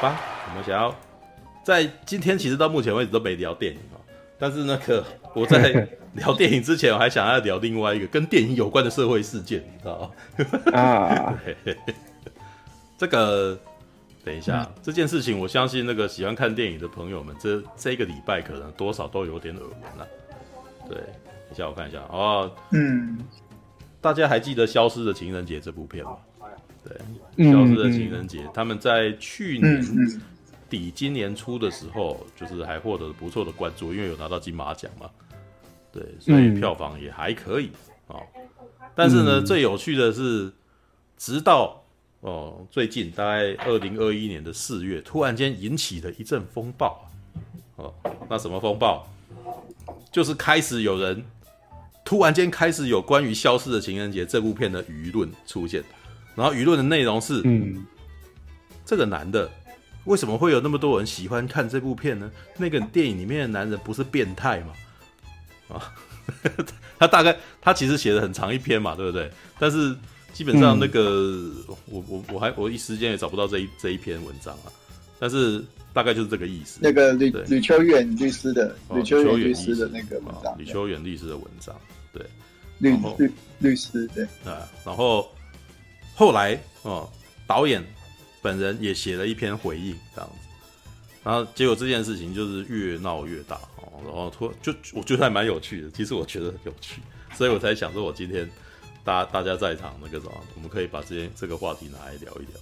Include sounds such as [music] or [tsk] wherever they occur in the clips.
吧，我们想要在今天其实到目前为止都没聊电影哦，但是那个我在 [laughs] 聊电影之前，我还想要聊另外一个跟电影有关的社会事件，你知道吗？啊，[laughs] 这个等一下，嗯、这件事情我相信那个喜欢看电影的朋友们，这这个礼拜可能多少都有点耳闻了。对，等一下我看一下哦，嗯，大家还记得《消失的情人节》这部片吗？对，《消失的情人节》嗯，他们在去年底、今年初的时候，就是还获得了不错的关注，因为有拿到金马奖嘛。对，所以票房也还可以啊、哦。但是呢，最有趣的是，直到哦最近大概二零二一年的四月，突然间引起了一阵风暴。哦，那什么风暴？就是开始有人突然间开始有关于《消失的情人节》这部片的舆论出现。然后舆论的内容是：嗯，这个男的为什么会有那么多人喜欢看这部片呢？那个电影里面的男人不是变态吗？啊，[laughs] 他大概他其实写的很长一篇嘛，对不对？但是基本上那个、嗯、我我我还我一时间也找不到这一这一篇文章啊。但是大概就是这个意思。那个吕吕秋远律师的吕秋远律师的那个文章，吕秋远律师的文章，对，律律律师对啊，然后。后来哦，导演本人也写了一篇回应，这样子，然后结果这件事情就是越闹越大哦，然后突就我觉得还蛮有趣的，其实我觉得很有趣，所以我才想说，我今天大家大家在场那个什么，我们可以把这件这个话题拿来聊一聊。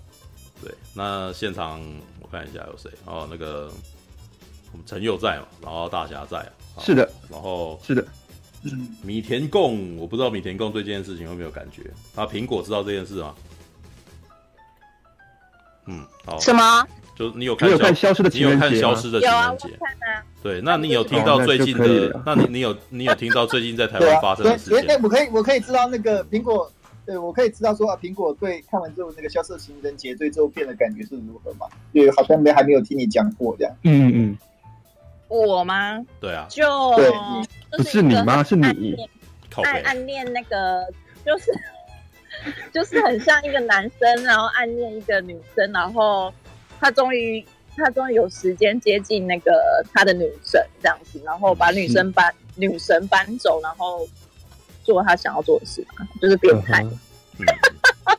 对，那现场我看一下有谁哦，那个我们陈佑在嘛，然后大侠在，是的，然后是的，嗯，米田共，我不知道米田共对这件事情有没有感觉？啊苹果知道这件事吗？嗯，好。什么？就你有看？你有看消失的情人节？你有看消失的情人节？有啊，我看啊。对，那你有听到最近的？哦、那，那你你有你有听到最近在台湾发生的事情？对，我可以我可以知道那个苹果，对我可以知道说啊，苹果对看完之后那个消失的情人节对这部片的感觉是如何吗？对，好像没还没有听你讲过这样。嗯嗯。我吗？对啊。就对，不是你吗？是你。暗暗恋那个就是。[laughs] 就是很像一个男生，然后暗恋一个女生，然后他终于他终于有时间接近那个他的女神这样子，然后把女生搬女神搬走，然后做他想要做的事嘛，就是变态。Uh.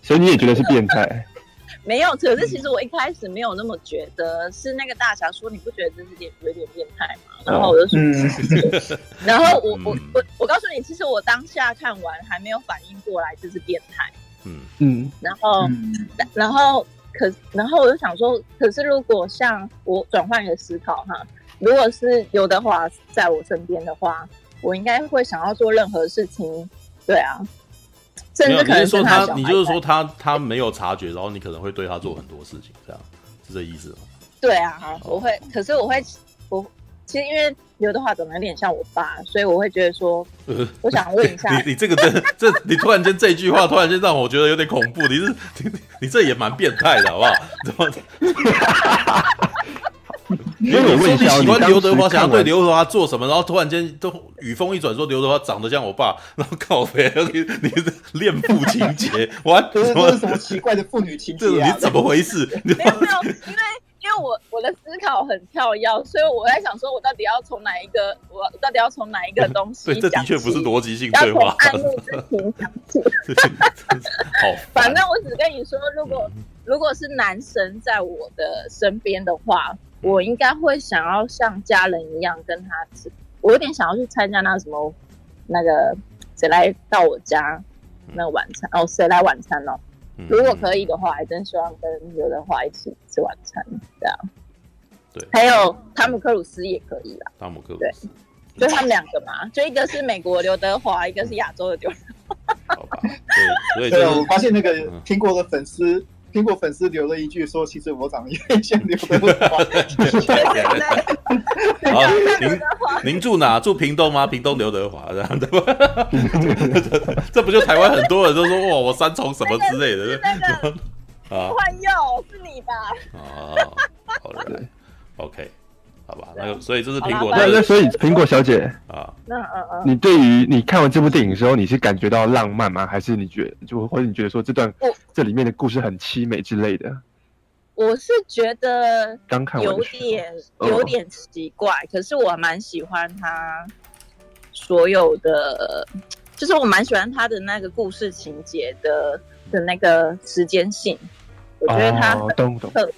所以你也觉得是变态？[laughs] 没有，可是其实我一开始没有那么觉得，是那个大侠说，你不觉得这是点有点变态吗？然后我就说，uh -huh. 然后我我我我告诉你，其实我当下看完还没有反应过来这是变态。嗯。嗯，然后，嗯、然后可，然后我就想说，可是如果像我转换一个思考哈，如果是刘德华在我身边的话，我应该会想要做任何事情，对啊，甚至可能说他，你就是说他他没有察觉，然后你可能会对他做很多事情，这样是这意思吗？对啊，我会，可是我会，我其实因为。刘德华长得有点像我爸，所以我会觉得说，[laughs] 我想问一下，你你这个这这，你突然间这句话突然间让我觉得有点恐怖。你是你你这也蛮变态的，好不好？怎么？因为我问你喜欢刘德华，想要对刘德华做什么，然后突然间都语风一转，说刘德华长得像我爸，然后靠北，你你是恋父情节，我这是什么奇怪的父女情节？你怎么回事？没有没有，因为。因为我我的思考很跳跃，所以我在想说，我到底要从哪一个，我到底要从哪一个东西？对，这的确不是逻辑性对话。要从暗恋之情讲起。好，反正我只跟你说，如果如果是男神在我的身边的话，我应该会想要像家人一样跟他吃。我有点想要去参加那什么，那个谁来到我家那个晚餐哦，谁来晚餐哦？如果可以的话，还真希望跟刘德华一起吃晚餐，这样。对，还有汤姆克鲁斯也可以啦。汤姆克鲁斯，对，就他们两个嘛，就一个是美国刘德华，一个是亚洲的刘德华。好吧，对，对，我发现那个苹果的粉丝。苹果粉丝留了一句说：“其实我长得有点像刘德华。[laughs] ”好，您您住哪？住屏东吗？屏东刘德华这样的吗？这不就台湾很多人都说哇，我三重什么之类的？那个啊，[laughs] 换药是你吧？哦，好的，OK。好吧，那个，所以这是苹果。那那所以苹果小姐啊，那嗯嗯，你对于你看完这部电影的时候，你是感觉到浪漫吗？还是你觉得就或者你觉得说这段这里面的故事很凄美之类的？我是觉得刚看有点有点奇怪，哦、可是我蛮喜欢他所有的，就是我蛮喜欢他的那个故事情节的的那个时间性，我觉得他很特别。哦、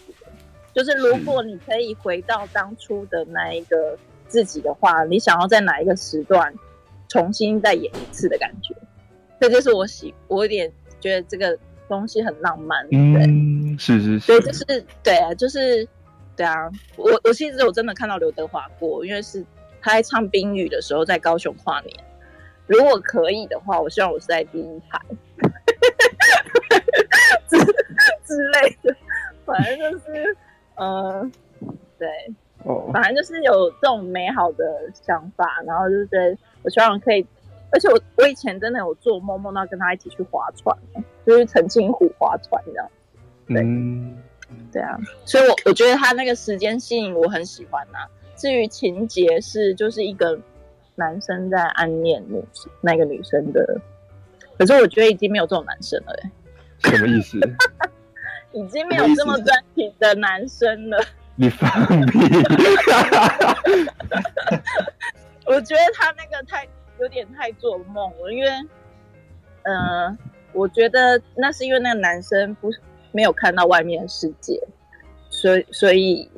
就是如果你可以回到当初的那一个自己的话，你想要在哪一个时段重新再演一次的感觉，这就是我喜，我有点觉得这个。东西很浪漫，对，嗯、是是是，对，就是对啊，就是对啊。我我其实有真的看到刘德华过，因为是他在唱《冰雨》的时候，在高雄跨年。如果可以的话，我希望我是在第一排 [laughs] 之之类的。反正就是，嗯、呃，对，哦，反正就是有这种美好的想法，然后就是我希望可以。而且我我以前真的有做梦，梦到跟他一起去划船，就是澄清湖划船这样。对，嗯、对啊，所以我我觉得他那个时间性我很喜欢呐、啊。至于情节是就是一个男生在暗恋女那个女生的，可是我觉得已经没有这种男生了、欸。什么意思？[laughs] 已经没有这么专情的男生了。你放屁！[laughs] 我觉得他那个太。有点太做梦了，因为，呃，我觉得那是因为那个男生不没有看到外面的世界，所以所以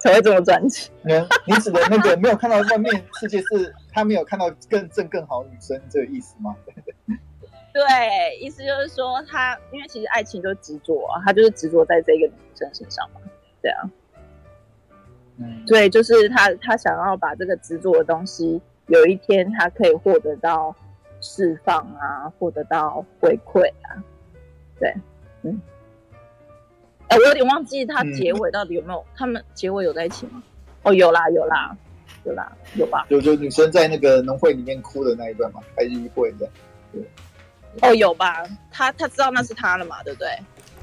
才会这么专情。你你指的那个没有看到外面世界，是他没有看到更正更好女生这个意思吗？对，意思就是说他，因为其实爱情就是执着啊，他就是执着在这个女生身上嘛，对啊，嗯，对，就是他他想要把这个执着的东西。有一天，他可以获得到释放啊，获得到回馈啊，对，嗯，哎、欸，我有点忘记他结尾到底有没有，嗯、他们结尾有在一起吗？哦，有啦，有啦，有啦，有吧？有，就女生在那个农会里面哭的那一段嘛，开运会的，对，哦，有吧？他他知道那是他了嘛，对不对？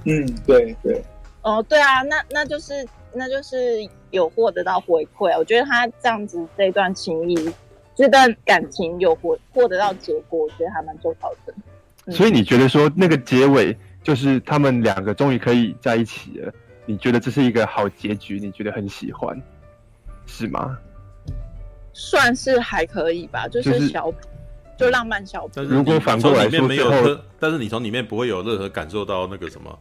嗯，对对。哦，对啊，那那就是那就是有获得到回馈，我觉得他这样子这段情谊。这段感情有获获得到结果，我觉得还蛮重要的。嗯、所以你觉得说那个结尾就是他们两个终于可以在一起了？你觉得这是一个好结局？你觉得很喜欢，是吗？算是还可以吧，就是小，就是、就浪漫小。但是如果反过来说，没有，但是你从里面不会有任何感受到那个什么，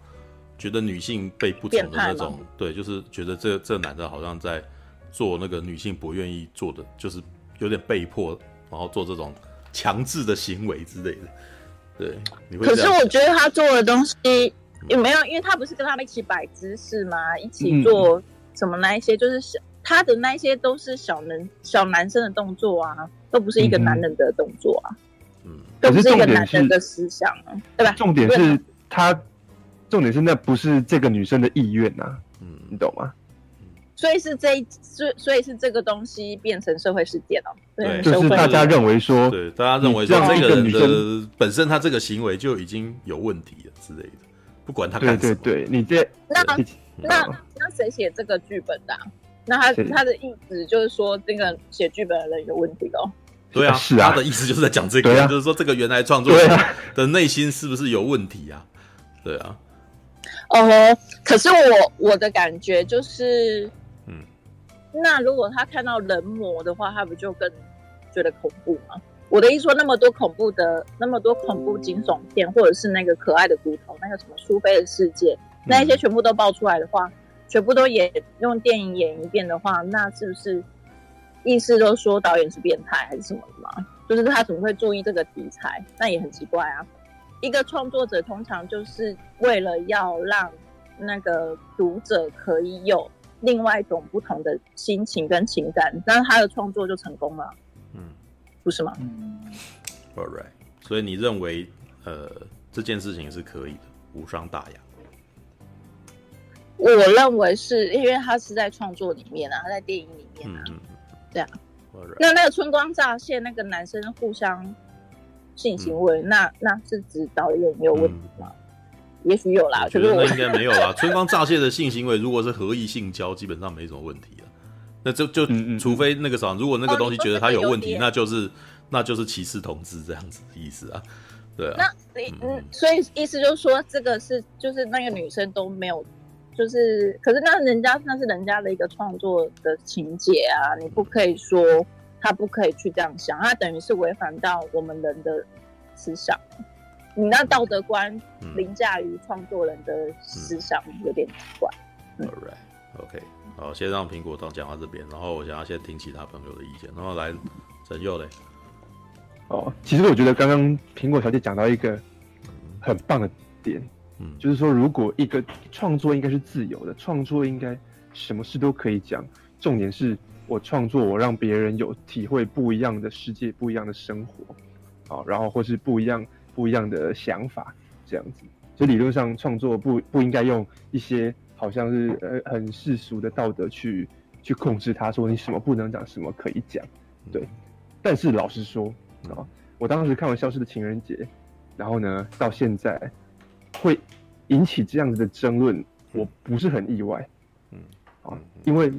觉得女性被不宠的那种，对，就是觉得这这男的好像在做那个女性不愿意做的，就是。有点被迫，然后做这种强制的行为之类的，对。你会。可是我觉得他做的东西有没有？因为他不是跟他们一起摆姿势吗？一起做什么那一些，就是小他的那一些都是小男小男生的动作啊，都不是一个男人的动作啊，嗯，都不是一个男人的思想啊，对吧？重点是他，重点是那不是这个女生的意愿啊，嗯，你懂吗？所以是这一，所以所以是这个东西变成社会事件了。对，就是大家认为说，对，大家认为说这个女生本身她这个行为就已经有问题了之类的，不管她干什么。对对对，你这那那那谁写这个剧本的？那他他的意思就是说，这个写剧本的人有问题哦。对啊，是啊，他的意思就是在讲这个，就是说这个原来创作者的内心是不是有问题啊？对啊。哦，可是我我的感觉就是。嗯那如果他看到人魔的话，他不就更觉得恐怖吗？我的意思说，那么多恐怖的，那么多恐怖惊悚片，或者是那个可爱的骨头，那个什么苏菲的世界，那一些全部都爆出来的话，全部都演用电影演一遍的话，那是不是意思都说导演是变态还是什么的吗？就是他怎么会注意这个题材？那也很奇怪啊。一个创作者通常就是为了要让那个读者可以有。另外一种不同的心情跟情感，那他的创作就成功了，嗯，不是吗？嗯，All right，所以你认为，呃，这件事情是可以的，无伤大雅。我认为是因为他是在创作里面啊，他在电影里面啊，嗯、对啊。Right. 那那个春光乍泄，那个男生互相性行为，嗯、那那是指导演有问题吗？嗯也许有啦，我觉得那应该没有啦。春光乍泄的性行为，如果是合意性交，基本上没什么问题了。那就就除非那个啥，如果那个东西觉得他有问题，那就是那就是歧视同志这样子的意思啊。对啊。那你嗯，所以意思就是说，这个是就是那个女生都没有，就是可是那人家那是人家的一个创作的情节啊，你不可以说他不可以去这样想，他等于是违反到我们人的思想。你那道德观凌驾于创作人的思想，有点奇怪。All right，OK，好，先让苹果当讲到这边，然后我想要先听其他朋友的意见，然后来陈佑嘞。哦，其实我觉得刚刚苹果小姐讲到一个很棒的点，嗯，就是说如果一个创作应该是自由的，创作应该什么事都可以讲，重点是我创作，我让别人有体会不一样的世界，不一样的生活，啊，然后或是不一样。不一样的想法，这样子，所以理论上创作不不应该用一些好像是呃很世俗的道德去去控制他，说你什么不能讲，什么可以讲，对。但是老实说啊，我当时看完《消失的情人节》，然后呢，到现在会引起这样子的争论，我不是很意外，嗯啊，因为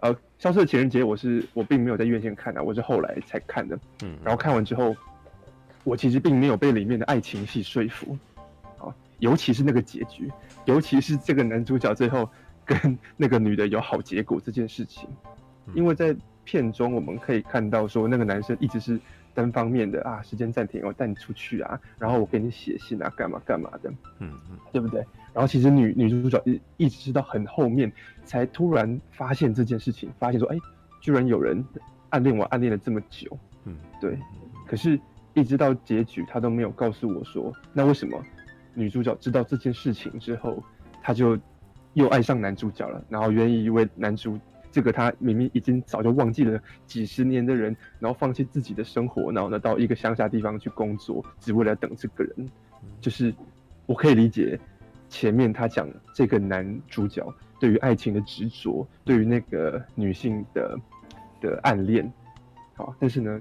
呃，《消失的情人节》我是我并没有在院线看的，我是后来才看的，嗯，然后看完之后。我其实并没有被里面的爱情戏说服，啊，尤其是那个结局，尤其是这个男主角最后跟那个女的有好结果这件事情，因为在片中我们可以看到说那个男生一直是单方面的啊，时间暂停，我带你出去啊，然后我给你写信啊，干嘛干嘛的，嗯嗯，对不对？然后其实女女主角一一直到很后面才突然发现这件事情，发现说，哎，居然有人暗恋我，暗恋了这么久，嗯，对，可是。一直到结局，她都没有告诉我说，那为什么女主角知道这件事情之后，她就又爱上男主角了，然后愿意为男主这个他明明已经早就忘记了几十年的人，然后放弃自己的生活，然后呢到一个乡下地方去工作，只为了等这个人。就是我可以理解前面他讲这个男主角对于爱情的执着，对于那个女性的的暗恋，好，但是呢。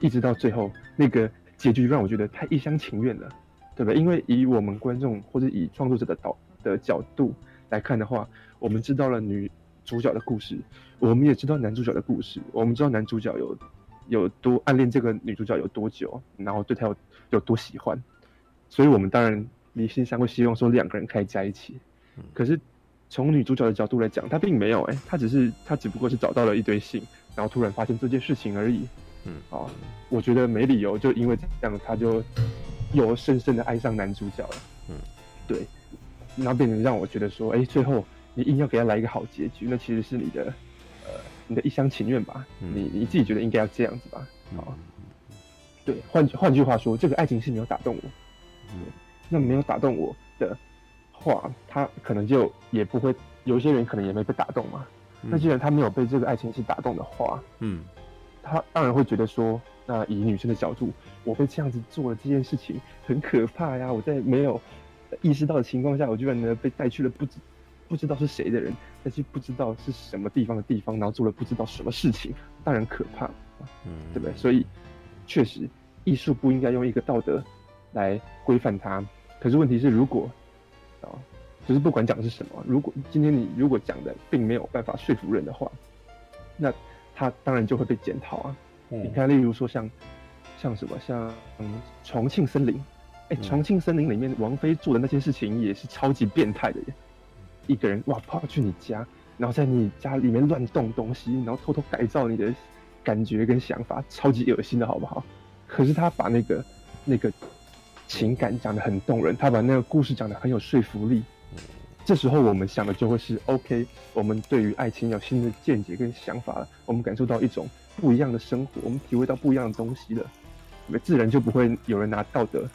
一直到最后，那个结局让我觉得太一厢情愿了，对不对？因为以我们观众或者以创作者的导的角度来看的话，我们知道了女主角的故事，我们也知道男主角的故事，我们知道男主角有有多暗恋这个女主角有多久，然后对她有有多喜欢，所以我们当然理性上会希望说两个人可以在一起。可是从女主角的角度来讲，她并没有哎，她只是她只不过是找到了一堆信，然后突然发现这件事情而已。嗯，好，我觉得没理由，就因为这样，她就又深深的爱上男主角了。嗯，对，然后变成让我觉得说，哎、欸，最后你硬要给他来一个好结局，那其实是你的，呃，你的一厢情愿吧？嗯、你你自己觉得应该要这样子吧？好，对，换换句话说，这个爱情是没有打动我。嗯，那没有打动我的话，他可能就也不会，有一些人可能也没被打动嘛。嗯、那既然他没有被这个爱情戏打动的话，嗯。他当然会觉得说，那以女生的角度，我被这样子做了这件事情很可怕呀！我在没有意识到的情况下，我居然呢被带去了不知不知道是谁的人，再去不知道是什么地方的地方，然后做了不知道什么事情，当然可怕，嗯，对不对？所以确实，艺术不应该用一个道德来规范它。可是问题是，如果啊，就是不管讲的是什么，如果今天你如果讲的并没有办法说服人的话，那。他当然就会被检讨啊！嗯、你看，例如说像，像什么，像嗯，重庆森林，哎、欸，重庆森林里面王菲做的那些事情也是超级变态的耶！一个人哇跑去你家，然后在你家里面乱动东西，然后偷偷改造你的感觉跟想法，超级恶心的好不好？可是他把那个那个情感讲得很动人，他把那个故事讲得很有说服力。这时候我们想的就会是 OK，我们对于爱情有新的见解跟想法了，我们感受到一种不一样的生活，我们体会到不一样的东西了，那自然就不会有人拿道德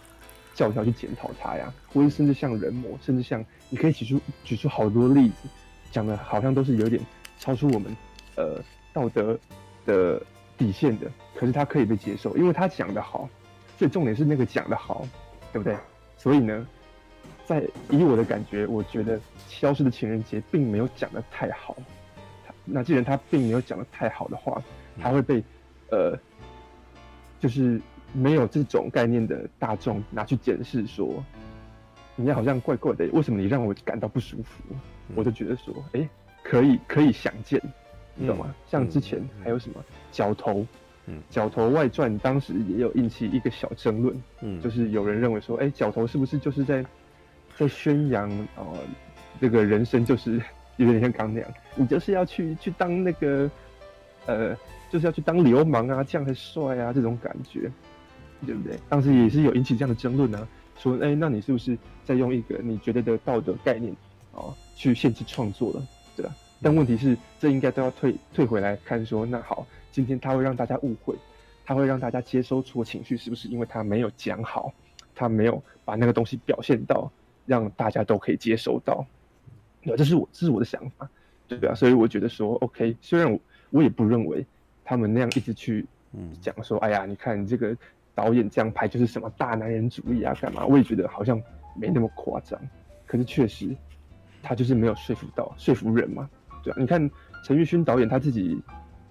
教条去检讨他呀，或者甚至像人魔，甚至像你可以举出举出好多例子，讲的好像都是有点超出我们呃道德的底线的，可是他可以被接受，因为他讲的好，最重点是那个讲的好，对不对？所以呢。在以我的感觉，我觉得《消失的情人节》并没有讲得太好。那既然他并没有讲得太好的话，他会被呃，就是没有这种概念的大众拿去检视，说你好像怪怪的，为什么你让我感到不舒服？我就觉得说，哎、欸，可以可以想见，你懂吗？像之前还有什么角头，嗯，《角头外传》当时也有引起一个小争论，嗯，就是有人认为说，哎、欸，角头是不是就是在在宣扬呃，这个人生就是 [laughs] 有点像刚那样，你就是要去去当那个呃，就是要去当流氓啊，这样才帅啊，这种感觉，对不对？当时也是有引起这样的争论呢，说，哎、欸，那你是不是在用一个你觉得的道德概念啊、呃，去限制创作了，对吧？但问题是，这应该都要退退回来看说，那好，今天他会让大家误会，他会让大家接收错情绪，是不是因为他没有讲好，他没有把那个东西表现到，让大家都可以接收到？对，这是我这是我的想法，对啊，所以我觉得说，OK，虽然我我也不认为他们那样一直去讲说，哎呀，你看你这个导演这样拍就是什么大男人主义啊，干嘛？我也觉得好像没那么夸张，可是确实他就是没有说服到说服人嘛。对啊，你看陈玉勋导演他自己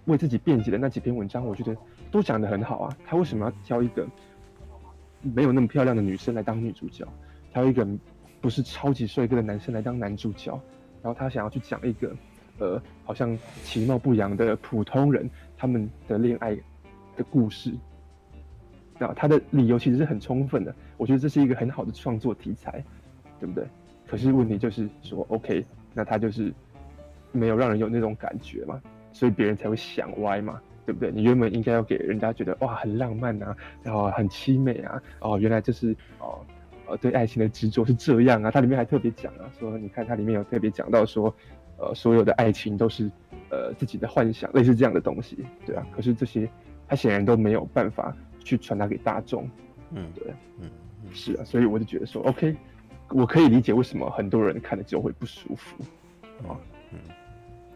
为自己辩解的那几篇文章，我觉得都讲得很好啊。他为什么要挑一个没有那么漂亮的女生来当女主角，挑一个不是超级帅哥的男生来当男主角？然后他想要去讲一个呃，好像其貌不扬的普通人他们的恋爱的故事。那，他的理由其实是很充分的，我觉得这是一个很好的创作题材，对不对？可是问题就是说，OK，那他就是。没有让人有那种感觉嘛，所以别人才会想歪嘛，对不对？你原本应该要给人家觉得哇很浪漫啊，然后很凄美啊，哦原来就是哦呃对爱情的执着是这样啊，它里面还特别讲啊，说你看它里面有特别讲到说，呃所有的爱情都是呃自己的幻想，类似这样的东西，对啊。可是这些他显然都没有办法去传达给大众，嗯对，嗯是啊，所以我就觉得说 OK，我可以理解为什么很多人看了之后会不舒服，啊。嗯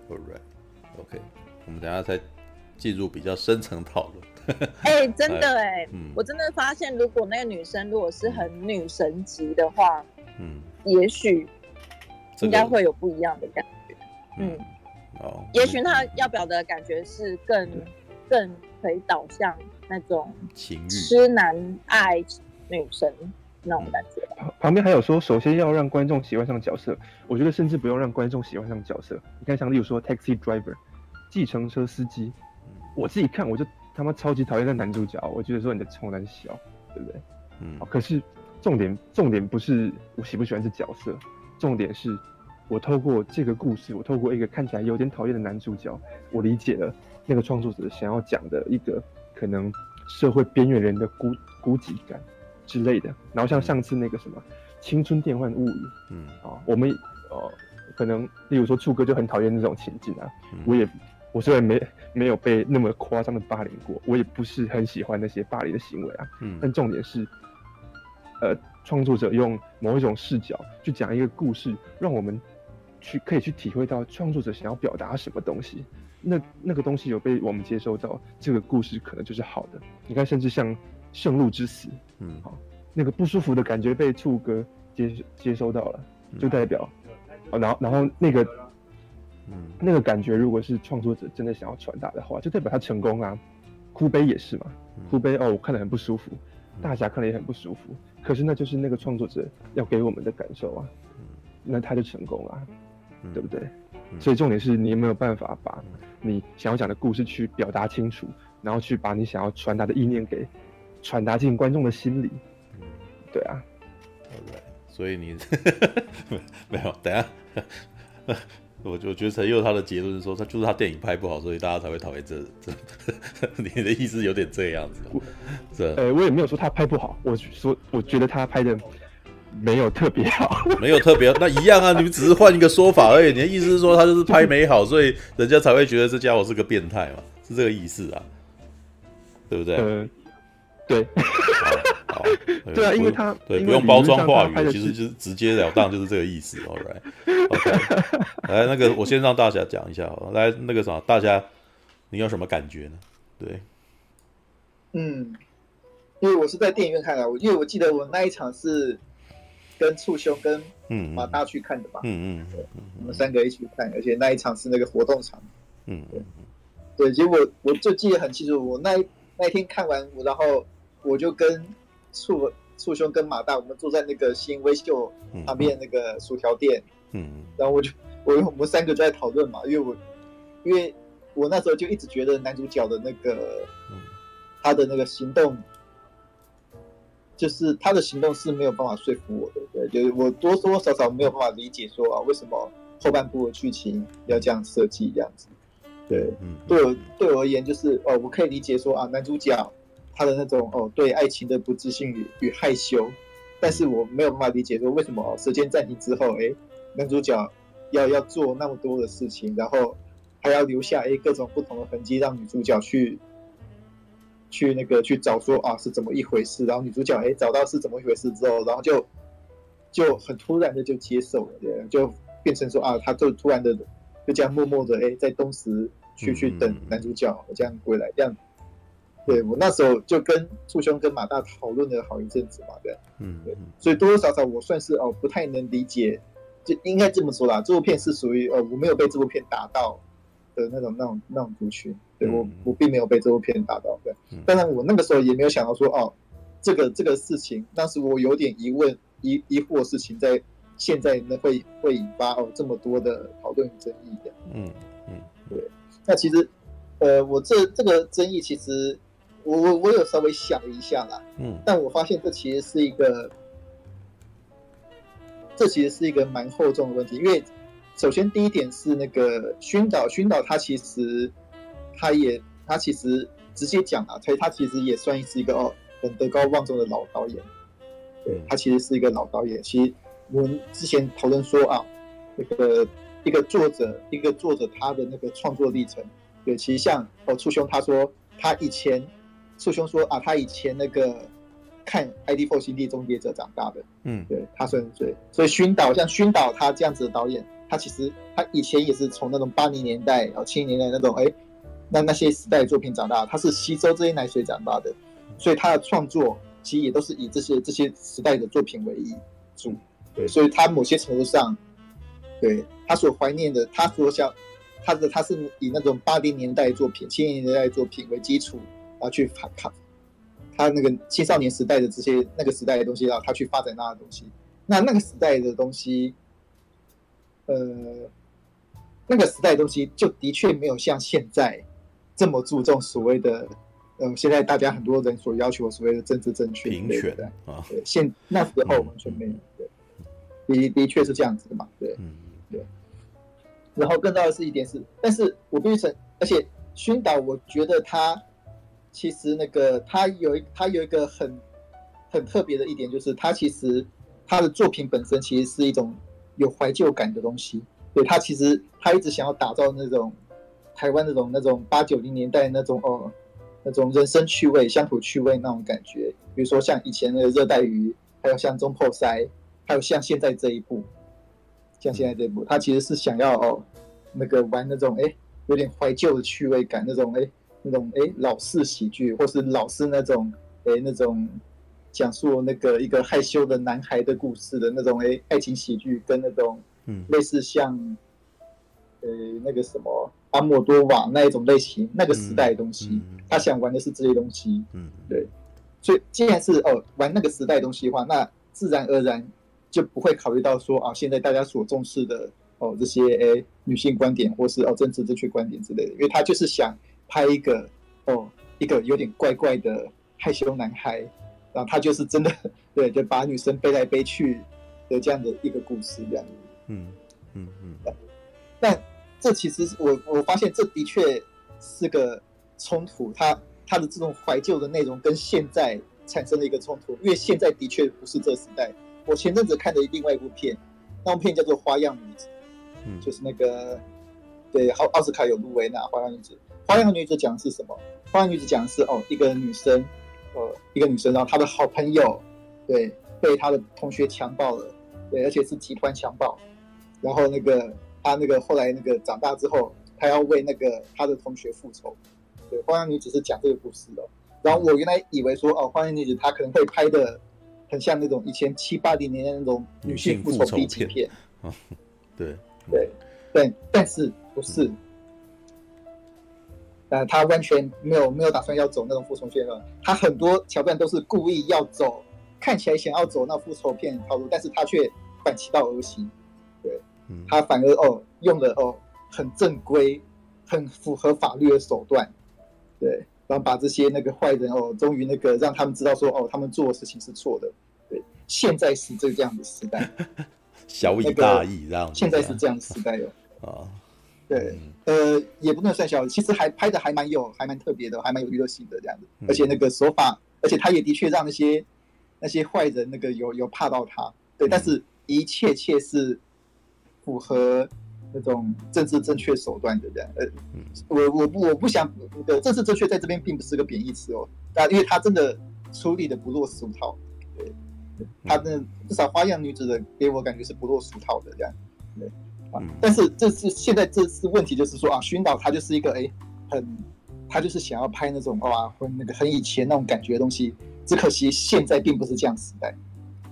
，Alright，OK，我们等下再进入比较深层讨论。哎、欸，真的 [laughs] 哎、欸，嗯，我真的发现，如果那个女生如果是很女神级的话，嗯，也许应该会有不一样的感觉。嗯，哦，也许她要表达的感觉是更更可以导向那种情欲、痴男爱女神。那种感觉。旁边还有说，首先要让观众喜欢上角色。我觉得甚至不用让观众喜欢上角色。你看，像例如说 Taxi Driver，计程车司机，我自己看我就他妈超级讨厌那男主角。我觉得说你的臭男小，对不对？嗯。可是重点重点不是我喜不喜欢这角色，重点是我透过这个故事，我透过一个看起来有点讨厌的男主角，我理解了那个创作者想要讲的一个可能社会边缘人的孤孤寂感。之类的，然后像上次那个什么《青春电幻物语》，嗯。啊，我们呃可能例如说柱哥就很讨厌那种情境啊，嗯、我也我虽然没没有被那么夸张的霸凌过，我也不是很喜欢那些霸凌的行为啊，嗯，但重点是，呃，创作者用某一种视角去讲一个故事，让我们去可以去体会到创作者想要表达什么东西，那那个东西有被我们接收到，这个故事可能就是好的。你看，甚至像。圣路之死，嗯，好，那个不舒服的感觉被处哥接接收到了，就代表，哦，然后然后那个，嗯，那个感觉如果是创作者真的想要传达的话，就代表他成功啊。哭悲也是嘛，哭悲哦，我看得很不舒服，大侠看了也很不舒服，可是那就是那个创作者要给我们的感受啊，那他就成功了，对不对？所以重点是你有没有办法把你想要讲的故事去表达清楚，然后去把你想要传达的意念给。传达进观众的心里，对啊所以你 [laughs] 没有等下，[laughs] 我就觉得陈佑他的结论是说，他就是他电影拍不好，所以大家才会讨厌这这。[laughs] 你的意思有点这样子，这？呃，我也没有说他拍不好，我说我觉得他拍的没有特别好，[laughs] 没有特别，那一样啊，你们只是换一个说法而已。你的意思是说他就是拍没好，所以人家才会觉得这家伙是个变态嘛？是这个意思啊？对不对？呃对，好，[laughs] 对啊，因为他对不用包装话语，其实就是直截了当，就是这个意思。[laughs] All right，OK，、okay. 来，那个我先让大侠讲一下好了，来，那个啥，大侠，你有什么感觉呢？对，嗯，因为我是在电影院看的，我因为我记得我那一场是跟醋兄跟嗯马大去看的吧，嗯嗯，对，我们三个一起看，而且那一场是那个活动场，嗯对，对，结果我就记得很清楚，我那一那一天看完，然后。我就跟醋醋兄跟马大，我们坐在那个新威秀旁边那个薯条店，嗯，然后我就我我们三个就在讨论嘛，因为我因为我那时候就一直觉得男主角的那个他的那个行动，就是他的行动是没有办法说服我的，对，就是我多多少少没有办法理解说啊，为什么后半部的剧情要这样设计这样子，对，嗯，对我对我而言就是哦，我可以理解说啊，男主角他的那种哦对爱情的不自信与与害羞，但是我没有办法理解说为什么时间暂停之后，哎，男主角要要做那么多的事情，然后还要留下哎各种不同的痕迹让女主角去。去那个去找说啊是怎么一回事，然后女主角哎找到是怎么一回事之后，然后就就很突然的就接受了，对，就变成说啊，他就突然的就这样默默的哎在东石去去等男主角这样归来，这样，对我那时候就跟簇兄跟马大讨论了好一阵子嘛，对，嗯，对，所以多多少少我算是哦不太能理解，就应该这么说啦，这部片是属于哦我没有被这部片打到的那种那种那种族群。对我我并没有被这部片打到，对，当然我那个时候也没有想到说哦，这个这个事情，当时我有点疑问疑疑惑的事情，在现在呢会会引发哦这么多的讨论与争议的，嗯嗯，对，那其实呃我这这个争议其实我我我有稍微想了一下啦，嗯，但我发现这其实是一个这其实是一个蛮厚重的问题，因为首先第一点是那个熏导，熏导他其实。他也，他其实直接讲啊，所以他其实也算是一个哦，很德高望重的老导演。对，他其实是一个老导演。其实我们之前讨论说啊，那个一个作者，一个作者他的那个创作历程，对，其实像哦，簇兄他说他以前，簇兄说啊，他以前那个看《ID4 星际终结者》长大的，嗯，对，他算是最，所以熏导像熏导他这样子的导演，他其实他以前也是从那种八零年代然后七零年代那种哎。那那些时代作品长大，他是吸收这些奶水长大的，所以他的创作其实也都是以这些这些时代的作品为主，对，所以他某些程度上，对他所怀念的，他所想，他的他是以那种八零年代作品、七零年代作品为基础，然后去反抗他那个青少年时代的这些那个时代的东西，然后他去发展那的东西。那那个时代的东西，呃，那个时代的东西就的确没有像现在。这么注重所谓的，呃，现在大家很多人所要求所谓的政治正确，平权的啊，对，现那时候完全没有，对，的的确是这样子的嘛，对，嗯，对。然后更重要的是一点是，但是我必须承认，而且熏导，我觉得他其实那个他有一他有一个很很特别的一点，就是他其实他的作品本身其实是一种有怀旧感的东西，对，他其实他一直想要打造那种。台湾那种那种八九零年代那种哦，那种人生趣味、乡土趣味那种感觉，比如说像以前的热带鱼，还有像中破塞，还有像现在这一部，像现在这一部，他其实是想要哦，那个玩那种哎，有点怀旧的趣味感，那种哎，那种哎老式喜剧，或是老式那种哎那种讲述那个一个害羞的男孩的故事的那种哎爱情喜剧，跟那种嗯类似像。呃，那个什么阿莫多瓦那一种类型，那个时代的东西，嗯嗯、他想玩的是这些东西。嗯，对。所以既然是哦玩那个时代的东西的话，那自然而然就不会考虑到说啊，现在大家所重视的哦这些诶女性观点，或是哦政治正确观点之类的，因为他就是想拍一个哦一个有点怪怪的害羞男孩，然后他就是真的对，就把女生背来背去的这样的一个故事这样。嗯嗯嗯。但这其实我我发现这的确是个冲突，他他的这种怀旧的内容跟现在产生了一个冲突，因为现在的确不是这时代。我前阵子看的另外一部片，那部片叫做《花样女子》，嗯，就是那个对奥奥斯卡有入围那《花样女子》。《花样女子》讲的是什么？《花样女子》讲的是哦，一个女生，呃，一个女生，然后她的好朋友对被她的同学强暴了，对，而且是集团强暴，然后那个。她那个后来那个长大之后，她要为那个她的同学复仇。对，《花样女子》是讲这个故事的。然后我原来以为说，哦，《花样女子》她可能会拍的很像那种以前七八零年代那种女性复仇 B 级片。[laughs] 啊，对对对，但是不是？呃，他完全没有没有打算要走那种复仇片了。他很多桥段都是故意要走，看起来想要走那复仇片套路，但是他却反其道而行。对他反而哦用了哦很正规、很符合法律的手段，对，然后把这些那个坏人哦，终于那个让他们知道说哦，他们做的事情是错的。对，现在是这这样的时代，[laughs] 小以大义这样，现在是这样的时代哦。啊，[laughs] 对，呃，也不能算小，其实还拍的还蛮有，还蛮特别的，还蛮有娱乐性的这样子。而且那个手法，而且他也的确让那些那些坏人那个有有怕到他。对，但是一切切是符合。那种政治正确手段的这样，呃，我我不我不想那个政治正确在这边并不是个贬义词哦，啊，因为他真的处理的不落俗套，对，他的至少花样女子的给我感觉是不落俗套的这样，对，啊，但是这是现在这次问题就是说啊，熏导他就是一个哎很，他就是想要拍那种哇很那个很以前那种感觉的东西，只可惜现在并不是这样时代，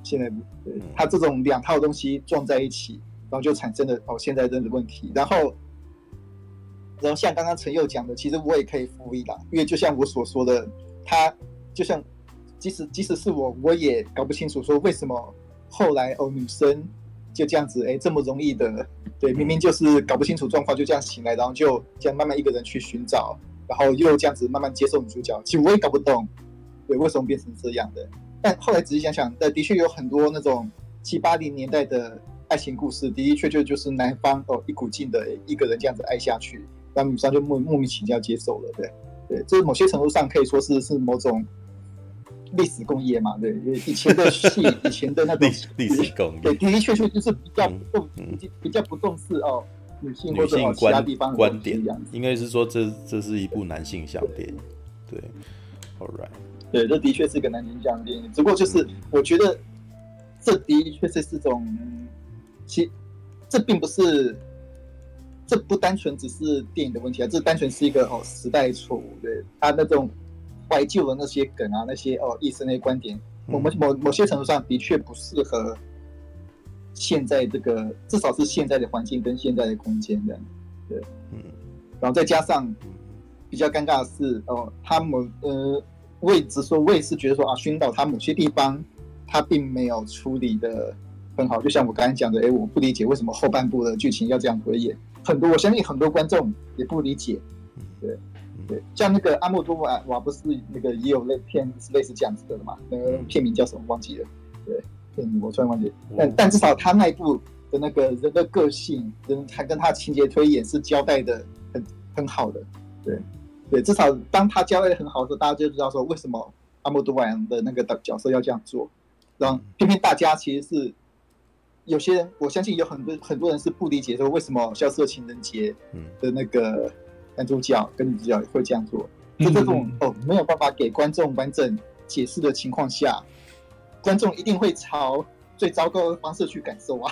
现在对他这种两套东西撞在一起。然后就产生了哦，现在这的问题。然后，然后像刚刚陈佑讲的，其实我也可以复议啦，因为就像我所说的，他就像即使即使是我，我也搞不清楚说为什么后来哦女生就这样子哎这么容易的对，明明就是搞不清楚状况就这样醒来，然后就这样慢慢一个人去寻找，然后又这样子慢慢接受女主角。其实我也搞不懂，对，为什么变成这样的。但后来仔细想想，那，的确有很多那种七八零年代的。爱情故事的确确就是男方哦一股劲的一个人这样子爱下去，然后女生就莫莫名其妙接受了，对对，这某些程度上可以说是是某种历史工业嘛，对，以前的戏，[laughs] 以前的那种历史工业，对，的的确确就是比较不重，嗯、比较不重视哦女性或者其他地方的观点，应该是说这这是一部男性向电影，对，对，All right，对，这的确是一个男性向电影，只不过就是我觉得这的确是是种。其这并不是，这不单纯只是电影的问题啊，这单纯是一个哦时代错误，对他那种怀旧的那些梗啊，那些哦意思那些观点，我们某某些程度上的确不适合现在这个，至少是现在的环境跟现在的空间这样，对，嗯，然后再加上比较尴尬的是哦，他们呃，我也只说，我也是觉得说啊，熏导他某些地方他并没有处理的。很好，就像我刚才讲的，哎，我不理解为什么后半部的剧情要这样推演。很多，我相信很多观众也不理解。对，对，像那个阿莫多瓦瓦不是那个也有类片是类似这样子的嘛？那个片名叫什么忘记了？对，片名我突然忘记。但但至少他那一部的那个人的个性，人他跟他情节推演是交代的很很好的。对，对，至少当他交代的很好的时候，大家就知道说为什么阿莫多瓦的那个角色要这样做。然后偏偏大家其实是。有些人，我相信有很多很多人是不理解说为什么《消失的情人节》的那个男主角跟女主角会这样做。就这种哦没有办法给观众完整解释的情况下，观众一定会朝最糟糕的方式去感受啊，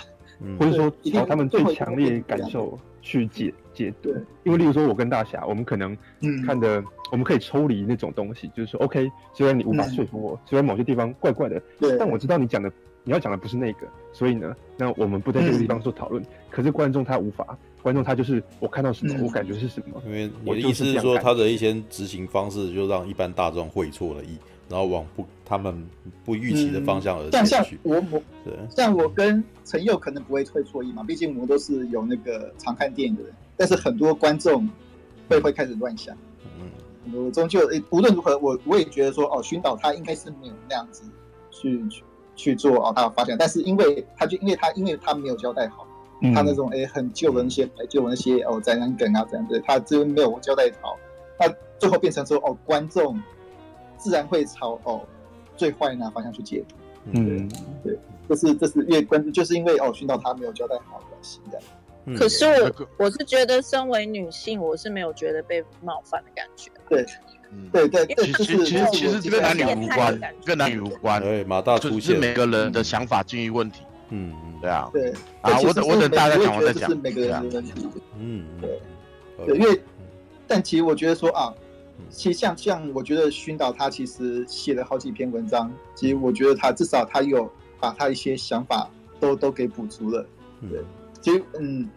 或者说朝他们最强烈感受去解解读。因为例如说，我跟大侠，我们可能看的，我们可以抽离那种东西，就是说，OK，虽然你无法说服我，虽然某些地方怪怪的，但我知道你讲的。你要讲的不是那个，所以呢，那我们不在这个地方做讨论。嗯、可是观众他无法，观众他就是我看到什么，嗯、我感觉是什么。因为我的意思是说，他的一些执行方式就让一般大众会错了意，然后往不他们不预期的方向而去。像像我我对，像我跟陈佑可能不会会错意嘛，毕竟我们都是有那个常看电影的人。但是很多观众会会开始乱想。嗯，我终究无论如何，我我也觉得说，哦，寻导他应该是没有那样子去去。去做哦，他的发现，但是因为他就因为他因为他没有交代好，嗯、他那种哎很旧的那些怀旧的那些哦宅男梗啊这样子，他这边没有交代好，他最后变成说哦观众自然会朝哦最坏那方向去解读，嗯对，这是这是因为观众就是因为哦薰导他没有交代好关系的。可是我我是觉得身为女性，我是没有觉得被冒犯的感觉。对。对对，其实其实其实跟男女无关，跟男女无关。对，马大出现，是每个人的想法境遇问题。嗯对啊。对啊，我等我等大家讲，我再讲。是每个人的问题。嗯，对。对，因为，但其实我觉得说啊，其实像像我觉得熏导他其实写了好几篇文章，其实我觉得他至少他有把他一些想法都都给补足了。对，其实嗯，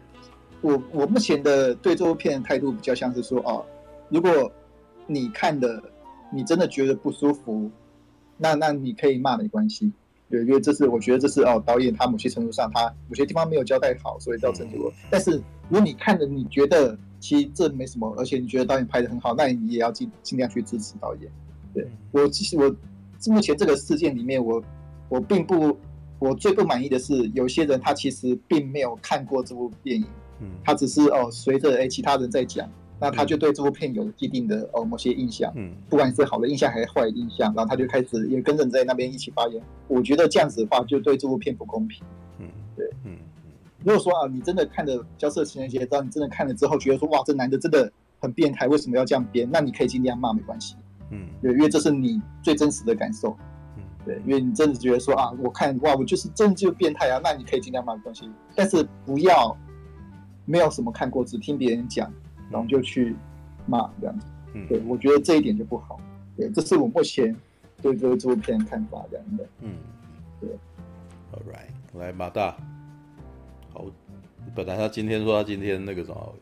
我我目前的对这部片态度比较像是说啊，如果。你看的，你真的觉得不舒服，那那你可以骂没关系，对，因为这是我觉得这是哦，导演他某些程度上他某些地方没有交代好，所以造成这个。但是如果你看的你觉得其实这没什么，而且你觉得导演拍的很好，那你也要尽尽量去支持导演。对我，其实我目前这个事件里面，我我并不，我最不满意的是，有些人他其实并没有看过这部电影，嗯，他只是哦随着哎其他人在讲，那他就对这部片有既定的哦某些印象，嗯，不管是好的印象还是坏的印象，然后他就开始也跟着在那边一起发言。我觉得这样子的话，就对这部片不公平。嗯，对，嗯。如果说啊，你真的看了交涉情人节，当你真的看了之后，觉得说哇，这男的真的很变态，为什么要这样编？那你可以尽量骂，没关系。嗯，对，因为这是你最真实的感受。嗯，对，因为你真的觉得说啊，我看哇，我就是真的就变态啊，那你可以尽量骂，没关系。但是不要没有什么看过，只听别人讲，然后就去骂这样子。嗯，对，我觉得这一点就不好。对，这是我目前对这个这部片的看法这样的。嗯，对。All right，来马大。好，本来他今天说他今天那个什么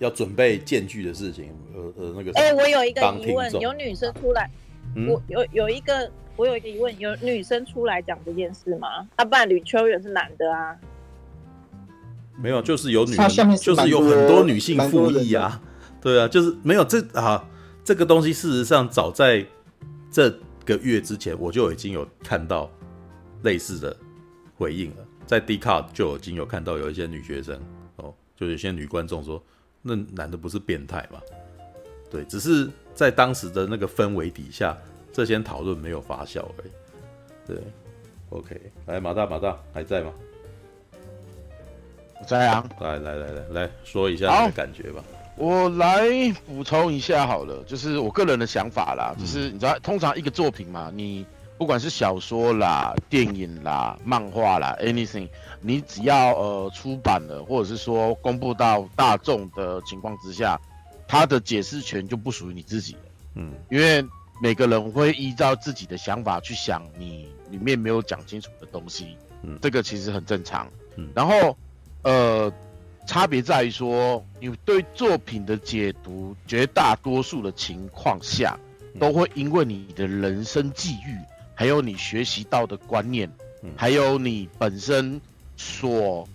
要准备剑具的事情，呃呃那个。哎、欸，我有一个疑问，有女生出来，嗯、我有有一个我有一个疑问，有女生出来讲这件事吗？啊，不然吕秋远是男的啊？没有，就是有女，是就是有很多女性附议啊，对啊，就是没有这啊这个东西，事实上早在这个月之前，我就已经有看到类似的回应了。在 Dcard 就已经有看到有一些女学生哦，就有些女观众说，那男的不是变态吗？对，只是在当时的那个氛围底下，这些讨论没有发酵而已。对，OK，来马大马大还在吗？在啊，来来来来来说一下你的感觉吧。我来补充一下好了，就是我个人的想法啦，就是你知道，通常一个作品嘛，你。不管是小说啦、电影啦、漫画啦，anything，你只要呃出版了，或者是说公布到大众的情况之下，它的解释权就不属于你自己了。嗯，因为每个人会依照自己的想法去想你里面没有讲清楚的东西，嗯，这个其实很正常。嗯，然后呃，差别在于说，你对作品的解读，绝大多数的情况下，都会因为你的人生际遇。还有你学习到的观念，还有你本身所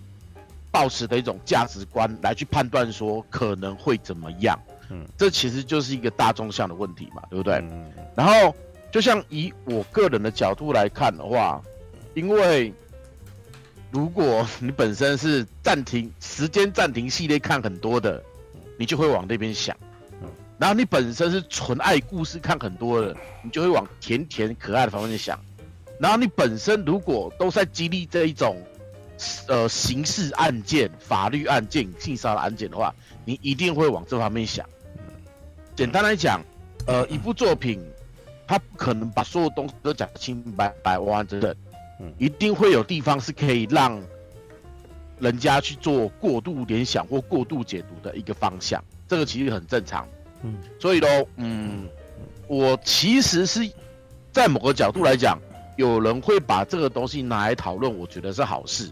抱持的一种价值观来去判断说可能会怎么样，嗯，这其实就是一个大众向的问题嘛，对不对？嗯，然后就像以我个人的角度来看的话，因为如果你本身是暂停时间暂停系列看很多的，你就会往那边想。然后你本身是纯爱故事看很多的，你就会往甜甜可爱的方面想。然后你本身如果都在经历这一种，呃，刑事案件、法律案件、性骚扰案件的话，你一定会往这方面想。简单来讲，呃，一部作品，它不可能把所有东西都讲得清清白白、完完整整，一定会有地方是可以让人家去做过度联想或过度解读的一个方向。这个其实很正常。嗯，所以喽，嗯，我其实是在某个角度来讲，有人会把这个东西拿来讨论，我觉得是好事，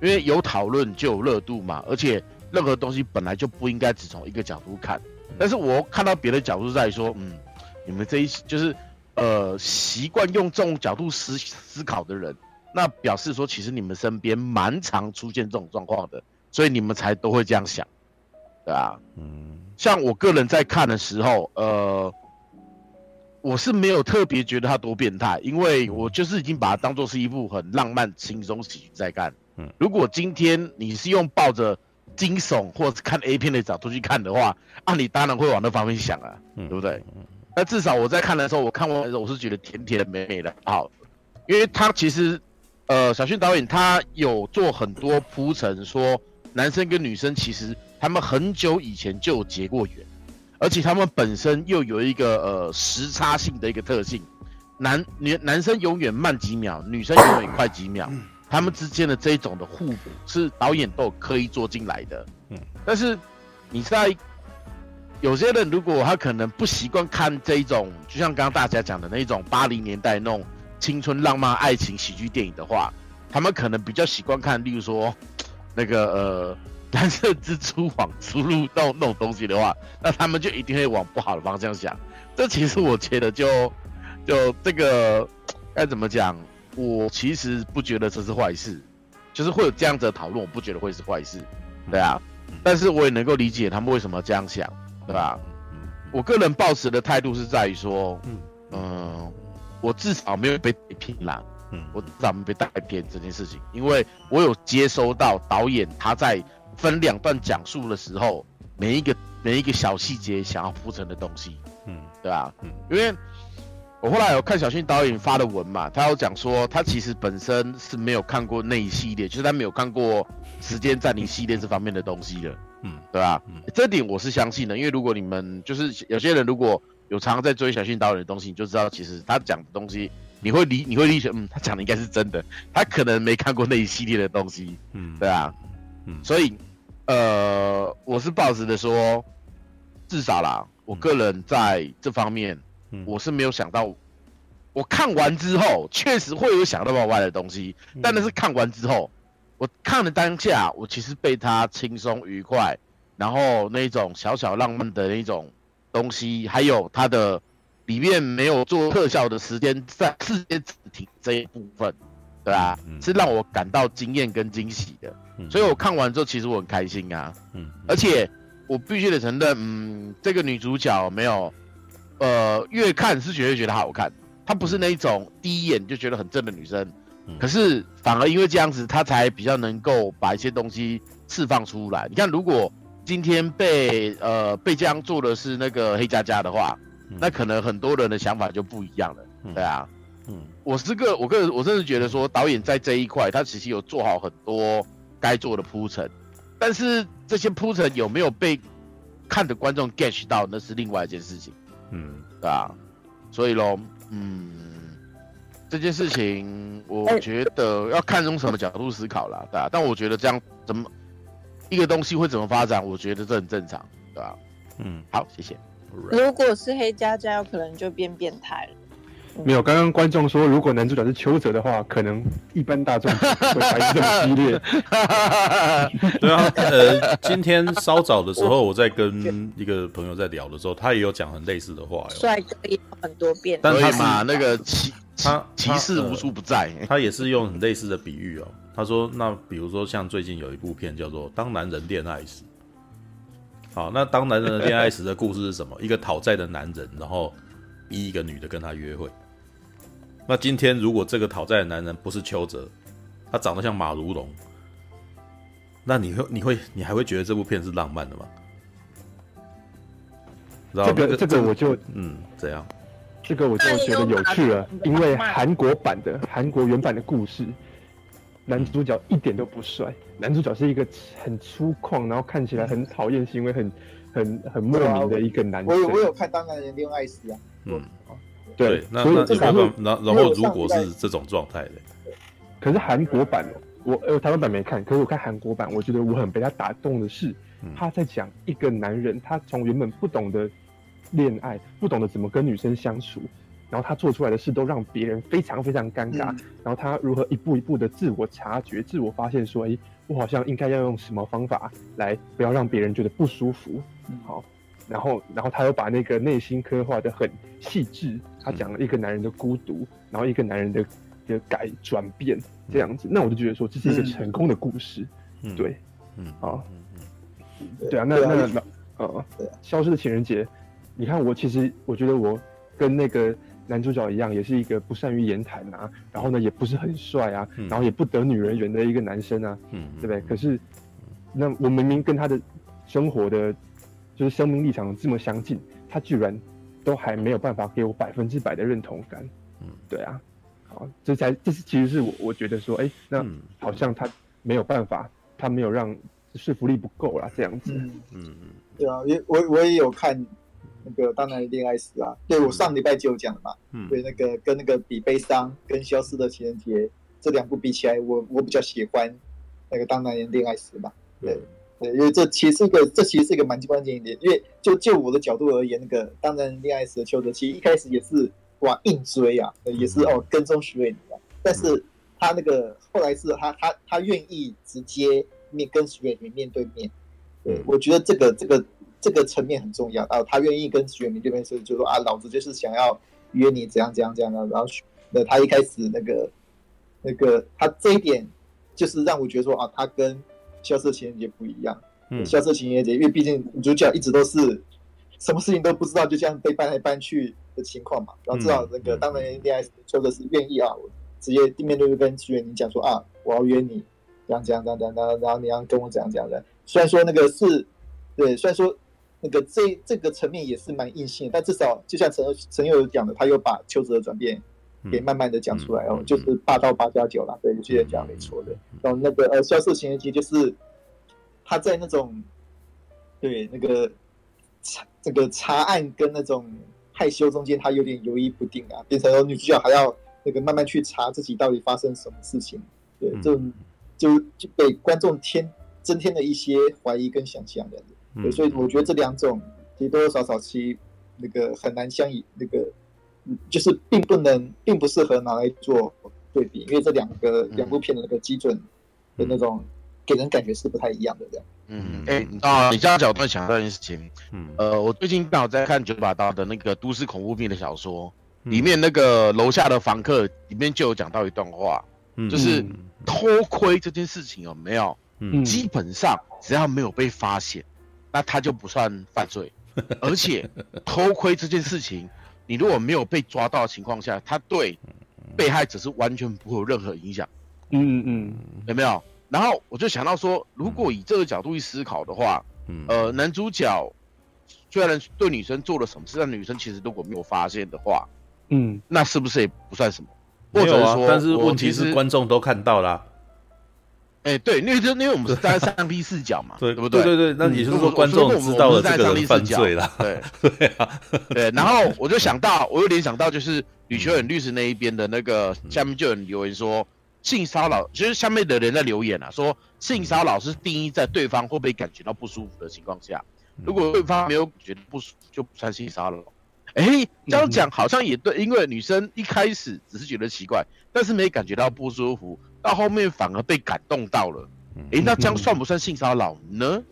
因为有讨论就有热度嘛，而且任何东西本来就不应该只从一个角度看。但是我看到别的角度在说，嗯，你们这一就是呃习惯用这种角度思思考的人，那表示说其实你们身边蛮常出现这种状况的，所以你们才都会这样想，对吧？嗯。像我个人在看的时候，呃，我是没有特别觉得他多变态，因为我就是已经把它当做是一部很浪漫、轻松喜剧在看。嗯，如果今天你是用抱着惊悚或者看 A 片的角度去看的话，啊，你当然会往那方面想啊，对不对？那至少我在看的时候，我看完的时候，我是觉得甜甜美美的，好，因为他其实，呃，小薰导演他有做很多铺陈，说男生跟女生其实。他们很久以前就有结过缘，而且他们本身又有一个呃时差性的一个特性，男女男生永远慢几秒，女生永远快几秒，他们之间的这一种的互补是导演都有刻意做进来的。嗯，但是你在有些人如果他可能不习惯看这一种，就像刚刚大家讲的那种八零年代那种青春浪漫爱情喜剧电影的话，他们可能比较习惯看，例如说 [tsk] 那个呃。蓝色蜘蛛网出入到那种东西的话，那他们就一定会往不好的方向想。这其实我觉得就就这个该怎么讲？我其实不觉得这是坏事，就是会有这样子的讨论，我不觉得会是坏事。对啊，但是我也能够理解他们为什么这样想，对吧？我个人抱持的态度是在于说，嗯。我至少没有被骗了，嗯，我至少没有被带偏这件事情，因为我有接收到导演他在分两段讲述的时候，每一个每一个小细节想要铺陈的东西，嗯，对吧？嗯，因为我后来有看小新导演发的文嘛，他有讲说他其实本身是没有看过那一系列，就是他没有看过时间暂停系列这方面的东西的。嗯，对吧？嗯，这点我是相信的，因为如果你们就是有些人如果有常常在追小信导演的东西，你就知道其实他讲的东西，你会理你会理解，嗯，他讲的应该是真的，他可能没看过那一系列的东西，嗯，对啊，嗯，所以呃，我是抱着的说，至少啦，我个人在这方面，嗯，我是没有想到，我看完之后确实会有想到歪的东西，但那是看完之后。我看了当下，我其实被他轻松愉快，然后那种小小浪漫的那种东西，还有他的里面没有做特效的时间在世界暂停这一部分，对吧？嗯，是让我感到惊艳跟惊喜的。嗯，所以我看完之后，其实我很开心啊。嗯，而且我必须得承认，嗯，这个女主角没有，呃，越看是觉得觉得好看，她不是那一种第一眼就觉得很正的女生。可是反而因为这样子，他才比较能够把一些东西释放出来。你看，如果今天被呃被这样做的是那个黑加加的话，那可能很多人的想法就不一样了，对啊。嗯，我是个我个人我甚至觉得说，导演在这一块他其实有做好很多该做的铺陈，但是这些铺陈有没有被看的观众 get 到，那是另外一件事情。嗯，对啊。所以喽，嗯。这件事情，我觉得要看从什么角度思考啦，对吧？但我觉得这样怎么一个东西会怎么发展，我觉得这很正常，对吧？嗯，好，谢谢。如果是黑加加，有可能就变变态了。没有，刚刚观众说，如果男主角是邱泽的话，可能一般大众会反应这么激烈。[laughs] 对啊，呃，今天稍早的时候，我在跟一个朋友在聊的时候，他也有讲很类似的话。帅哥也有很多遍，但他嘛，那个歧他歧视无处不在。他也是用很类似的比喻哦。他说，那比如说像最近有一部片叫做《当男人恋爱时》。好，那当男人恋爱时的故事是什么？一个讨债的男人，然后逼一个女的跟他约会。那今天如果这个讨债的男人不是邱泽，他长得像马如龙，那你会你会你还会觉得这部片是浪漫的吗？这个这个我就嗯怎样，这个我就觉得有趣了，因为韩国版的韩国原版的故事，男主角一点都不帅，男主角是一个很粗犷，然后看起来很讨厌，行为很很很莫名的一个男生。我有我有看《当男人恋爱时》啊，嗯。对，那那一般然然后如果是这种状态的，可是韩国版我呃台湾版没看，可是我看韩国版，我觉得我很被他打动的是，他在讲一个男人，他从原本不懂得恋爱，不懂得怎么跟女生相处，然后他做出来的事都让别人非常非常尴尬，然后他如何一步一步的自我察觉、自我发现，说，哎，我好像应该要用什么方法来不要让别人觉得不舒服，好。然后，然后他又把那个内心刻画的很细致。他讲了一个男人的孤独，然后一个男人的的改转变这样子。那我就觉得说，这是一个成功的故事。嗯，对，嗯，啊，对啊，那那那，呃，消失的情人节，你看我其实我觉得我跟那个男主角一样，也是一个不善于言谈啊，然后呢也不是很帅啊，然后也不得女人缘的一个男生啊，嗯，对不对？可是，那我明明跟他的生活的。就是生命立场这么相近，他居然都还没有办法给我百分之百的认同感。嗯，对啊，好，这才这是其实是我我觉得说，哎、欸，那好像他没有办法，他没有让说服力不够啦，这样子。嗯嗯，对啊，也我我也有看那个《当男人恋爱时》啊，对我上礼拜就有讲了嘛。嗯，对，那个跟那个比悲伤跟消失的情人节这两部比起来，我我比较喜欢那个《当男人恋爱时》吧。对。对，因为这其实是一个，这其实是一个蛮关键一点。因为就就我的角度而言，那个当然恋爱时的邱泽，其实一开始也是哇硬追啊，也是哦跟踪许玮甯啊。但是他那个后来是他他他愿意直接面跟许玮甯面对面。对，我觉得这个这个这个层面很重要啊。他愿意跟许玮甯面对面，所以就说啊，老子就是想要约你怎样怎样怎样的。然后那他一开始那个那个他这一点就是让我觉得说啊，他跟消失的情人节不一样，嗯萧瑟情人节，因为毕竟女主角一直都是什么事情都不知道，就这样被搬来搬去的情况嘛。然后至少那个当然恋爱说的是愿意啊，我直接面对面跟石原里讲说啊，我要约你，这样这样这样这样，然后你要跟我怎样怎样的。虽然说那个是，对，虽然说那个这这个层面也是蛮硬性的，但至少就像陈陈友讲的，他又把邱泽的转变给慢慢的讲出来哦，就是八到八加九啦，对，有些人讲没错的。然后那个呃，萧瑟情人节就是。他在那种，对那个查这个查案跟那种害羞中间，他有点犹豫不定啊，变成了女主角还要那个慢慢去查自己到底发生什么事情，对，这种就就被观众添增添了一些怀疑跟想象的，对，所以我觉得这两种其实多多少少其实那个很难相以那个，就是并不能并不适合拿来做对比，因为这两个两部片的那个基准的那种。给人感觉是不太一样的，这样。嗯，哎、欸，啊，你这样角度想到一件事情，嗯，呃，我最近刚好在看九把刀的那个都市恐怖片的小说，嗯、里面那个楼下的房客里面就有讲到一段话，嗯、就是偷窥这件事情有没有？嗯，基本上只要没有被发现，那他就不算犯罪，[laughs] 而且偷窥这件事情，你如果没有被抓到的情况下，他对被害者是完全不会有任何影响。嗯嗯，有没有？然后我就想到说，如果以这个角度去思考的话，嗯，呃，男主角虽然对女生做了什么事，但女生其实如果没有发现的话，嗯，那是不是也不算什么？或者说，但是问题是观众都看到了。哎，对，因为就因为我们是在上帝视角嘛，对，对不对？对对对，那也就是说观众知道了这个犯罪了，对 [laughs] 对啊，对。然后我就想到，我又联想到就是吕秋远律师那一边的那个下面就有人留言说。性骚扰，其实下面的人在留言啊，说性骚扰是定义在对方会不会感觉到不舒服的情况下，如果对方没有觉得不舒服，就不算性骚扰。哎、欸，这样讲好像也对，因为女生一开始只是觉得奇怪，但是没感觉到不舒服，到后面反而被感动到了。哎、欸，那这样算不算性骚扰呢？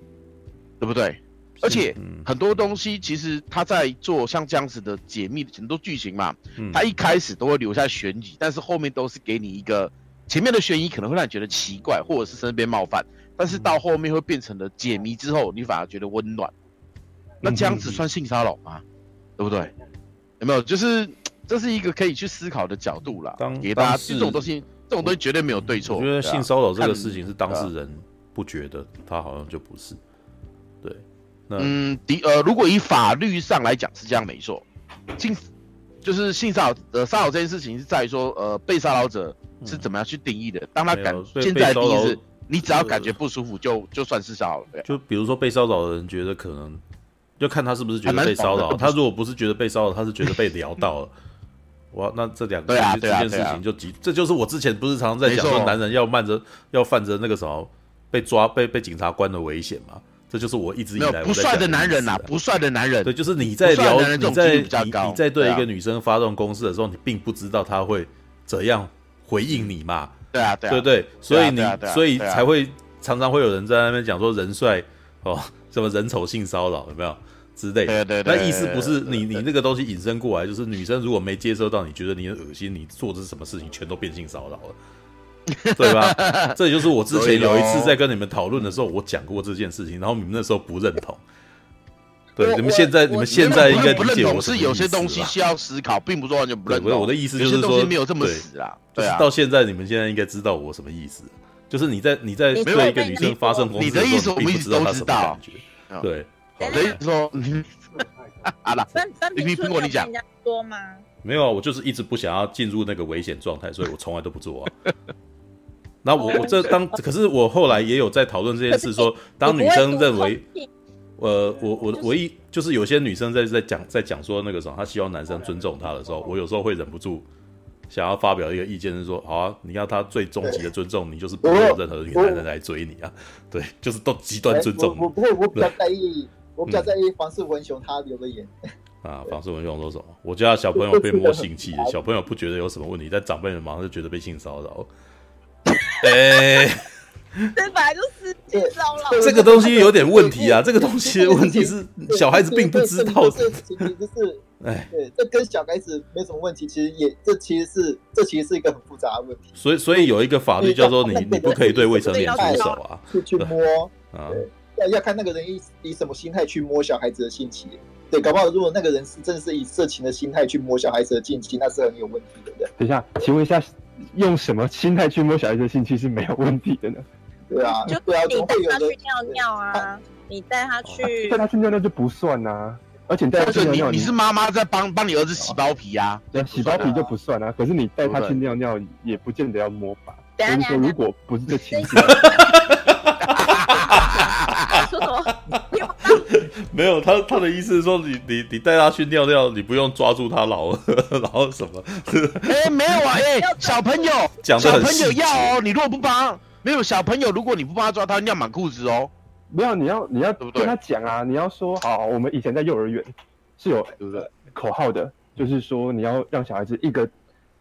对不对？而且很多东西其实他在做像这样子的解密很多剧情嘛，他一开始都会留下悬疑，但是后面都是给你一个。前面的悬疑可能会让你觉得奇怪，或者是身边冒犯，但是到后面会变成了解谜之后，你反而觉得温暖。那这样子算性骚扰吗？对不对？有没有？就是这是一个可以去思考的角度啦。给大家这种东西，这种东西绝对没有对错。我觉得性骚扰这个事情是当事人不觉得，他好像就不是。对，那嗯，的呃，如果以法律上来讲是这样没错，性就是性骚扰呃骚扰这件事情是在于说呃被骚扰者。是怎么样去定义的？当他感现在的定义是，你只要感觉不舒服就，就就算是骚扰了。就比如说被骚扰的人觉得可能，就看他是不是觉得被骚扰。他如果不是觉得被骚扰，他是觉得被聊到了。哇，那这两个这件事情就极，这就是我之前不是常常在讲说，男人要慢着要犯着那个什么被抓被被警察关的危险嘛？这就是我一直以来不帅的男人呐，不帅的男人。对，就是你在聊你在你你在对一个女生发动攻势的时候，你并不知道她会怎样。回应你嘛？对啊，对对对，所以你所以才会常常会有人在那边讲说人帅哦，什么人丑性骚扰有没有之类？对对对，那意思不是你你那个东西引申过来，就是女生如果没接收到，你觉得你很恶心，你做的是什么事情，全都变性骚扰了，[laughs] 对吧？这也就是我之前有一次在跟你们讨论的时候，我讲过这件事情，然后你们那时候不认同。对，你们现在你们现在应该理解我是有些东西需要思考，并不是完全不认同。我的意思就是说，没有这么死啊。对啊，到现在你们现在应该知道我什么意思，就是你在你在对一个女生发生攻势的时候，你并不知道她什么感觉。对，所以说，[laughs] 好了，你你听我你讲多吗？没有啊，我就是一直不想要进入那个危险状态，所以我从来都不做啊。[laughs] 那我我这当 [laughs] 可是我后来也有在讨论这件事，说当女生认为。呃，我我唯一就是有些女生在在讲在讲说那个什么，她希望男生尊重她的时候，我有时候会忍不住想要发表一个意见，是说，好啊，你要她最终极的尊重你，就是不会有任何女男人来追你啊，对，就是都极端尊重。我不会，我比较在意，我比较在意黄世文雄他留的言。啊，黄世文雄说什么？我家小朋友被摸性器，[laughs] 小朋友不觉得有什么问题，但长辈们马上就觉得被性骚扰。[laughs] 哎。这本来就是性骚扰，这个东西有点问题啊！这个东西的问题是小孩子并不知道。这其实是，哎，对，这跟小孩子没什么问题。其实也，这其实是，这其实是一个很复杂的问题。所以，所以有一个法律叫做你，你不可以对未成年出手啊，去去摸啊。要要看那个人以以什么心态去摸小孩子的性器。对，搞不好如果那个人是真的是以色情的心态去摸小孩子的性器，那是很有问题的。对，等一下，请问一下，用什么心态去摸小孩子的性器是没有问题的呢？对啊，就对啊，你带他去尿尿啊，你带他去，带他去尿尿就不算啊。而且带他去尿尿，你是妈妈在帮帮你儿子洗包皮啊？对，洗包皮就不算啊。可是你带他去尿尿，也不见得要摸吧？就是说，如果不是这情况，说什么？没有，他他的意思是说，你你你带他去尿尿，你不用抓住他老二，[laughs] 然后什么？[laughs] 哎，没有啊，哎，[laughs] 小朋友，小朋友要哦。你如果不帮，没有小朋友，如果你不帮他抓，他尿满裤子哦。没有，你要你要跟他讲啊，你要说，好，我们以前在幼儿园是有对不对口号的，就是说你要让小孩子一个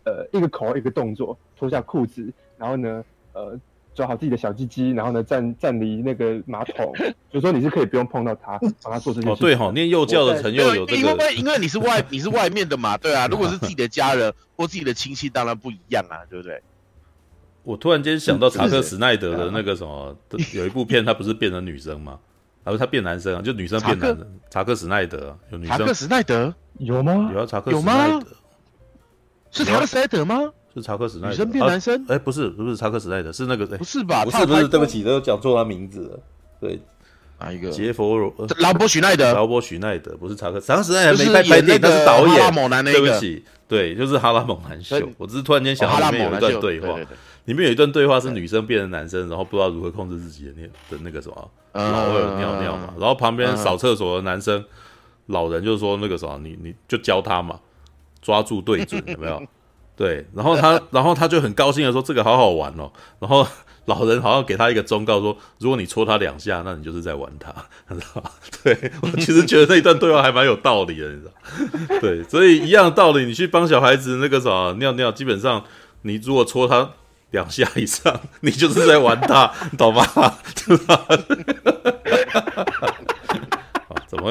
呃一个口号一个动作脱下裤子，然后呢呃抓好自己的小鸡鸡，然后呢站站离那个马桶，就说你是可以不用碰到它，[laughs] 帮他做这件事。哦，对哈，念幼教的陈又有这个，因为因为你是外你是外面的嘛，对啊，[laughs] 如果是自己的家人 [laughs] 或自己的亲戚，当然不一样啊，对不对？我突然间想到查克史奈德的那个什么，有一部片，他不是变成女生吗？然后他变男生啊，就女生变男人。查克史奈德有女生？查克史奈德有吗？有啊，查克史奈德是查克史奈德吗？是查克史奈德。女生变男生？哎，不是，不是查克史奈德，是那个不是吧？不是，不是，对不起，都讲错他名字了。对，哪一个？杰佛罗劳勃许奈德。劳勃许奈德不是查克，查克史奈德没拍拍电影，他是导演。对不起，对，就是哈拉猛男秀。我只是突然间想到里面有一段对话。里面有一段对话是女生变成男生，然后不知道如何控制自己的那的那个什么老二尿尿嘛，然后旁边扫厕所的男生老人就说那个什么，你你就教他嘛，抓住对准有没有？对，然后他 [laughs] 然后他就很高兴的说这个好好玩哦，然后老人好像给他一个忠告说，如果你戳他两下，那你就是在玩他，你知道吗？对，我其实觉得那一段对话还蛮有道理的，你知道？对，所以一样的道理，你去帮小孩子那个什么尿尿，基本上你如果戳他。两下以上，你就是在玩他，懂吗？知 [laughs] 道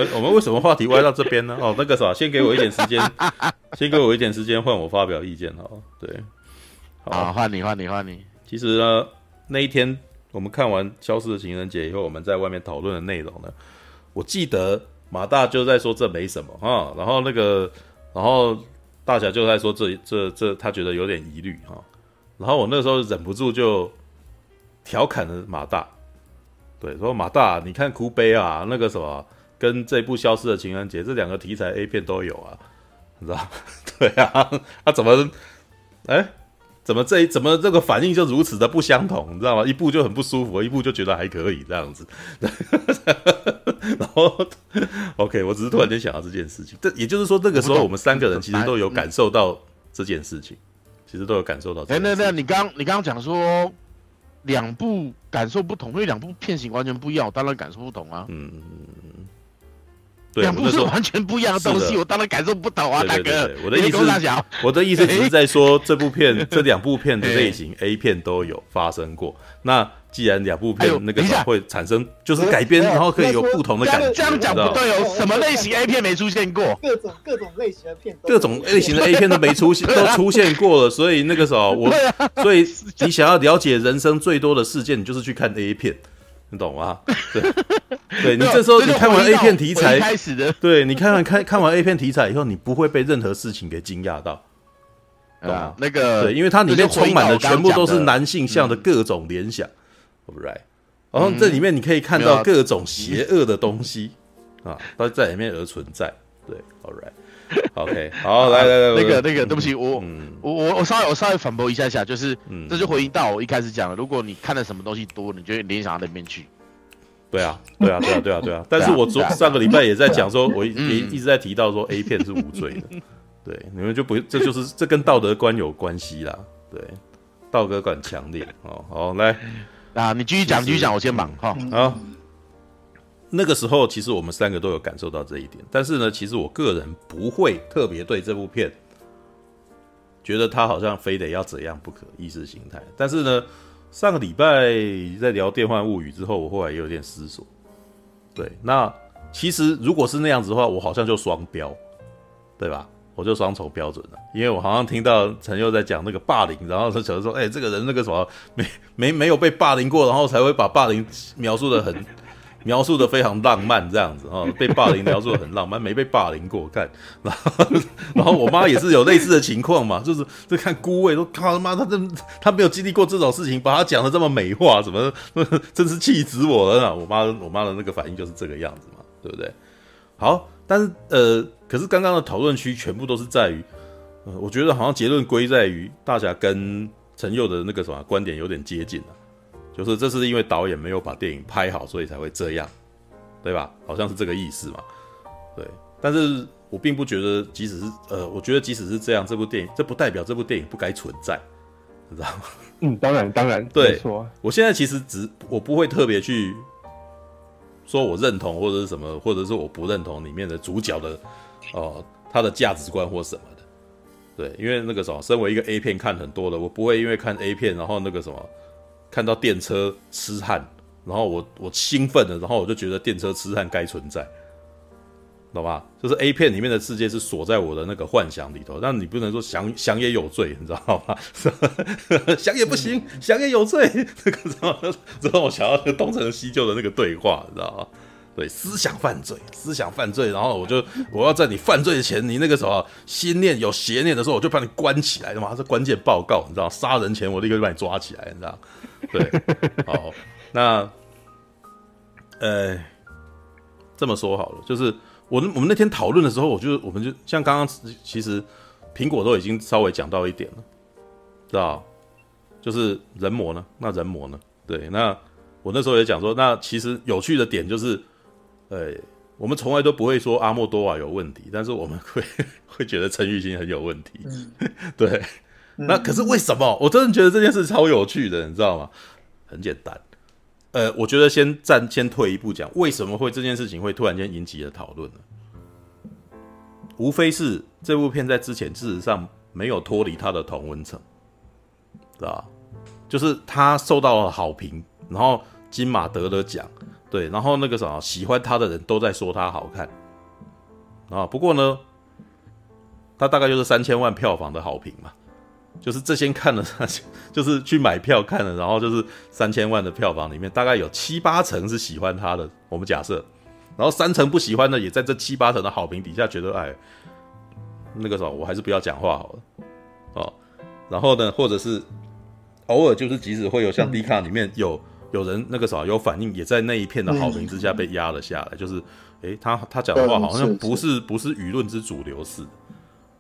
怎么？我们为什么话题歪到这边呢？哦，那个啥，先给我一点时间，[laughs] 先给我一点时间换我发表意见哈。对，好，换你，换你，换你。其实呢，那一天我们看完《消失的情人节》以后，我们在外面讨论的内容呢，我记得马大就在说这没什么哈，然后那个，然后大侠就在说这这这，他觉得有点疑虑哈。然后我那时候忍不住就调侃了马大，对，说马大，你看哭悲啊，那个什么，跟这部《消失的情人节》这两个题材 A 片都有啊，你知道？[laughs] 对啊，他、啊、怎么，哎，怎么这怎么这个反应就如此的不相同，你知道吗？一部就很不舒服，一部就觉得还可以这样子。[laughs] 然后，OK，我只是突然间想到这件事情，这也就是说，那个时候我们三个人其实都有感受到这件事情。其实都有感受到。哎，那那，你刚你刚刚讲说两部感受不同，因为两部片型完全不一样，我当然感受不同啊。嗯嗯嗯。两部是完全不一样的东西，我当然感受不到啊，大哥。我的意思，我的意思只是在说这部片 [laughs] 这两部片的类型 A 片都有发生过。那既然两部片那个会产生就是改编，然后可以有不同的感觉，这样讲不对哦。什么类型 A 片没出现过？各种各种类型的片，各种类型的 A 片都没出现，都出现过了。所以那个时候我，所以你想要了解人生最多的事件，你就是去看 A 片，你懂吗？[laughs] 对，对你这时候你看完 A 片题材开始的，对你看完看看完 A 片题材以后，你不会被任何事情给惊讶到，懂吗？那个对，因为它里面充满了全部都是男性向的各种联想。Right，然后这里面你可以看到各种邪恶的东西啊，都在里面而存在。对，All [laughs] right，OK，好，来来来，那个那个，对不起，我我我我稍微我稍微反驳一下下，就是，这就回应到我一开始讲的，如果你看的什么东西多，你就会联想到那边去。对啊，对啊，对啊，对啊，对啊。[laughs] 但是我昨上个礼拜也在讲说，我一一直在提到说 [laughs] A 片是无罪的。对，你们就不，这就是这跟道德观有关系啦。对，道德感强烈哦。好，来。啊，你继续讲，继续讲，我先忙哈。好，那个时候其实我们三个都有感受到这一点，但是呢，其实我个人不会特别对这部片觉得他好像非得要怎样不可，意识形态。但是呢，上个礼拜在聊《电幻物语》之后，我后来也有点思索。对，那其实如果是那样子的话，我好像就双标，对吧？我就双重标准了，因为我好像听到陈佑在讲那个霸凌，然后他觉得说，哎、这个人那个什么没没没有被霸凌过，然后才会把霸凌描述的很描述的非常浪漫，这样子啊，被霸凌描述的很浪漫，没被霸凌过，看，然 [laughs] 后然后我妈也是有类似的情况嘛，[laughs] 就是就看孤味都靠他妈，他这他没有经历过这种事情，把他讲的这么美化，怎么 [laughs] 真是气死我了啊！我妈我妈的那个反应就是这个样子嘛，对不对？好，但是呃，可是刚刚的讨论区全部都是在于，呃，我觉得好像结论归在于大家跟陈佑的那个什么观点有点接近了。就是这是因为导演没有把电影拍好，所以才会这样，对吧？好像是这个意思嘛。对，但是我并不觉得，即使是呃，我觉得即使是这样，这部电影这不代表这部电影不该存在，你知道吗？嗯，当然，当然，[laughs] 对。我现在其实只我不会特别去说我认同或者是什么，或者是我不认同里面的主角的哦、呃，他的价值观或什么的。对，因为那个什么，身为一个 A 片看很多的，我不会因为看 A 片然后那个什么。看到电车痴汉，然后我我兴奋了，然后我就觉得电车痴汉该存在，懂吧？就是 A 片里面的世界是锁在我的那个幻想里头，但你不能说想想也有罪，你知道吗？[laughs] 想也不行，想也有罪。这个之后，之后我想要东成西就的那个对话，你知道吗？对，思想犯罪，思想犯罪，然后我就我要在你犯罪前，你那个时候心念有邪念的时候，我就把你关起来，嘛，这关键报告，你知道？杀人前我立刻就把你抓起来，你知道？对，好，那，呃，这么说好了，就是我我们那天讨论的时候，我就我们就像刚刚其实苹果都已经稍微讲到一点了，知道？就是人魔呢，那人魔呢？对，那我那时候也讲说，那其实有趣的点就是，呃，我们从来都不会说阿莫多瓦有问题，但是我们会 [laughs] 会觉得陈玉兴很有问题，[laughs] 对。那可是为什么？我真的觉得这件事超有趣的，你知道吗？很简单，呃，我觉得先暂先退一步讲，为什么会这件事情会突然间引起了讨论呢？无非是这部片在之前事实上没有脱离它的同温层，知道吧？就是他受到了好评，然后金马得了奖，对，然后那个什么喜欢他的人都在说他好看，啊，不过呢，他大概就是三千万票房的好评嘛。就是这些看了，[laughs] 就是去买票看了，然后就是三千万的票房里面，大概有七八成是喜欢他的。我们假设，然后三成不喜欢的，也在这七八成的好评底下，觉得哎，那个时候我还是不要讲话好了哦。然后呢，或者是偶尔就是即使会有像迪卡里面有有人那个时候有反应，也在那一片的好评之下被压了下来。就是哎，他他讲的话好像不是不是舆论之主流似的。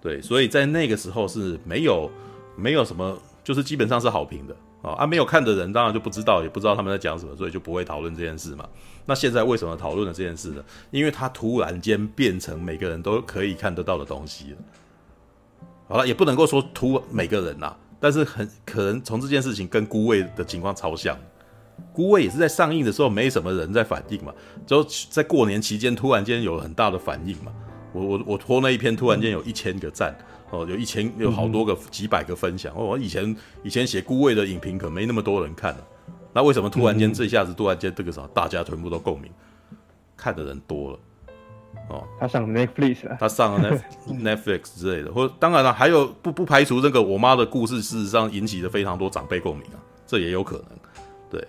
对，所以在那个时候是没有。没有什么，就是基本上是好评的啊啊！没有看的人当然就不知道，也不知道他们在讲什么，所以就不会讨论这件事嘛。那现在为什么讨论了这件事呢？因为它突然间变成每个人都可以看得到的东西了。好了，也不能够说突每个人呐、啊，但是很可能从这件事情跟孤位的情况超像。孤味也是在上映的时候没什么人在反应嘛，就在过年期间突然间有很大的反应嘛。我我我拖那一篇突然间有一千个赞。哦，有一千有好多个几百个分享。哦，我以前以前写孤味的影评可没那么多人看了，那为什么突然间这下子突然间这个啥，大家全部都共鸣，看的人多了。哦，他上 Netflix 了，他上了 [laughs] Netflix 之类的，或当然了，还有不不排除这个我妈的故事，事实上引起了非常多长辈共鸣啊，这也有可能，对。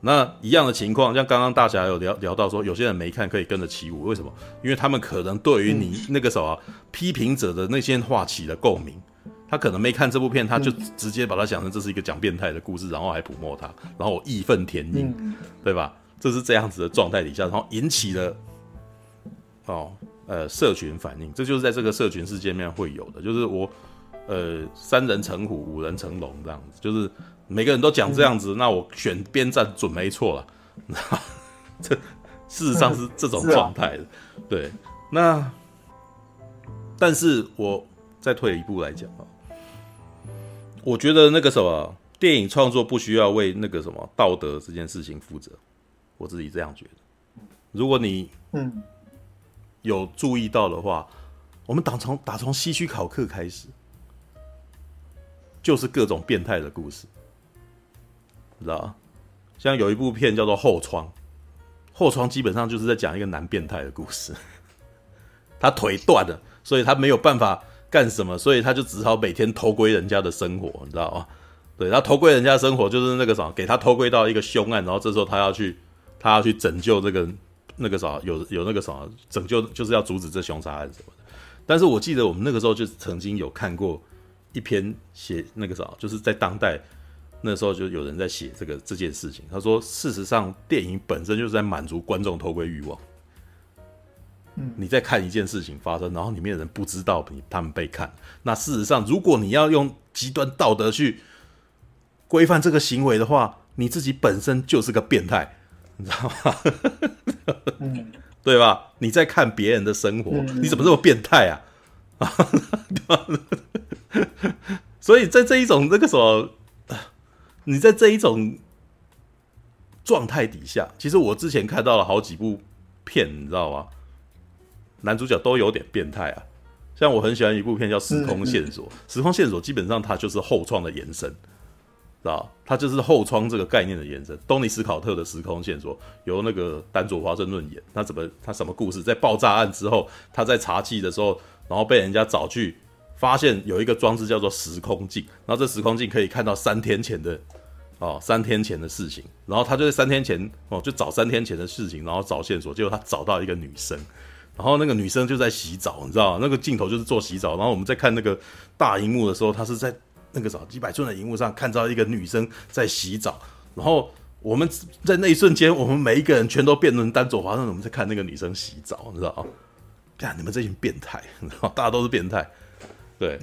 那一样的情况，像刚刚大侠有聊聊到说，有些人没看可以跟着起舞，为什么？因为他们可能对于你那个什么批评者的那些话起了共鸣，他可能没看这部片，他就直接把它想成这是一个讲变态的故事，然后还泼墨他，然后我义愤填膺，对吧？这是这样子的状态底下，然后引起了哦呃社群反应，这就是在这个社群世界面会有的，就是我呃三人成虎，五人成龙这样子，就是。每个人都讲这样子，嗯、那我选边站准没错了。[laughs] 这事实上是这种状态的，嗯、对。那但是我再退一步来讲啊，我觉得那个什么电影创作不需要为那个什么道德这件事情负责，我自己这样觉得。如果你嗯有注意到的话，我们打从打从西区考克开始，就是各种变态的故事。知道，像有一部片叫做《后窗》，《后窗》基本上就是在讲一个男变态的故事。[laughs] 他腿断了，所以他没有办法干什么，所以他就只好每天偷窥人家的生活，你知道吗？对，他偷窥人家的生活，就是那个什么，给他偷窥到一个凶案，然后这时候他要去他要去拯救这个那个啥，有有那个啥，拯救就是要阻止这凶杀案什么的。但是我记得我们那个时候就曾经有看过一篇写那个啥，就是在当代那时候就有人在写这个这件事情。他说，事实上电影本身就是在满足观众偷窥欲望。嗯，你在看一件事情发生，然后里面的人不知道你他们被看。那事实上，如果你要用极端道德去规范这个行为的话，你自己本身就是个变态，你知道吗？嗯。对吧？你在看别人的生活，嗯、你怎么这么变态啊？[laughs] 所以在这一种那个什么，你在这一种状态底下，其实我之前看到了好几部片，你知道吗？男主角都有点变态啊。像我很喜欢一部片叫《时空线索》，时空线索基本上它就是后创的延伸。知道，它就是后窗这个概念的延伸。东尼史考特的时空线索由那个丹佐华盛顿演，他怎么他什么故事？在爆炸案之后，他在查记的时候，然后被人家找去，发现有一个装置叫做时空镜，然后这时空镜可以看到三天前的哦，三天前的事情。然后他就在三天前哦，就找三天前的事情，然后找线索。结果他找到一个女生，然后那个女生就在洗澡，你知道吗？那个镜头就是做洗澡。然后我们在看那个大荧幕的时候，他是在。那个时候，几百寸的荧幕上看到一个女生在洗澡，然后我们在那一瞬间，我们每一个人全都变成丹佐华盛顿，我们在看那个女生洗澡，你知道吗？看你们这群变态，你知道，大家都是变态。对，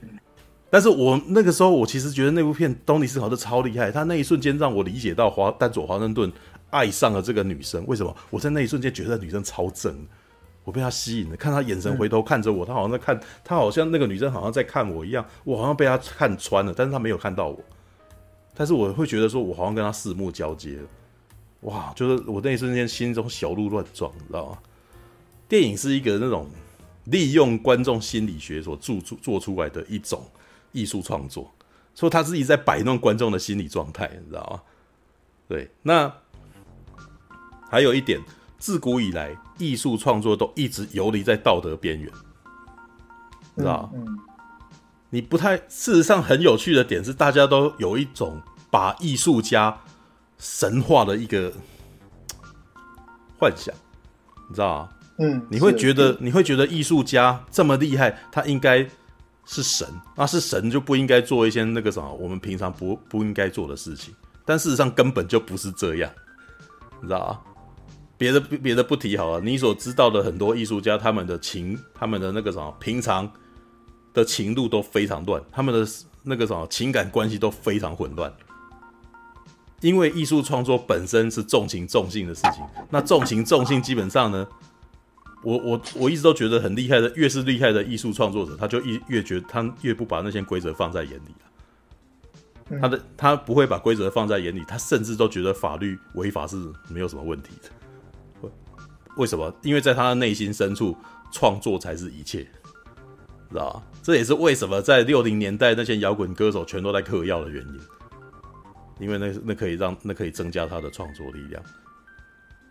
但是我那个时候，我其实觉得那部片东尼斯考特超厉害，他那一瞬间让我理解到华丹佐华盛顿爱上了这个女生，为什么？我在那一瞬间觉得女生超正。我被他吸引了，看他眼神回头看着我，他好像在看，他好像那个女生好像在看我一样，我好像被他看穿了，但是他没有看到我，但是我会觉得说，我好像跟他四目交接，哇，就是我那一瞬间心中小鹿乱撞，你知道吗？电影是一个那种利用观众心理学所做出做出来的一种艺术创作，所以他自己在摆弄观众的心理状态，你知道吗？对，那还有一点。自古以来，艺术创作都一直游离在道德边缘，知道、嗯嗯、你不太，事实上很有趣的点是，大家都有一种把艺术家神化的一个幻想，你知道吗？嗯，你会觉得，你会觉得艺术家这么厉害，他应该是神，那是神就不应该做一些那个什么我们平常不不应该做的事情，但事实上根本就不是这样，你知道啊？别的别的不提好了，你所知道的很多艺术家，他们的情，他们的那个什么，平常的情路都非常乱，他们的那个什么情感关系都非常混乱。因为艺术创作本身是重情重性的事情，那重情重性基本上呢，我我我一直都觉得很厉害的，越是厉害的艺术创作者，他就越越觉得他越不把那些规则放在眼里，他的他不会把规则放在眼里，他甚至都觉得法律违法是没有什么问题的。为什么？因为在他的内心深处，创作才是一切，知道吧？这也是为什么在六零年代那些摇滚歌手全都在嗑药的原因，因为那那可以让那可以增加他的创作力量。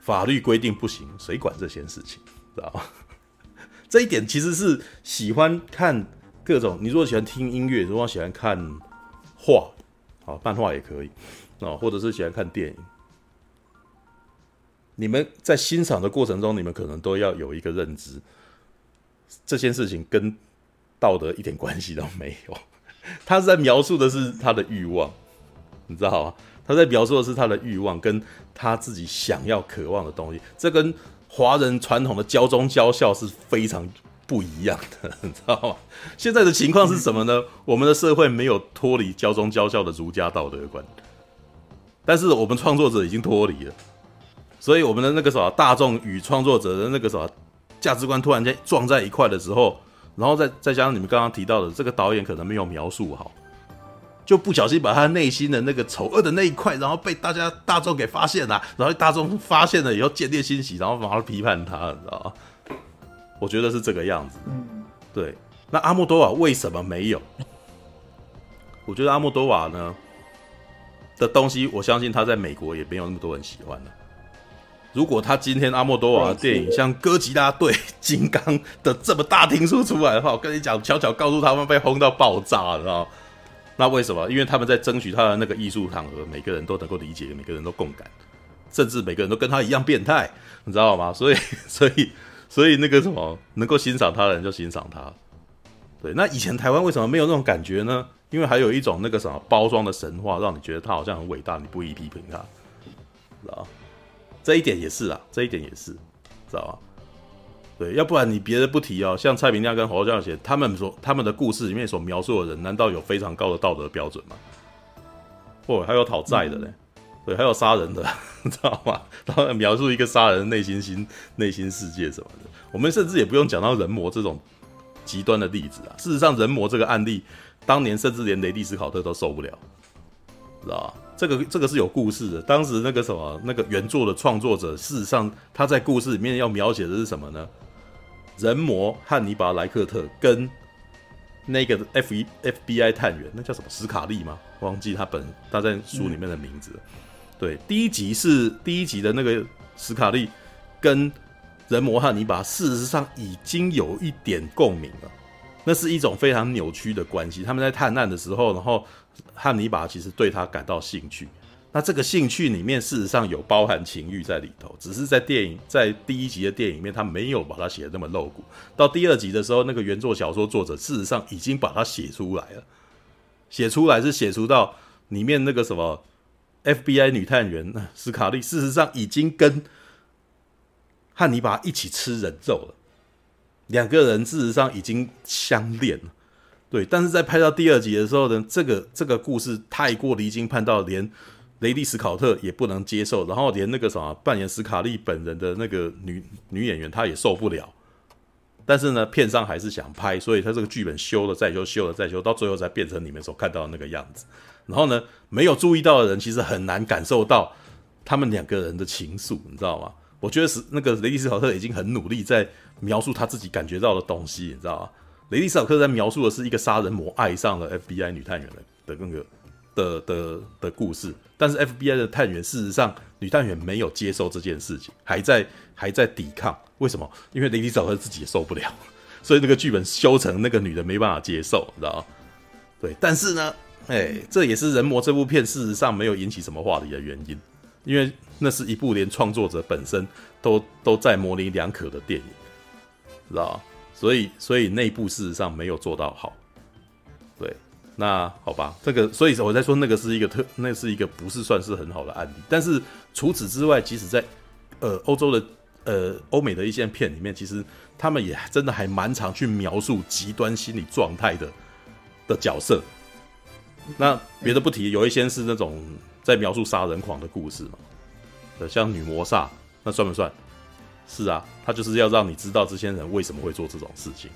法律规定不行，谁管这些事情？知道吧？[laughs] 这一点其实是喜欢看各种。你如果喜欢听音乐，如果喜欢看画，好，漫画也可以哦，或者是喜欢看电影。你们在欣赏的过程中，你们可能都要有一个认知，这件事情跟道德一点关系都没有。[laughs] 他是在描述的是他的欲望，你知道吗？他在描述的是他的欲望，跟他自己想要、渴望的东西。这跟华人传统的教中教孝是非常不一样的，你知道吗？现在的情况是什么呢？我们的社会没有脱离教中教孝的儒家道德观，但是我们创作者已经脱离了。所以我们的那个什么大众与创作者的那个什么价值观突然间撞在一块的时候，然后再再加上你们刚刚提到的这个导演可能没有描述好，就不小心把他内心的那个丑恶的那一块，然后被大家大众给发现了，然后大众发现了以后见猎心喜，然后马上批判他，你知道吗？我觉得是这个样子。嗯，对。那阿莫多瓦为什么没有？我觉得阿莫多瓦呢的东西，我相信他在美国也没有那么多人喜欢的。如果他今天阿莫多瓦的电影像哥吉拉对金刚的这么大厅数出来的话，我跟你讲，悄悄告诉他们被轰到爆炸，知道？那为什么？因为他们在争取他的那个艺术场合，每个人都能够理解，每个人都共感，甚至每个人都跟他一样变态，你知道吗？[laughs] 所以，所以，所以那个什么，能够欣赏他的人就欣赏他。对，那以前台湾为什么没有那种感觉呢？因为还有一种那个什么包装的神话，让你觉得他好像很伟大，你不宜批评他，知道这一点也是啊，这一点也是，知道吧？对，要不然你别的不提哦，像蔡明亮跟侯孝贤他们所他们的故事里面所描述的人，难道有非常高的道德标准吗？或还有讨债的嘞，嗯、对，还有杀人的，[laughs] 你知道吗？然后描述一个杀人的内心心、内心世界什么的，我们甚至也不用讲到人魔这种极端的例子啊。事实上，人魔这个案例，当年甚至连雷利斯考特都受不了，知道吧？这个这个是有故事的。当时那个什么，那个原作的创作者，事实上他在故事里面要描写的是什么呢？人魔汉尼拔莱克特跟那个 F 一 FBI 探员，那叫什么史卡利吗？忘记他本他在书里面的名字。对，第一集是第一集的那个史卡利跟人魔汉尼拔，事实上已经有一点共鸣了。那是一种非常扭曲的关系。他们在探案的时候，然后汉尼拔其实对他感到兴趣。那这个兴趣里面事实上有包含情欲在里头，只是在电影在第一集的电影里面，他没有把它写得那么露骨。到第二集的时候，那个原作小说作者事实上已经把它写出来了，写出来是写出到里面那个什么 FBI 女探员斯卡利，事实上已经跟汉尼拔一起吃人肉了，两个人事实上已经相恋了。对，但是在拍到第二集的时候呢，这个这个故事太过离经叛道，连。雷迪斯考特也不能接受，然后连那个什么扮演史卡利本人的那个女女演员，她也受不了。但是呢，片商还是想拍，所以他这个剧本修了再修，修了再修，到最后才变成你们所看到的那个样子。然后呢，没有注意到的人其实很难感受到他们两个人的情愫，你知道吗？我觉得是那个雷迪斯考特已经很努力在描述他自己感觉到的东西，你知道吗？雷迪斯考特在描述的是一个杀人魔爱上了 FBI 女探员的的那个。的的的故事，但是 FBI 的探员事实上，女探员没有接受这件事情，还在还在抵抗。为什么？因为雷迪找他自己也受不了，所以那个剧本修成那个女的没办法接受，你知道吗？对，但是呢，哎、这也是《人魔》这部片事实上没有引起什么话题的原因，因为那是一部连创作者本身都都在模棱两可的电影，知道吗？所以所以内部事实上没有做到好，那好吧，这个所以我在说那个是一个特，那是一个不是算是很好的案例。但是除此之外，即使在呃欧洲的呃欧美的一些片里面，其实他们也真的还蛮常去描述极端心理状态的的角色。那别的不提，有一些是那种在描述杀人狂的故事嘛，呃，像女魔煞，那算不算？是啊，他就是要让你知道这些人为什么会做这种事情，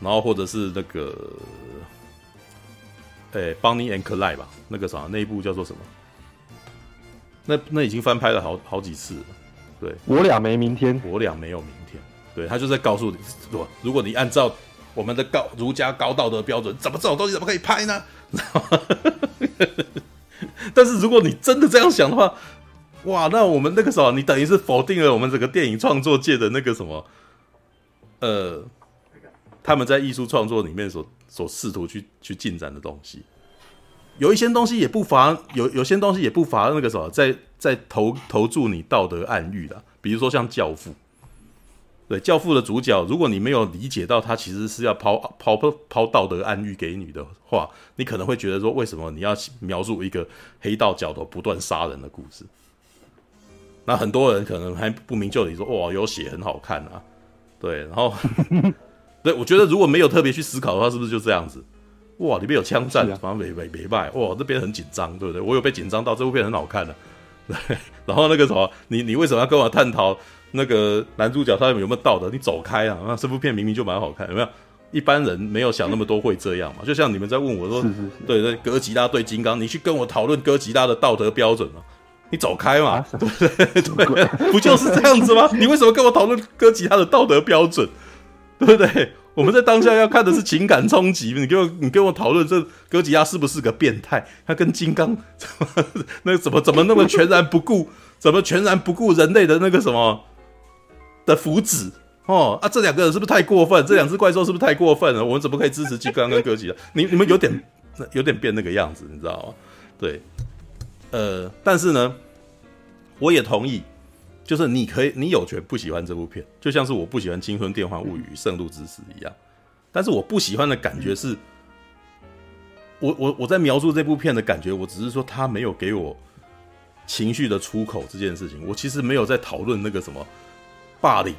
然后或者是那个。哎，Bonnie and Clyde 吧，那个啥，那一部叫做什么？那那已经翻拍了好好几次了。对，我俩没明天，我俩没有明天。对，他就在告诉你，如如果你按照我们的高儒家高道德标准，怎么这种东西怎么可以拍呢？[laughs] 但是如果你真的这样想的话，哇，那我们那个啥，你等于是否定了我们整个电影创作界的那个什么？呃，他们在艺术创作里面所。所试图去去进展的东西，有一些东西也不乏有有些东西也不乏那个什么，在在投投注你道德暗喻的，比如说像《教父》，对《教父》的主角，如果你没有理解到他其实是要抛抛抛抛道德暗喻给你的话，你可能会觉得说，为什么你要描述一个黑道角头不断杀人的故事？那很多人可能还不明就里说，哇，有血很好看啊，对，然后。对，我觉得如果没有特别去思考的话，是不是就这样子？哇，里面有枪战，反正没没没败，哇，这边很紧张，对不对？我有被紧张到，这部片很好看的、啊。[laughs] 对，然后那个什么，你你为什么要跟我探讨那个男主角他有没有道德？你走开啊！那这部片明明就蛮好看，有没有？一般人没有想那么多会这样嘛？就像你们在问我说，是是是对对，哥吉拉对金刚，你去跟我讨论哥吉拉的道德标准啊？你走开嘛，对不对？[laughs] 对，不就是这样子吗？你为什么跟我讨论哥吉拉的道德标准？对不对？我们在当下要看的是情感冲击。你给我，你跟我讨论这哥吉拉是不是个变态？他跟金刚 [laughs] 怎么那个怎么怎么那么全然不顾？怎么全然不顾人类的那个什么的福祉？哦啊，这两个人是不是太过分？这两只怪兽是不是太过分了？我们怎么可以支持金刚跟哥吉拉？你你们有点有点变那个样子，你知道吗？对，呃，但是呢，我也同意，就是你可以，你有权不喜欢这部片，就像是我不喜欢《青春电幻物语》《圣路之死》一样。但是我不喜欢的感觉是，我我我在描述这部片的感觉，我只是说他没有给我情绪的出口这件事情。我其实没有在讨论那个什么霸凌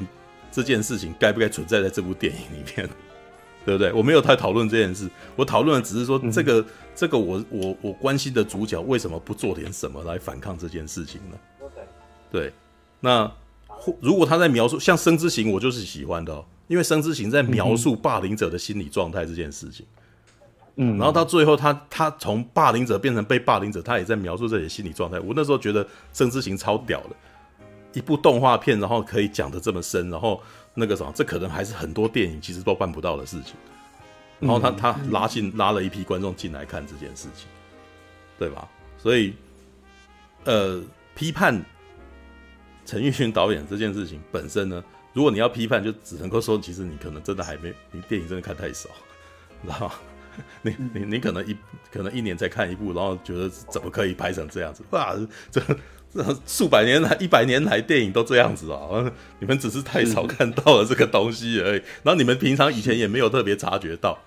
这件事情该不该存在在这部电影里面，[laughs] 对不对？我没有太讨论这件事，我讨论的只是说这个、嗯、这个我我我关心的主角为什么不做点什么来反抗这件事情呢？对，那如果他在描述像《生之行》，我就是喜欢的、哦。因为生之行在描述霸凌者的心理状态这件事情，嗯，然后到最后他他从霸凌者变成被霸凌者，他也在描述自己的心理状态。我那时候觉得生之行超屌的，一部动画片，然后可以讲的这么深，然后那个什么，这可能还是很多电影其实都办不到的事情。然后他他拉进拉了一批观众进来看这件事情，对吧？所以，呃，批判陈玉勋导演这件事情本身呢？如果你要批判，就只能够说，其实你可能真的还没，你电影真的看太少，知道吗？你你你可能一可能一年才看一部，然后觉得怎么可以拍成这样子？哇，这这数百年来、一百年来电影都这样子啊！你们只是太少看到了这个东西而已。然后你们平常以前也没有特别察觉到，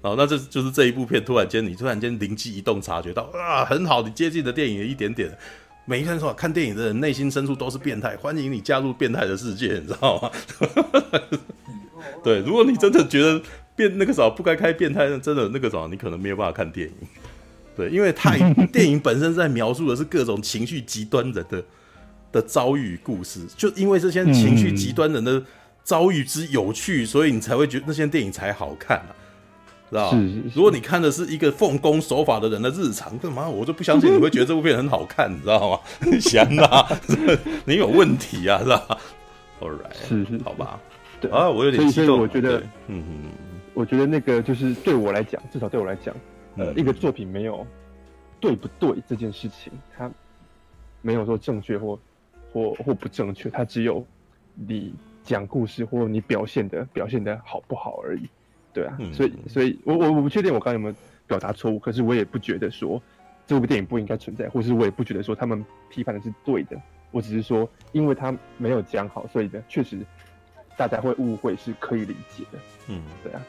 然后那这就是这一部片突然间你突然间灵机一动，察觉到啊，很好，你接近的电影一点点。每一个人说看电影的人内心深处都是变态，[laughs] 欢迎你加入变态的世界，你知道吗？[laughs] 对，如果你真的觉得变那个啥不该开变态，那真的那个啥，你可能没有办法看电影。对，因为太 [laughs] 电影本身在描述的是各种情绪极端人的的遭遇故事，就因为这些情绪极端人的遭遇之有趣，所以你才会觉得那些电影才好看啊。知道如果你看的是一个奉公守法的人的日常，干嘛？我就不相信你会觉得这部片很好看，你知道吗？[laughs] 闲啊，[laughs] 你有问题啊，是吧？All right，是是，好吧。对啊，我有点激动。我觉得，嗯嗯，我觉得那个就是对我来讲，至少对我来讲，呃，一个作品没有对不对这件事情，它没有说正确或或或不正确，它只有你讲故事或你表现的表现的好不好而已。对啊，所以，所以我我我不确定我刚刚有没有表达错误，可是我也不觉得说这部电影不应该存在，或是我也不觉得说他们批判的是对的，我只是说，因为他没有讲好，所以呢，确实大家会误会是可以理解的。嗯，对啊，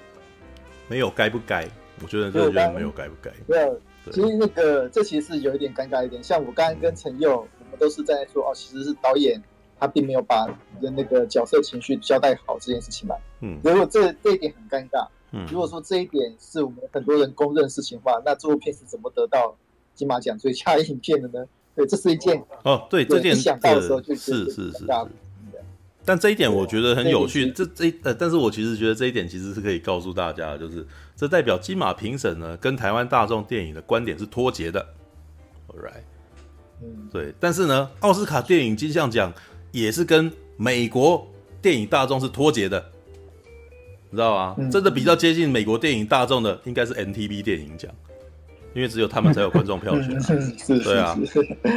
没有该不该，我觉得这个就没有该不该。对，其实那个这其实是有一点尴尬一点，像我刚刚跟陈佑，我们都是在说哦，其实是导演。他并没有把你的那个角色情绪交代好这件事情嘛。嗯，如果这这一点很尴尬。嗯，如果说这一点是我们很多人公认事情的话，那这部片是怎么得到金马奖最佳影片的呢？对，这是一件哦，对，这件想到的时候就是是是是。但这一点我觉得很有趣，这这呃，但是我其实觉得这一点其实是可以告诉大家，就是这代表金马评审呢跟台湾大众电影的观点是脱节的。All right，嗯，对，但是呢，奥斯卡电影金像奖。也是跟美国电影大众是脱节的，你知道吗？嗯、真的比较接近美国电影大众的，应该是 MTV 电影奖，因为只有他们才有观众票选。对啊，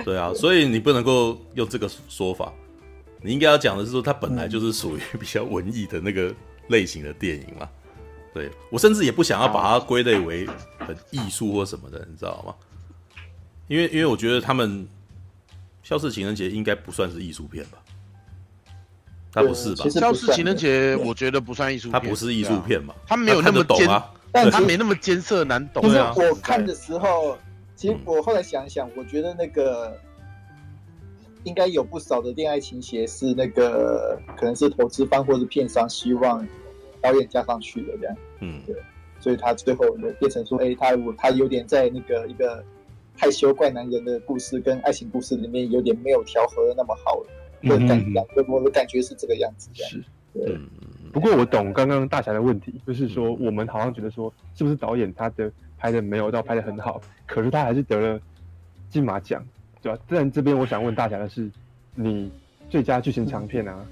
对啊，所以你不能够用这个说法，你应该要讲的是说，它本来就是属于比较文艺的那个类型的电影嘛。对，我甚至也不想要把它归类为很艺术或什么的，你知道吗？因为因为我觉得他们《消失情人节》应该不算是艺术片吧。他不是吧？消失情人节，我觉得不算艺术片。他不是艺术片嘛？他没有那么懂啊，[laughs] 但他没那么艰涩难懂。对啊。我看的时候，其实我后来想一想，我觉得那个应该有不少的恋爱情节是那个可能是投资方或者片商希望导演加上去的这样。嗯，对。所以他最后呢变成说，哎，他我他有点在那个一个害羞怪男人的故事跟爱情故事里面有点没有调和的那么好。我感觉，我的感觉是这个样子。是，对。不过我懂刚刚大侠的问题，就是说我们好像觉得说，是不是导演他的拍的没有到拍的很好，可是他还是得了金马奖，对吧？但这边我想问大侠的是，你最佳剧情长片啊，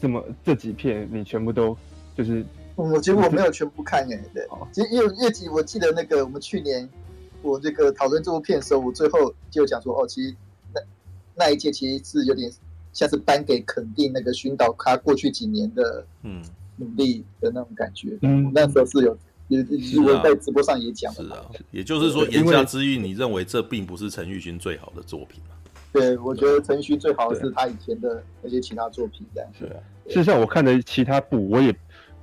这么这几片你全部都就是，我其实我没有全部看诶，对。其实因为叶记，我记得那个我们去年我这个讨论这部片的时候，我最后就讲说，哦，其实那那一届其实是有点。像是颁给肯定那个熏导他过去几年的嗯。努力的那种感觉，嗯，那时候是有，也是我在直播上也讲了，是啊，也就是说言下之意，你认为这并不是陈玉勋最好的作品吗？对，我觉得陈玉勋最好的是他以前的那些其他作品这样。是啊，事实上我看的其他部，我也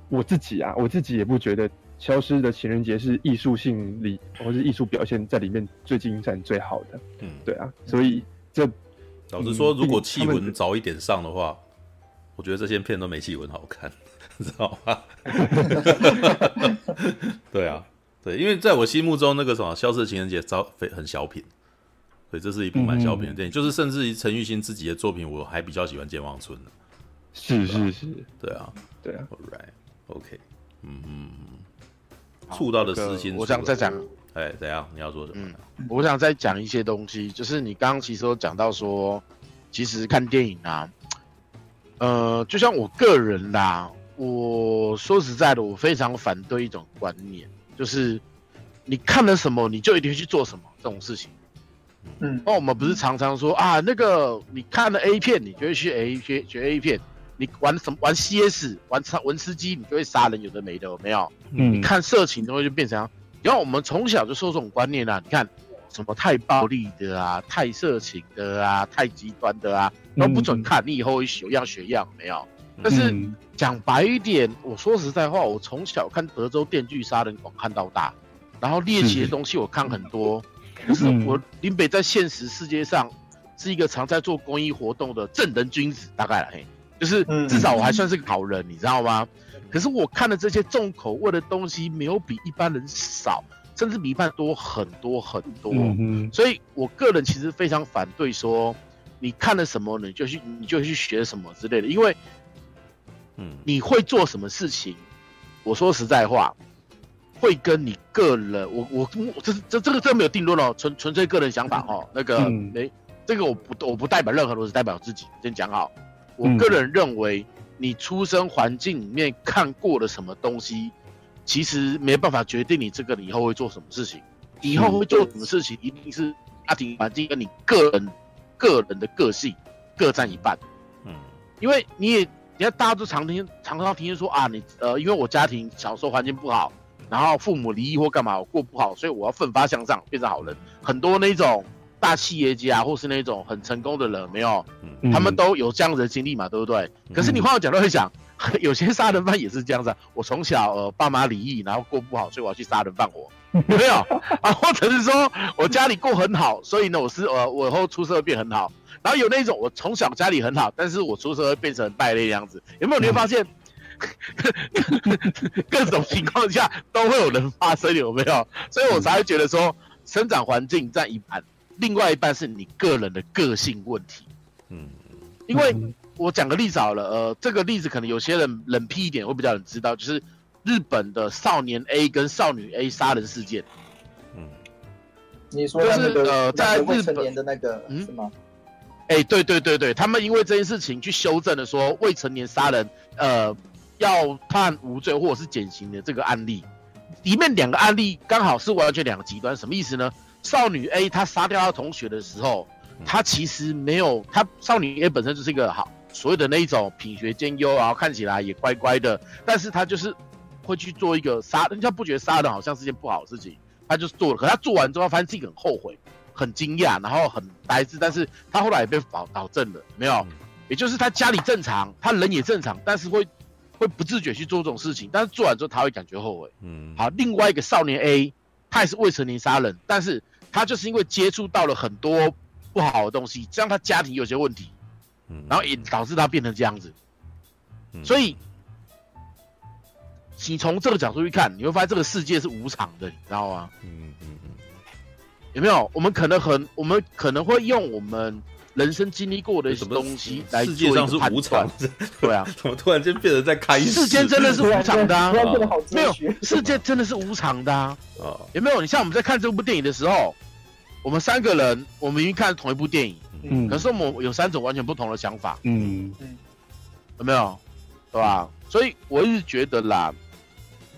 我自己啊，我自己也不觉得《消失的情人节》是艺术性里或是艺术表现在里面最精湛最好的。嗯，对啊，所以这老实说，如果气温早一点上的话，我觉得这些片都没气氛好看，[laughs] 知道吗？[laughs] 对啊，对，因为在我心目中，那个什么《消失的情人节》早非很小品。所以这是一部蛮小品的电影，嗯、就是甚至于陈玉兴自己的作品，我还比较喜欢《健忘村》的。是是是，对啊，对啊。All right，OK，嗯嗯嗯。触到的私心，我想再讲，哎，怎样？你要说什么？嗯，我想再讲一些东西，就是你刚刚其实有讲到说，其实看电影啊，呃，就像我个人啦，我说实在的，我非常反对一种观念，就是你看了什么，你就一定会去做什么这种事情。嗯，那我们不是常常说啊，那个你看了 A 片，你就会去 A 学学 A 片；你玩什么玩 CS，玩文吃鸡，你就会杀人，有的没的，有没有？嗯，你看色情东西就变成，然后我们从小就受这种观念啊，你看什么太暴力的啊，太色情的啊，太极端的啊，都不准看，你以后会学样学样，没有？但是讲白一点，我说实在话，我从小看德州电锯杀人狂看到大，然后猎奇的东西我看很多。可是我林北在现实世界上是一个常在做公益活动的正人君子，大概嘿，就是至少我还算是个好人，你知道吗？可是我看的这些重口味的东西，没有比一般人少，甚至比一般多很多很多。嗯所以我个人其实非常反对说，你看了什么，你就去你就去学什么之类的，因为，嗯，你会做什么事情？我说实在话。会跟你个人，我我我这是这这个这没有定论哦，纯纯粹个人想法哦。那个没、嗯，这个我不我不代表任何人，我只代表自己。先讲好，我个人认为，你出生环境里面看过了什么东西，其实没办法决定你这个你以后会做什么事情。以后会做什么事情，一定是家庭环境跟你个人个人的个性各占一半。嗯，因为你也，你看大家都常听常常听说啊，你呃，因为我家庭小时候环境不好。然后父母离异或干嘛，我过不好，所以我要奋发向上，变成好人。很多那种大企业家或是那种很成功的人，没有，他们都有这样子的经历嘛，对不对？可是你换个角度会想，[laughs] 有些杀人犯也是这样子啊。我从小呃爸妈离异，然后过不好，所以我要去杀人放火，[laughs] 有没有啊？或者是说我家里过很好，所以呢我是呃我以后出社会变很好。然后有那种我从小家里很好，但是我出社会变成败类的样子，有没有？你会发现？[laughs] 各种情况下都会有人发生，有没有？所以我才会觉得说，生长环境占一半，另外一半是你个人的个性问题。嗯，因为我讲个例子好了，呃，这个例子可能有些人冷僻一点会比较能知道，就是日本的少年 A 跟少女 A 杀人事件。嗯，你说就是呃，在日本的那个，嗯，是吗？哎，对对对对，他们因为这件事情去修正了，说未成年杀人，呃。要判无罪或者是减刑的这个案例，里面两个案例刚好是完全两个极端，什么意思呢？少女 A 她杀掉她同学的时候，她其实没有，她少女 A 本身就是一个好所谓的那一种品学兼优，然后看起来也乖乖的，但是她就是会去做一个杀，人家不觉得杀人好像是件不好的事情，她就是做了，可她做完之后发现自己很后悔，很惊讶，然后很呆滞，但是她后来也被保保证了，没有，也就是她家里正常，她人也正常，但是会。会不自觉去做这种事情，但是做完之后他会感觉后悔。嗯，好，另外一个少年 A，他也是未成年杀人，但是他就是因为接触到了很多不好的东西，这样他家庭有些问题，嗯，然后也导致他变成这样子。嗯，所以你从这个角度去看，你会发现这个世界是无常的，你知道吗？嗯嗯嗯，有没有？我们可能很，我们可能会用我们。人生经历过的什么东西来做一个判断？世界上是无常，[laughs] 对啊，[laughs] 怎么突然间变得在开始？世间真的是无常的啊！没有，世界真的是无常的啊！有没有？你像我们在看这部电影的时候，我们三个人，我们明明看同一部电影，嗯，可是我们有三种完全不同的想法，嗯嗯，有没有？对吧？所以我一直觉得啦，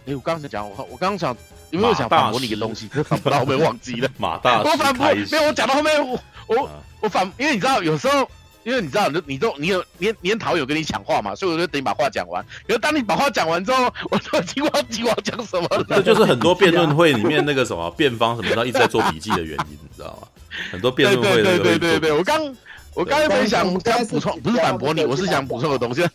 哎，我刚才讲，我我刚刚想有没有想反驳你的东西？反驳到后面忘记了。[laughs] 马大，我反驳没有，我讲到后面我我。我反，因为你知道，有时候因为你知道，你你都你有连连桃有跟你抢话嘛，所以我就等你把话讲完。可是当你把话讲完之后，我都已经忘记我要讲什么了。这就是很多辩论会里面那个什么辩方什么的一直在做笔记的原因，你知道吗？很多辩论会对对对对，我刚我刚才想刚补充，不是反驳你，我是想补充的东西。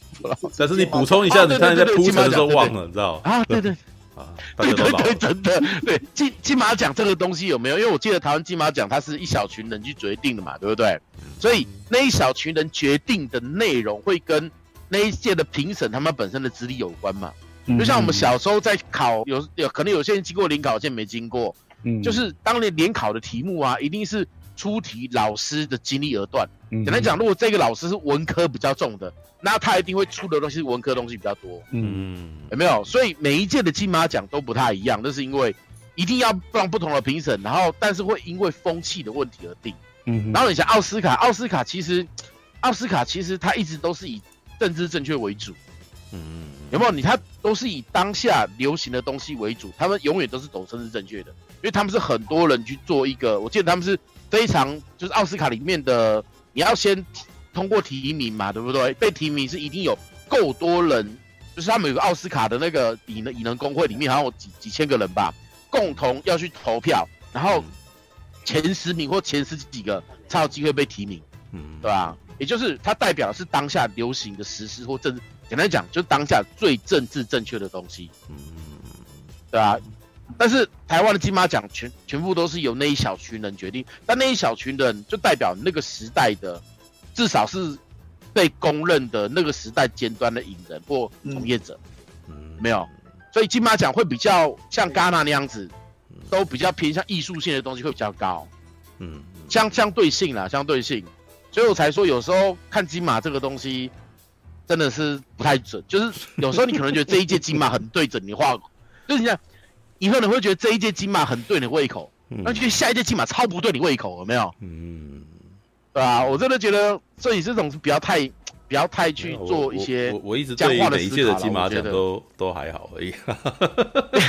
但是你补充一下，你刚才在铺陈的时候忘了，你知道吗？啊，对对。啊，对对对，真的对金金马奖这个东西有没有？因为我记得台湾金马奖它是一小群人去决定的嘛，对不对？所以那一小群人决定的内容会跟那一届的评审他们本身的资历有关嘛。就像我们小时候在考，有有可能有些人经过联考，有些人没经过。嗯，就是当年联考的题目啊，一定是出题老师的经历而断。简单讲，如果这个老师是文科比较重的。那他一定会出的东西是文科东西比较多，嗯，有没有？所以每一届的金马奖都不太一样，那是因为一定要让不同的评审，然后但是会因为风气的问题而定，嗯。然后你想奥斯卡，奥斯卡其实，奥斯卡其实它一直都是以政治正确为主，嗯，有没有？你他都是以当下流行的东西为主，他们永远都是走政治正确的，因为他们是很多人去做一个，我记得他们是非常就是奥斯卡里面的，你要先。通过提名嘛，对不对？被提名是一定有够多人，就是他们有个奥斯卡的那个艺能艺能工会里面好像有几几千个人吧，共同要去投票，然后前十名或前十几个才有机会被提名，嗯，对吧？也就是它代表的是当下流行的时事或政治，简单讲就是当下最政治正确的东西，嗯，对吧？但是台湾的金马奖全全部都是由那一小群人决定，但那一小群人就代表那个时代的。至少是被公认的那个时代尖端的影人或从业者，嗯，没有，所以金马奖会比较像戛纳那样子，都比较偏向艺术性的东西会比较高，嗯，相相对性啦，相对性，所以我才说有时候看金马这个东西真的是不太准，就是有时候你可能觉得这一届金马很对准你画，就是你讲以后你会觉得这一届金马很对你胃口，那就下一届金马超不对你胃口，有没有？嗯。对啊，我真的觉得所以这种是不要太，不要太去做一些我我，我一直对每一届的金马奖都都还好而已。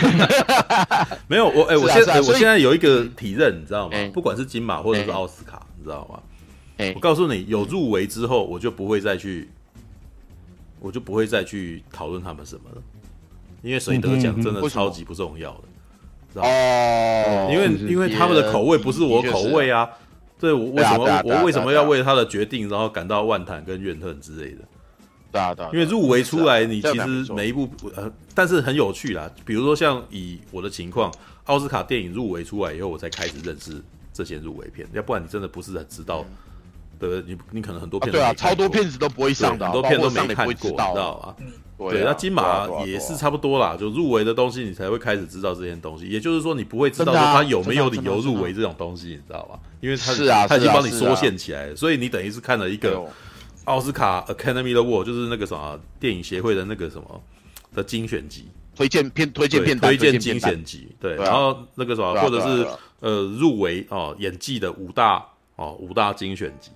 [laughs] 没有我哎、欸，我现在、啊啊、我现在有一个体认，你知道吗？欸、不管是金马或者是奥斯卡，欸、你知道吗？欸、我告诉你，有入围之后，我就不会再去，我就不会再去讨论他们什么了，因为谁得奖真的超级不重要的，知道吗？哦，因为因为他们的口味不是我口味啊。对，我为什么我为什么要为他的决定然后感到万叹跟怨恨之类的？对啊，对啊，因为入围出来，你其实每一部呃，但是很有趣啦。比如说像以我的情况，奥斯卡电影入围出来以后，我才开始认识这些入围片，要不然你真的不是很知道。对不对，你你可能很多片对啊，超多片子都不会上的，很多片都没看过，知道吗？对，那金马也是差不多啦，就入围的东西，你才会开始知道这些东西。也就是说，你不会知道说他有没有理由入围这种东西，你知道吧？因为他是啊，他已经帮你缩限起来了，所以你等于是看了一个奥斯卡 Academy Award，就是那个什么电影协会的那个什么的精选集，推荐片、推荐片、推荐精选集。对，然后那个什么，或者是呃入围哦演技的五大哦五大精选集。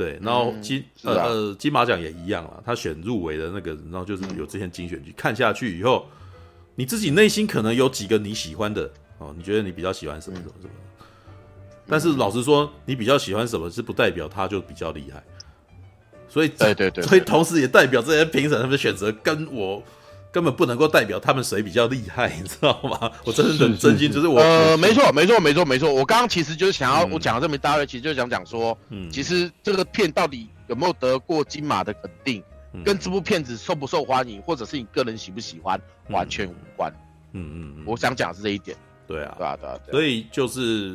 对，然后金、嗯啊、呃呃金马奖也一样了，他选入围的那个，然后就是有这些精选剧，看下去以后，你自己内心可能有几个你喜欢的哦，你觉得你比较喜欢什么什么什么，但是老实说，你比较喜欢什么是不代表他就比较厉害，所以对对对，所以同时也代表这些评审他们的选择跟我。根本不能够代表他们谁比较厉害，你知道吗？[laughs] 我真的很真心就是我。呃，没错，没错，没错，没错。我刚刚其实就是想要，嗯、我讲了这么大概，其实就想讲说，嗯，其实这个片到底有没有得过金马的肯定，嗯、跟这部片子受不受欢迎，或者是你个人喜不喜欢，嗯、完全无关。嗯嗯嗯，我想讲是这一点。对啊，对啊，对啊。所以就是，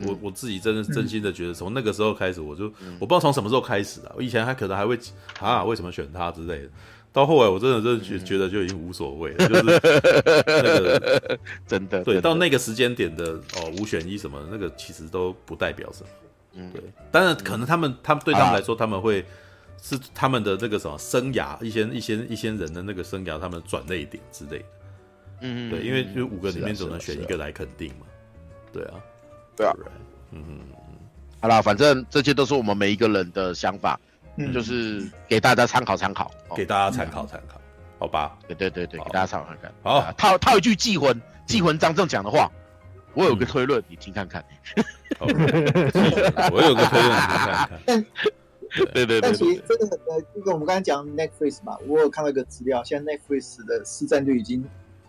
我我自己真的真心的觉得，从那个时候开始，我就、嗯、我不知道从什么时候开始啊，我以前还可能还会啊，为什么选他之类的。到后来，我真的真的觉觉得就已经无所谓了，就是 [laughs] 那个 [laughs] 真的对，到那个时间点的哦，五选一什么那个其实都不代表什么，嗯，对。当然，可能他们他们对他们来说，他们会是他们的那个什么生涯，一些一些一些人的那个生涯，他们转捩点之类的，嗯，对，因为就五个里面总能选一个来肯定嘛，对啊，对啊，嗯嗯嗯，好啦，反正这些都是我们每一个人的想法。嗯，就是给大家参考参考，给大家参考参考，好吧？对对对对，给大家参考看看。好，套套一句祭魂祭魂张正讲的话，我有个推论，你听看看。[laughs] 我有个推论，你听看看。[laughs] 对对对。但其实真的很，呃，就跟我们刚才讲 Netflix 嘛，我有看到一个资料，现在 Netflix 的市占率已经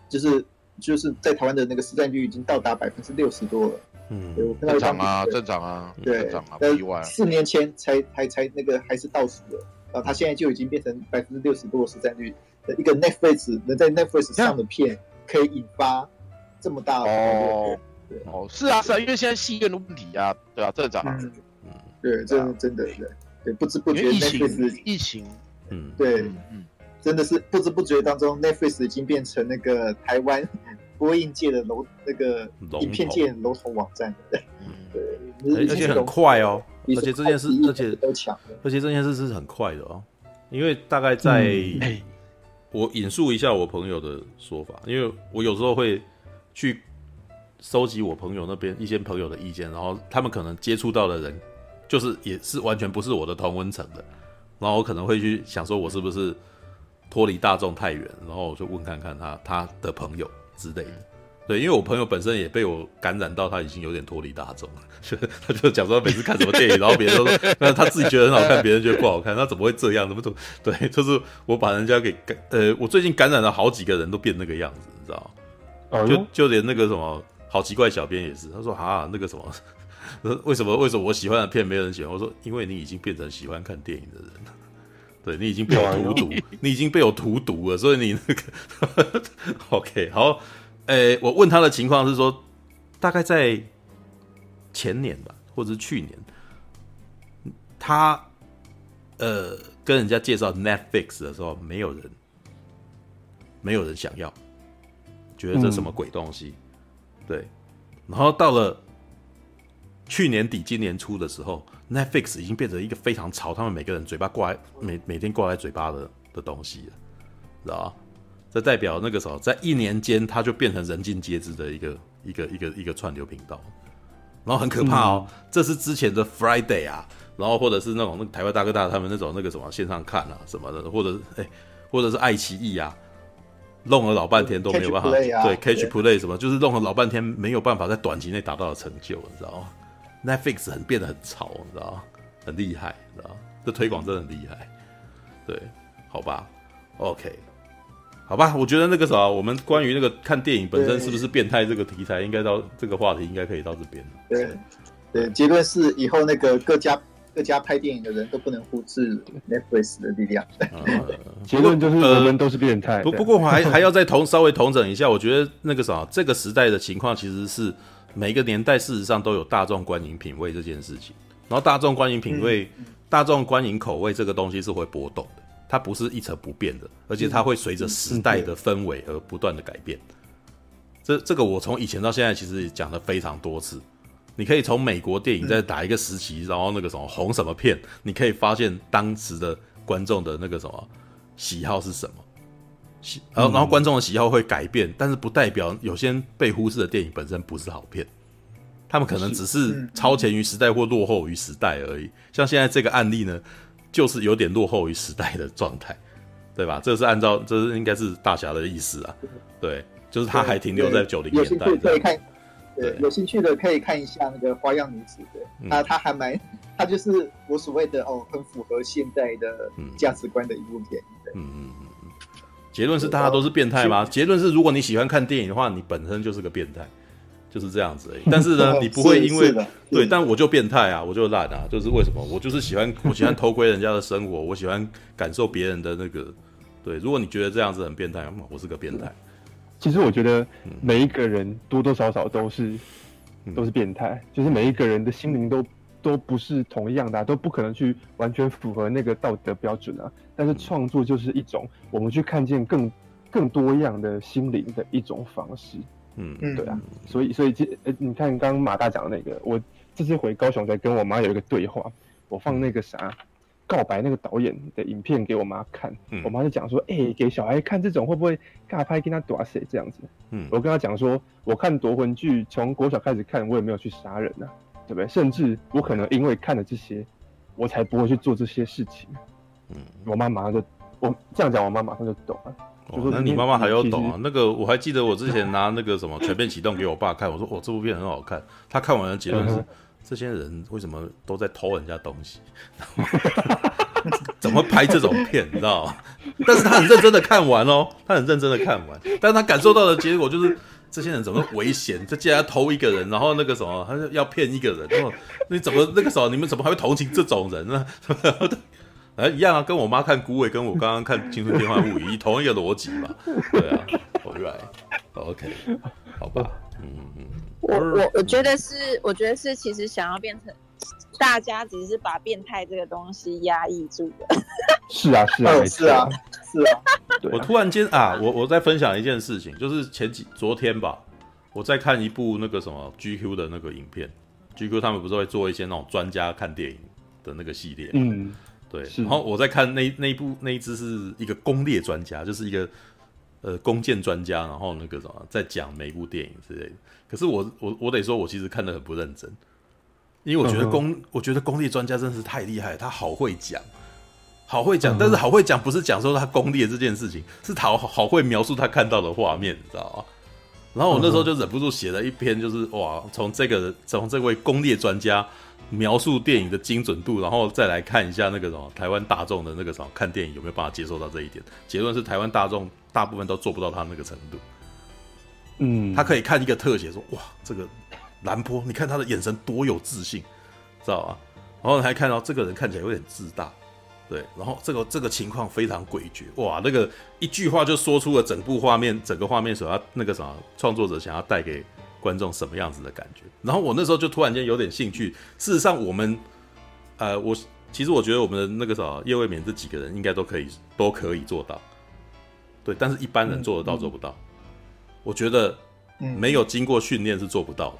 就是就是在台湾的那个市占率已经到达百分之六十多了。嗯，正常啊，正常啊，对，正常啊，不意外。四年前才才才那个还是倒数的，然后他现在就已经变成百分之六十多的市占率的一个 Netflix 能在 Netflix 上的片，可以引发这么大的哦，对哦，是啊是啊，因为现在戏院的问题啊，对啊，正常。嗯，对，这是真的，对。对，不知不觉 Netflix 疫情，嗯，对，嗯，真的是不知不觉当中 Netflix 已经变成那个台湾。播映界的楼那个影片界楼头网站，对，对，而且很快哦，而且这件事，而且都抢，而且这件事是很快的哦，因为大概在，嗯、我引述一下我朋友的说法，因为我有时候会去收集我朋友那边一些朋友的意见，然后他们可能接触到的人，就是也是完全不是我的同温层的，然后我可能会去想说，我是不是脱离大众太远，然后我就问看看他他的朋友。之类的，对，因为我朋友本身也被我感染到，他已经有点脱离大众了。就 [laughs] 他就讲说，每次看什么电影，然后别人都说，那他自己觉得很好看，别人觉得不好看，他怎么会这样？怎么怎么？对，就是我把人家给感，呃，我最近感染了好几个人都变那个样子，你知道吗？就就连那个什么好奇怪小编也是，他说啊，那个什么，[laughs] 为什么为什么我喜欢的片没人喜欢？我说，因为你已经变成喜欢看电影的人了。对，你已经被我荼毒，你已经被我荼毒了，所以你那个，OK，好，诶，我问他的情况是说，大概在前年吧，或者是去年，他呃跟人家介绍 Netflix 的时候，没有人，没有人想要，觉得这什么鬼东西，嗯、对，然后到了去年底今年初的时候。Netflix 已经变成一个非常潮，他们每个人嘴巴挂在每每天挂在嘴巴的的东西了，知道吧？这代表那个时候在一年间，它就变成人尽皆知的一个一个一个一个串流频道，然后很可怕哦。嗯、这是之前的 Friday 啊，然后或者是那种那个台湾大哥大他们那种那个什么线上看啊什么的，或者是哎，或者是爱奇艺啊，弄了老半天都没有办法，嗯、对 Catch Play 什么，[laughs] 就是弄了老半天没有办法在短期内达到的成就，你知道吗？Netflix 很变得很潮，你知道吗？很厉害，你知道吗？这推广真的很厉害。对，好吧，OK，好吧。我觉得那个啥，我们关于那个看电影本身是不是变态这个题材，应该到这个话题应该可以到这边。对，对，结论是以后那个各家各家拍电影的人都不能忽视 Netflix 的力量。结论就是我们都是变态。不不过还还要再同稍微同整一下，我觉得那个啥，这个时代的情况其实是。每个年代事实上都有大众观影品味这件事情，然后大众观影品味、嗯、大众观影口味这个东西是会波动的，它不是一成不变的，而且它会随着时代的氛围而不断的改变。这这个我从以前到现在其实讲了非常多次，你可以从美国电影在打一个时期，然后那个什么红什么片，你可以发现当时的观众的那个什么喜好是什么。然后，然后观众的喜好会改变，但是不代表有些被忽视的电影本身不是好片，他们可能只是超前于时代或落后于时代而已。像现在这个案例呢，就是有点落后于时代的状态，对吧？这是按照，这是应该是大侠的意思啊，对，就是他还停留在九零年代。有兴趣可以看，对，有兴趣的可以看一下那个《花样女子》对，他他还蛮，他就是我所谓的哦，很符合现代的价值观的一部片，嗯嗯嗯。结论是大家都是变态吗？结论是如果你喜欢看电影的话，你本身就是个变态，就是这样子而已。[laughs] 但是呢，你不会因为对，但我就变态啊，我就烂啊，就是为什么？我就是喜欢，我喜欢偷窥人家的生活，我喜欢感受别人的那个。对，如果你觉得这样子很变态，我是个变态。其实我觉得每一个人多多少少都是都是变态，就是每一个人的心灵都。都不是同样的啊，都不可能去完全符合那个道德标准啊。但是创作就是一种我们去看见更更多样的心灵的一种方式。嗯，对啊。所以，所以这呃，你看刚刚马大讲的那个，我这次回高雄在跟我妈有一个对话，我放那个啥告白那个导演的影片给我妈看，我妈就讲说，哎，给小孩看这种会不会尬拍跟他打谁这样子？嗯，我跟他讲说，我看夺魂剧从国小开始看，我也没有去杀人啊。对不对？甚至我可能因为看了这些，我才不会去做这些事情。嗯，我妈马上就我这样讲，我妈马上就懂了。哦，那你妈妈还要懂啊？那个我还记得我之前拿那个什么全面启动给我爸看，我说哦，这部片很好看。他看完的结论是这些人为什么都在偷人家东西？[laughs] 怎么拍这种片，你知道吗？但是他很认真的看完哦，他很认真的看完，但是他感受到的结果就是，这些人怎么危险？[laughs] 这竟然偷一个人，然后那个什么，他要骗一个人，然后你怎么那个时候你们怎么还会同情这种人呢？哎，一样啊，跟我妈看《孤味》，跟我刚刚看《青春天幻物语》同一个逻辑嘛。对啊，Right，OK，好吧，嗯嗯。我我我觉得是，我觉得是，其实想要变成大家只是把变态这个东西压抑住的。是啊，是啊，是啊，是啊。我突然间啊，我我在分享一件事情，就是前几昨天吧，我在看一部那个什么 GQ 的那个影片，GQ 他们不是会做一些那种专家看电影的那个系列，嗯，对。然后我在看那那一部那一支是一个攻略专家，就是一个呃弓箭专家，然后那个什么在讲每一部电影之类的。可是我我我得说，我其实看的很不认真，因为我觉得攻，uh. 我觉得攻略专家真的是太厉害，他好会讲，好会讲，uh. 但是好会讲不是讲说他攻略这件事情，是他好，好会描述他看到的画面，你知道吗？然后我那时候就忍不住写了一篇，就是哇，从这个从这位攻略专家描述电影的精准度，然后再来看一下那个什么台湾大众的那个什么看电影有没有办法接受到这一点，结论是台湾大众大部分都做不到他那个程度。嗯，他可以看一个特写说，哇，这个兰波，你看他的眼神多有自信，知道吧？然后还看到这个人看起来有点自大，对，然后这个这个情况非常诡谲，哇，那个一句话就说出了整部画面，整个画面所要那个什么创作者想要带给观众什么样子的感觉。然后我那时候就突然间有点兴趣。事实上，我们呃，我其实我觉得我们的那个啥叶未眠这几个人应该都可以都可以做到，对，但是一般人做得到做不到。我觉得没有经过训练是做不到的。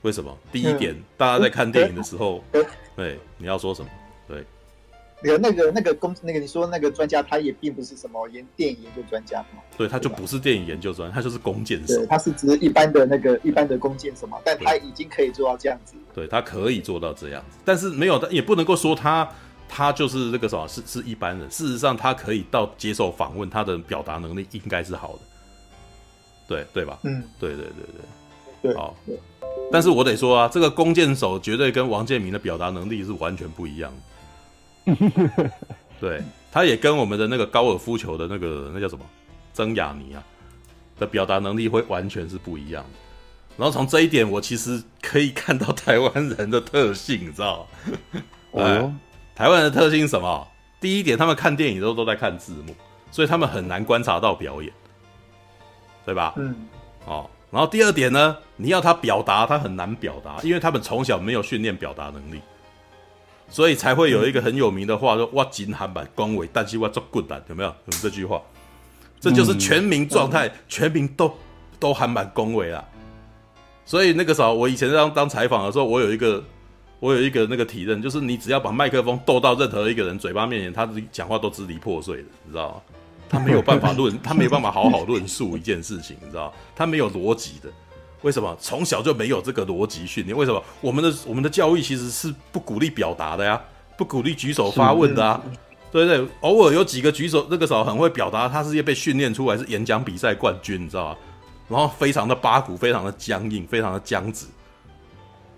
为什么？第一点，嗯、大家在看电影的时候，嗯、对，你要说什么？对，有那个那个公那个你说那个专家，他也并不是什么研电影研究专家嘛？对，他就不是电影研究专家，他就是弓箭手。他是只是一般的那个一般的弓箭手嘛？但他已经可以做到这样子。对，他可以做到这样子，但是没有，也不能够说他他就是那个什么，是是一般人。事实上，他可以到接受访问，他的表达能力应该是好的。对对吧？嗯，对对对对，对好。对但是我得说啊，这个弓箭手绝对跟王建民的表达能力是完全不一样的。[laughs] 对，他也跟我们的那个高尔夫球的那个那叫什么曾雅妮啊的表达能力会完全是不一样的。然后从这一点，我其实可以看到台湾人的特性，你知道吗？哦，台湾人的特性是什么？第一点，他们看电影都都在看字幕，所以他们很难观察到表演。对吧？嗯，哦，然后第二点呢，你要他表达，他很难表达，因为他们从小没有训练表达能力，所以才会有一个很有名的话说：“我真还蛮恭维，但是我做骨胆。”有没有？有这句话，这就是全民状态，嗯、全民都都还蛮恭维啦。所以那个时候，我以前当当采访的时候，我有一个我有一个那个体认，就是你只要把麦克风逗到任何一个人嘴巴面前，他讲话都支离破碎的，你知道吗？他没有办法论，[laughs] 他没有办法好好论述一件事情，你知道？他没有逻辑的，为什么？从小就没有这个逻辑训练。为什么？我们的我们的教育其实是不鼓励表达的呀，不鼓励举手发问的啊，对不对？偶尔有几个举手，那个时候很会表达，他是被训练出来是演讲比赛冠军，你知道吗？然后非常的八股，非常的僵硬，非常的僵直。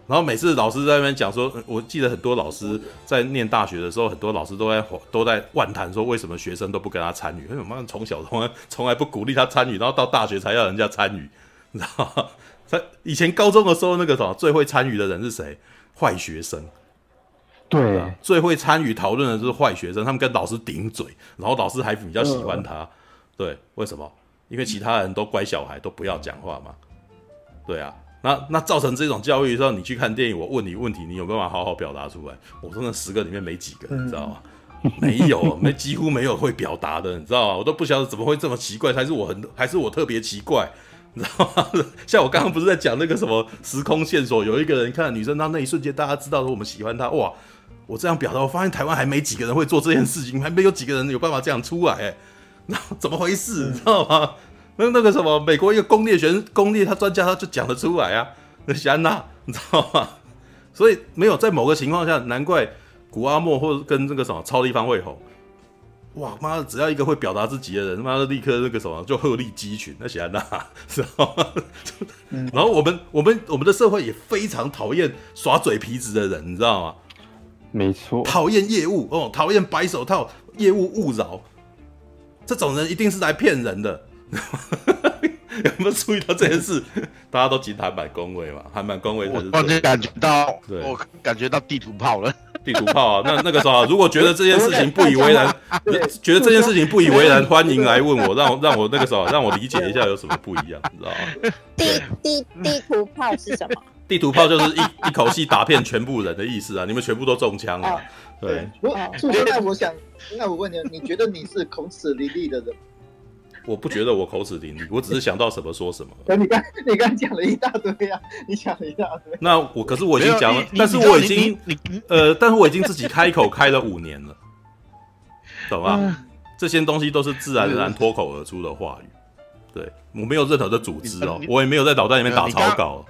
然后每次老师在那边讲说，我记得很多老师在念大学的时候，很多老师都在都在万谈说，为什么学生都不跟他参与？为什么从小从来从来不鼓励他参与，然后到大学才要人家参与？你知道吗？在以前高中的时候，那个什么最会参与的人是谁？坏学生。对啊，最会参与讨论的就是坏学生，他们跟老师顶嘴，然后老师还比较喜欢他。对，为什么？因为其他人都乖小孩，都不要讲话嘛。对啊。那那造成这种教育之后，你去看电影，我问你问题，你有没有办法好好表达出来？我说那十个里面没几个，你知道吗？没有，没几乎没有会表达的，你知道吗？我都不晓得怎么会这么奇怪，还是我很还是我特别奇怪，你知道吗？像我刚刚不是在讲那个什么时空线索，有一个人看女生，到那一瞬间大家知道说我们喜欢她，哇！我这样表达，我发现台湾还没几个人会做这件事情，还没有几个人有办法这样出来，哎，那怎么回事？[laughs] 你知道吗？那那个什么，美国一个攻略学攻略他专家他就讲得出来啊，那谢安娜，你知道吗？所以没有在某个情况下，难怪古阿莫或者跟这个什么超立方会吼，哇妈的，只要一个会表达自己的人，他妈的立刻那个什么就鹤立鸡群，那显然呐，知道吗？然后我们我们我们的社会也非常讨厌耍嘴皮子的人，你知道吗？没错，讨厌业务哦，讨厌白手套业务勿扰，这种人一定是来骗人的。[laughs] 有没有注意到这件事？[laughs] 大家都集团版工位嘛，韩版工位才是。我感觉到，对，我感觉到地图炮了。地图炮啊，那那个时候，如果觉得这件事情不以为然，觉得这件事情不以为然，欢迎来问我，让我让我那个时候让我理解一下有什么不一样，你知道吗？地地地图炮是什么？地图炮就是一一口气打遍全部人的意思啊！你们全部都中枪了。对。那我想，那我问你，你觉得你是孔齿伶俐的人？我不觉得我口齿伶俐，我只是想到什么说什么。你刚你刚讲了一大堆啊，你讲了一大堆。那我可是我已经讲了，但是我已经呃，但是我已经自己开口开了五年了，懂吗？这些东西都是自然而然脱口而出的话语，对，我没有任何的组织哦，我也没有在脑袋里面打草稿。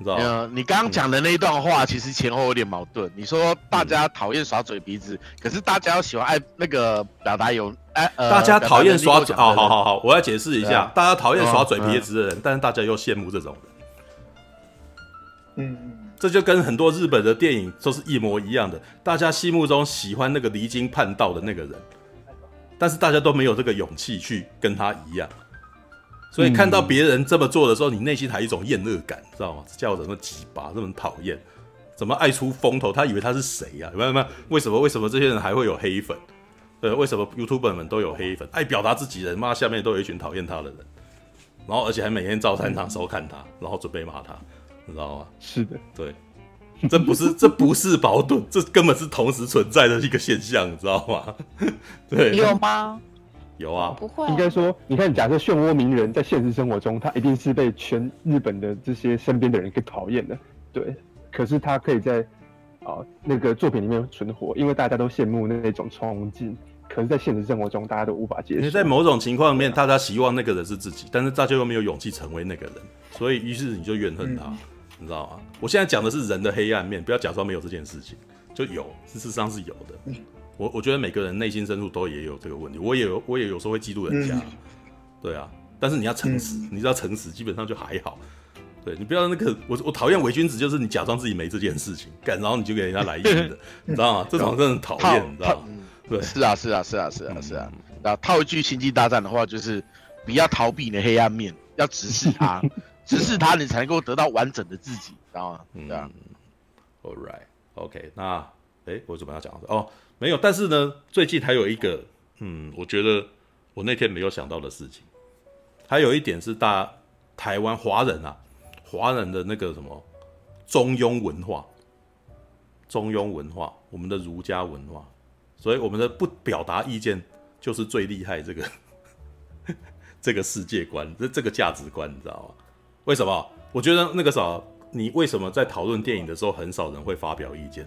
你知道吗？你刚刚讲的那一段话，其实前后有点矛盾。你说大家讨厌耍嘴皮子，可是大家又喜欢爱那个表达有哎，大家讨厌耍嘴，好好好好，我要解释一下，大家讨厌耍嘴皮子的人，但是大家又羡慕这种人。嗯，这就跟很多日本的电影都是一模一样的，大家心目中喜欢那个离经叛道的那个人，但是大家都没有这个勇气去跟他一样。所以看到别人这么做的时候，你内心还有一种厌恶感，知道吗？叫什么鸡巴，这么讨厌，怎么爱出风头？他以为他是谁呀？有没有？为什么？为什么这些人还会有黑粉？对，为什么 YouTuber 们都有黑粉？爱表达自己人，妈下面都有一群讨厌他的人，然后而且还每天照三场收看他，然后准备骂他，你知道吗？是的，对，这不是这不是矛盾，这根本是同时存在的一个现象，你知道吗？[laughs] 对，有吗？[laughs] 有啊，不会。应该说，你看，假设漩涡鸣人在现实生活中，他一定是被全日本的这些身边的人给讨厌的，对。可是他可以在啊那个作品里面存活，因为大家都羡慕那种冲劲。可是，在现实生活中，大家都无法接受。因为在某种情况里面，大家希望那个人是自己，但是大家又没有勇气成为那个人，所以于是你就怨恨他，嗯、你知道吗？我现在讲的是人的黑暗面，不要假装没有这件事情，就有，事实上是有的。嗯我我觉得每个人内心深处都也有这个问题，我也有，我也有时候会嫉妒人家，嗯、对啊，但是你要诚实，嗯、你知道诚实基本上就还好，对你不要那个，我我讨厌伪君子，就是你假装自己没这件事情干，然后你就给人家来硬的，你知道吗？这种真的讨厌，你知道吗？对，是啊，是啊，是啊，是啊，是啊。然后套一句星际大战的话，就是不要逃避你的黑暗面，要直视它，[laughs] 直视它，你才能够得到完整的自己，知道吗？对啊。All right，OK，那哎，我怎么要讲的哦？没有，但是呢，最近还有一个，嗯，我觉得我那天没有想到的事情，还有一点是大台湾华人啊，华人的那个什么中庸文化，中庸文化，我们的儒家文化，所以我们的不表达意见就是最厉害这个 [laughs] 这个世界观，这这个价值观，你知道吗？为什么？我觉得那个啥，你为什么在讨论电影的时候，很少人会发表意见？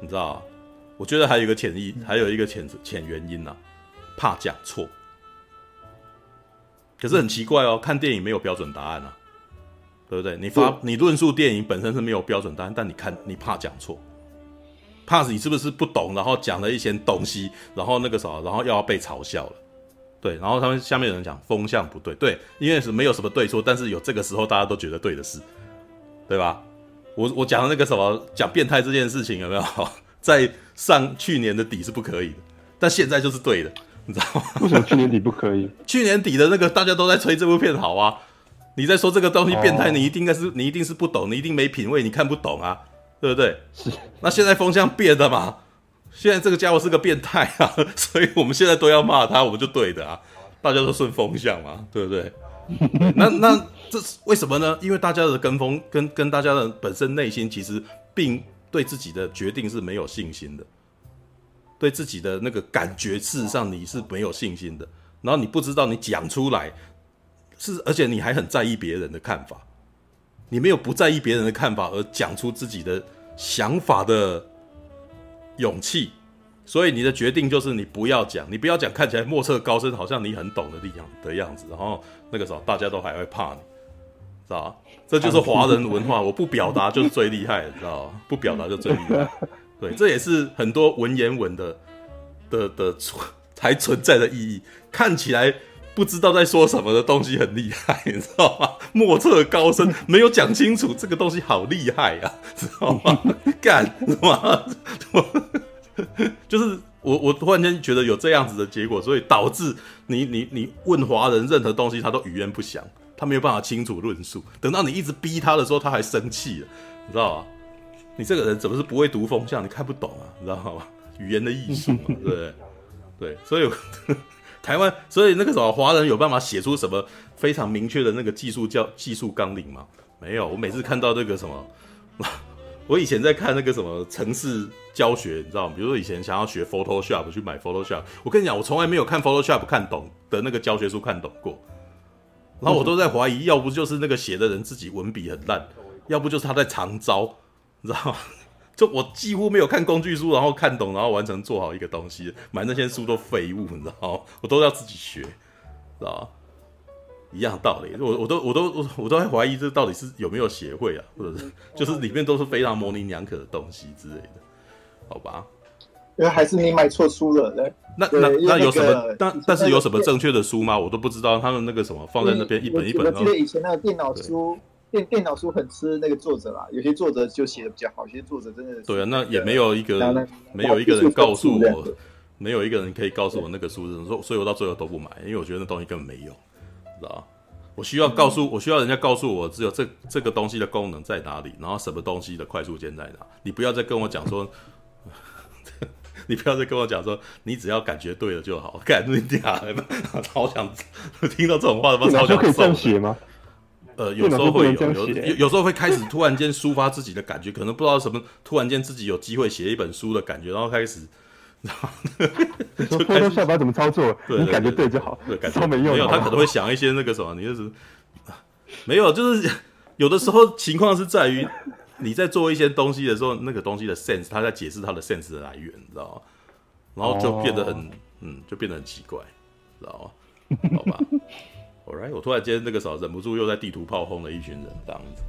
你知道吗？我觉得还有一个潜意，还有一个潜潜原因呐、啊，怕讲错。可是很奇怪哦，看电影没有标准答案啊，对不对？你发你论述电影本身是没有标准答案，但你看你怕讲错，怕是你是不是不懂，然后讲了一些东西，然后那个啥，然后又要被嘲笑了，对。然后他们下面有人讲风向不对，对，因为是没有什么对错，但是有这个时候大家都觉得对的事，对吧？我我讲的那个什么讲变态这件事情有没有？[laughs] 在上去年的底是不可以的，但现在就是对的，你知道吗？为什么去年底不可以？[laughs] 去年底的那个大家都在吹这部片好啊，你在说这个东西变态，你一定应该是你一定是不懂，你一定没品味，你看不懂啊，对不对？是。那现在风向变了嘛？现在这个家伙是个变态啊，[laughs] 所以我们现在都要骂他，我们就对的啊，大家都顺风向嘛，对不对？[laughs] 那那这是为什么呢？因为大家的跟风跟跟大家的本身内心其实并。对自己的决定是没有信心的，对自己的那个感觉，事实上你是没有信心的。然后你不知道你讲出来是，而且你还很在意别人的看法，你没有不在意别人的看法而讲出自己的想法的勇气，所以你的决定就是你不要讲，你不要讲，看起来莫测高深，好像你很懂的样的样子。然后那个时候大家都还会怕你。知道这就是华人文化，我不表达就是最厉害的，知道吗？不表达就最厉害。对，这也是很多文言文的的的存 [laughs] 还存在的意义。看起来不知道在说什么的东西很厉害，你知道吗？[laughs] 莫测高深，没有讲清楚这个东西好厉害呀、啊，知道吗？[laughs] 干什么？[laughs] 就是我我突然间觉得有这样子的结果，所以导致你你你问华人任何东西，他都语言不详，他没有办法清楚论述。等到你一直逼他的时候，他还生气了，你知道吗？你这个人怎么是不会读风向？你看不懂啊，你知道吗？语言的艺术嘛，对不对？对，所以台湾，所以那个什么华人有办法写出什么非常明确的那个技术教技术纲领吗？没有。我每次看到那个什么，我以前在看那个什么城市教学，你知道吗？比如说以前想要学 Photoshop 去买 Photoshop，我跟你讲，我从来没有看 Photoshop 看懂的那个教学书看懂过。然后我都在怀疑，要不就是那个写的人自己文笔很烂，要不就是他在长招。你知道吗？就我几乎没有看工具书，然后看懂，然后完成做好一个东西。买那些书都废物，你知道吗？我都要自己学，知道吗？一样道理。我我都我都我我都在怀疑这到底是有没有协会啊，或者是就是里面都是非常模棱两可的东西之类的，好吧？因为还是你买错书了，嘞。那那那有什么？但但是有什么正确的书吗？我都不知道。他们那个什么放在那边一本一本。我记得以前那个电脑书。电电脑书很吃那个作者啦，有些作者就写的比较好，有些作者真的是。对啊，那也没有一个没有一个人告诉我，没有一个人可以告诉我那个书是什么，所所以我到最后都不买，因为我觉得那东西根本没有，知道我需要告诉我需要人家告诉我，只有这这个东西的功能在哪里，然后什么东西的快速键在哪。你不要再跟我讲说，[laughs] 你不要再跟我讲说，你只要感觉对了就好。干你娘，[laughs] 超想听到这种话，他妈超想揍。呃，有时候会有有有，有时候会开始突然间抒发自己的感觉，可能不知道什么，突然间自己有机会写一本书的感觉，然后开始，然后就开始下巴怎么操作，你感觉对就好，对，感觉没用，没有，他可能会想一些那个什么，你就是没有，就是 [laughs] 有的时候情况是在于你在做一些东西的时候，那个东西的 sense，他在解释他的 sense 的来源，你知道吗？然后就变得很嗯，就变得很奇怪，知道吗？好吧。Alright, 我突然间那个时候忍不住又在地图炮轰了一群人，这样子，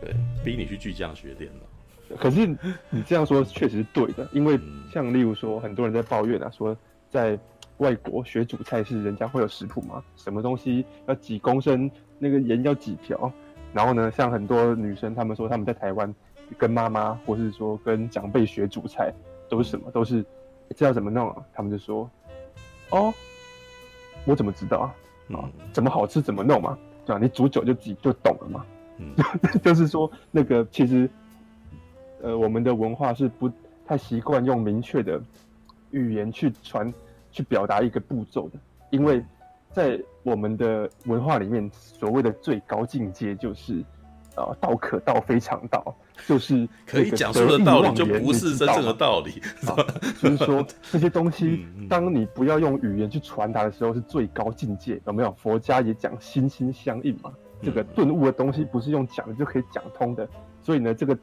对，逼你去巨匠学电脑。可是你这样说确实是对的，因为像例如说，很多人在抱怨啊，说在外国学煮菜是人家会有食谱吗？什么东西要几公升，那个盐要几条？然后呢，像很多女生，她们说她们在台湾跟妈妈或是说跟长辈学煮菜，都是什么？都是知道怎么弄啊？他们就说，哦，我怎么知道啊？啊，怎么好吃怎么弄嘛，对吧？你煮久就自己就懂了嘛。嗯，[laughs] 就是说那个其实，呃，我们的文化是不太习惯用明确的语言去传、去表达一个步骤的，因为在我们的文化里面，所谓的最高境界就是。啊，道可道非常道，就是可以讲述的道理，就不是真正的道理。[laughs] 啊，就是说 [laughs] 这些东西，当你不要用语言去传达的时候，是最高境界。有没有？佛家也讲心心相印嘛。这个顿悟的东西，不是用讲的就可以讲通的。所以呢，这个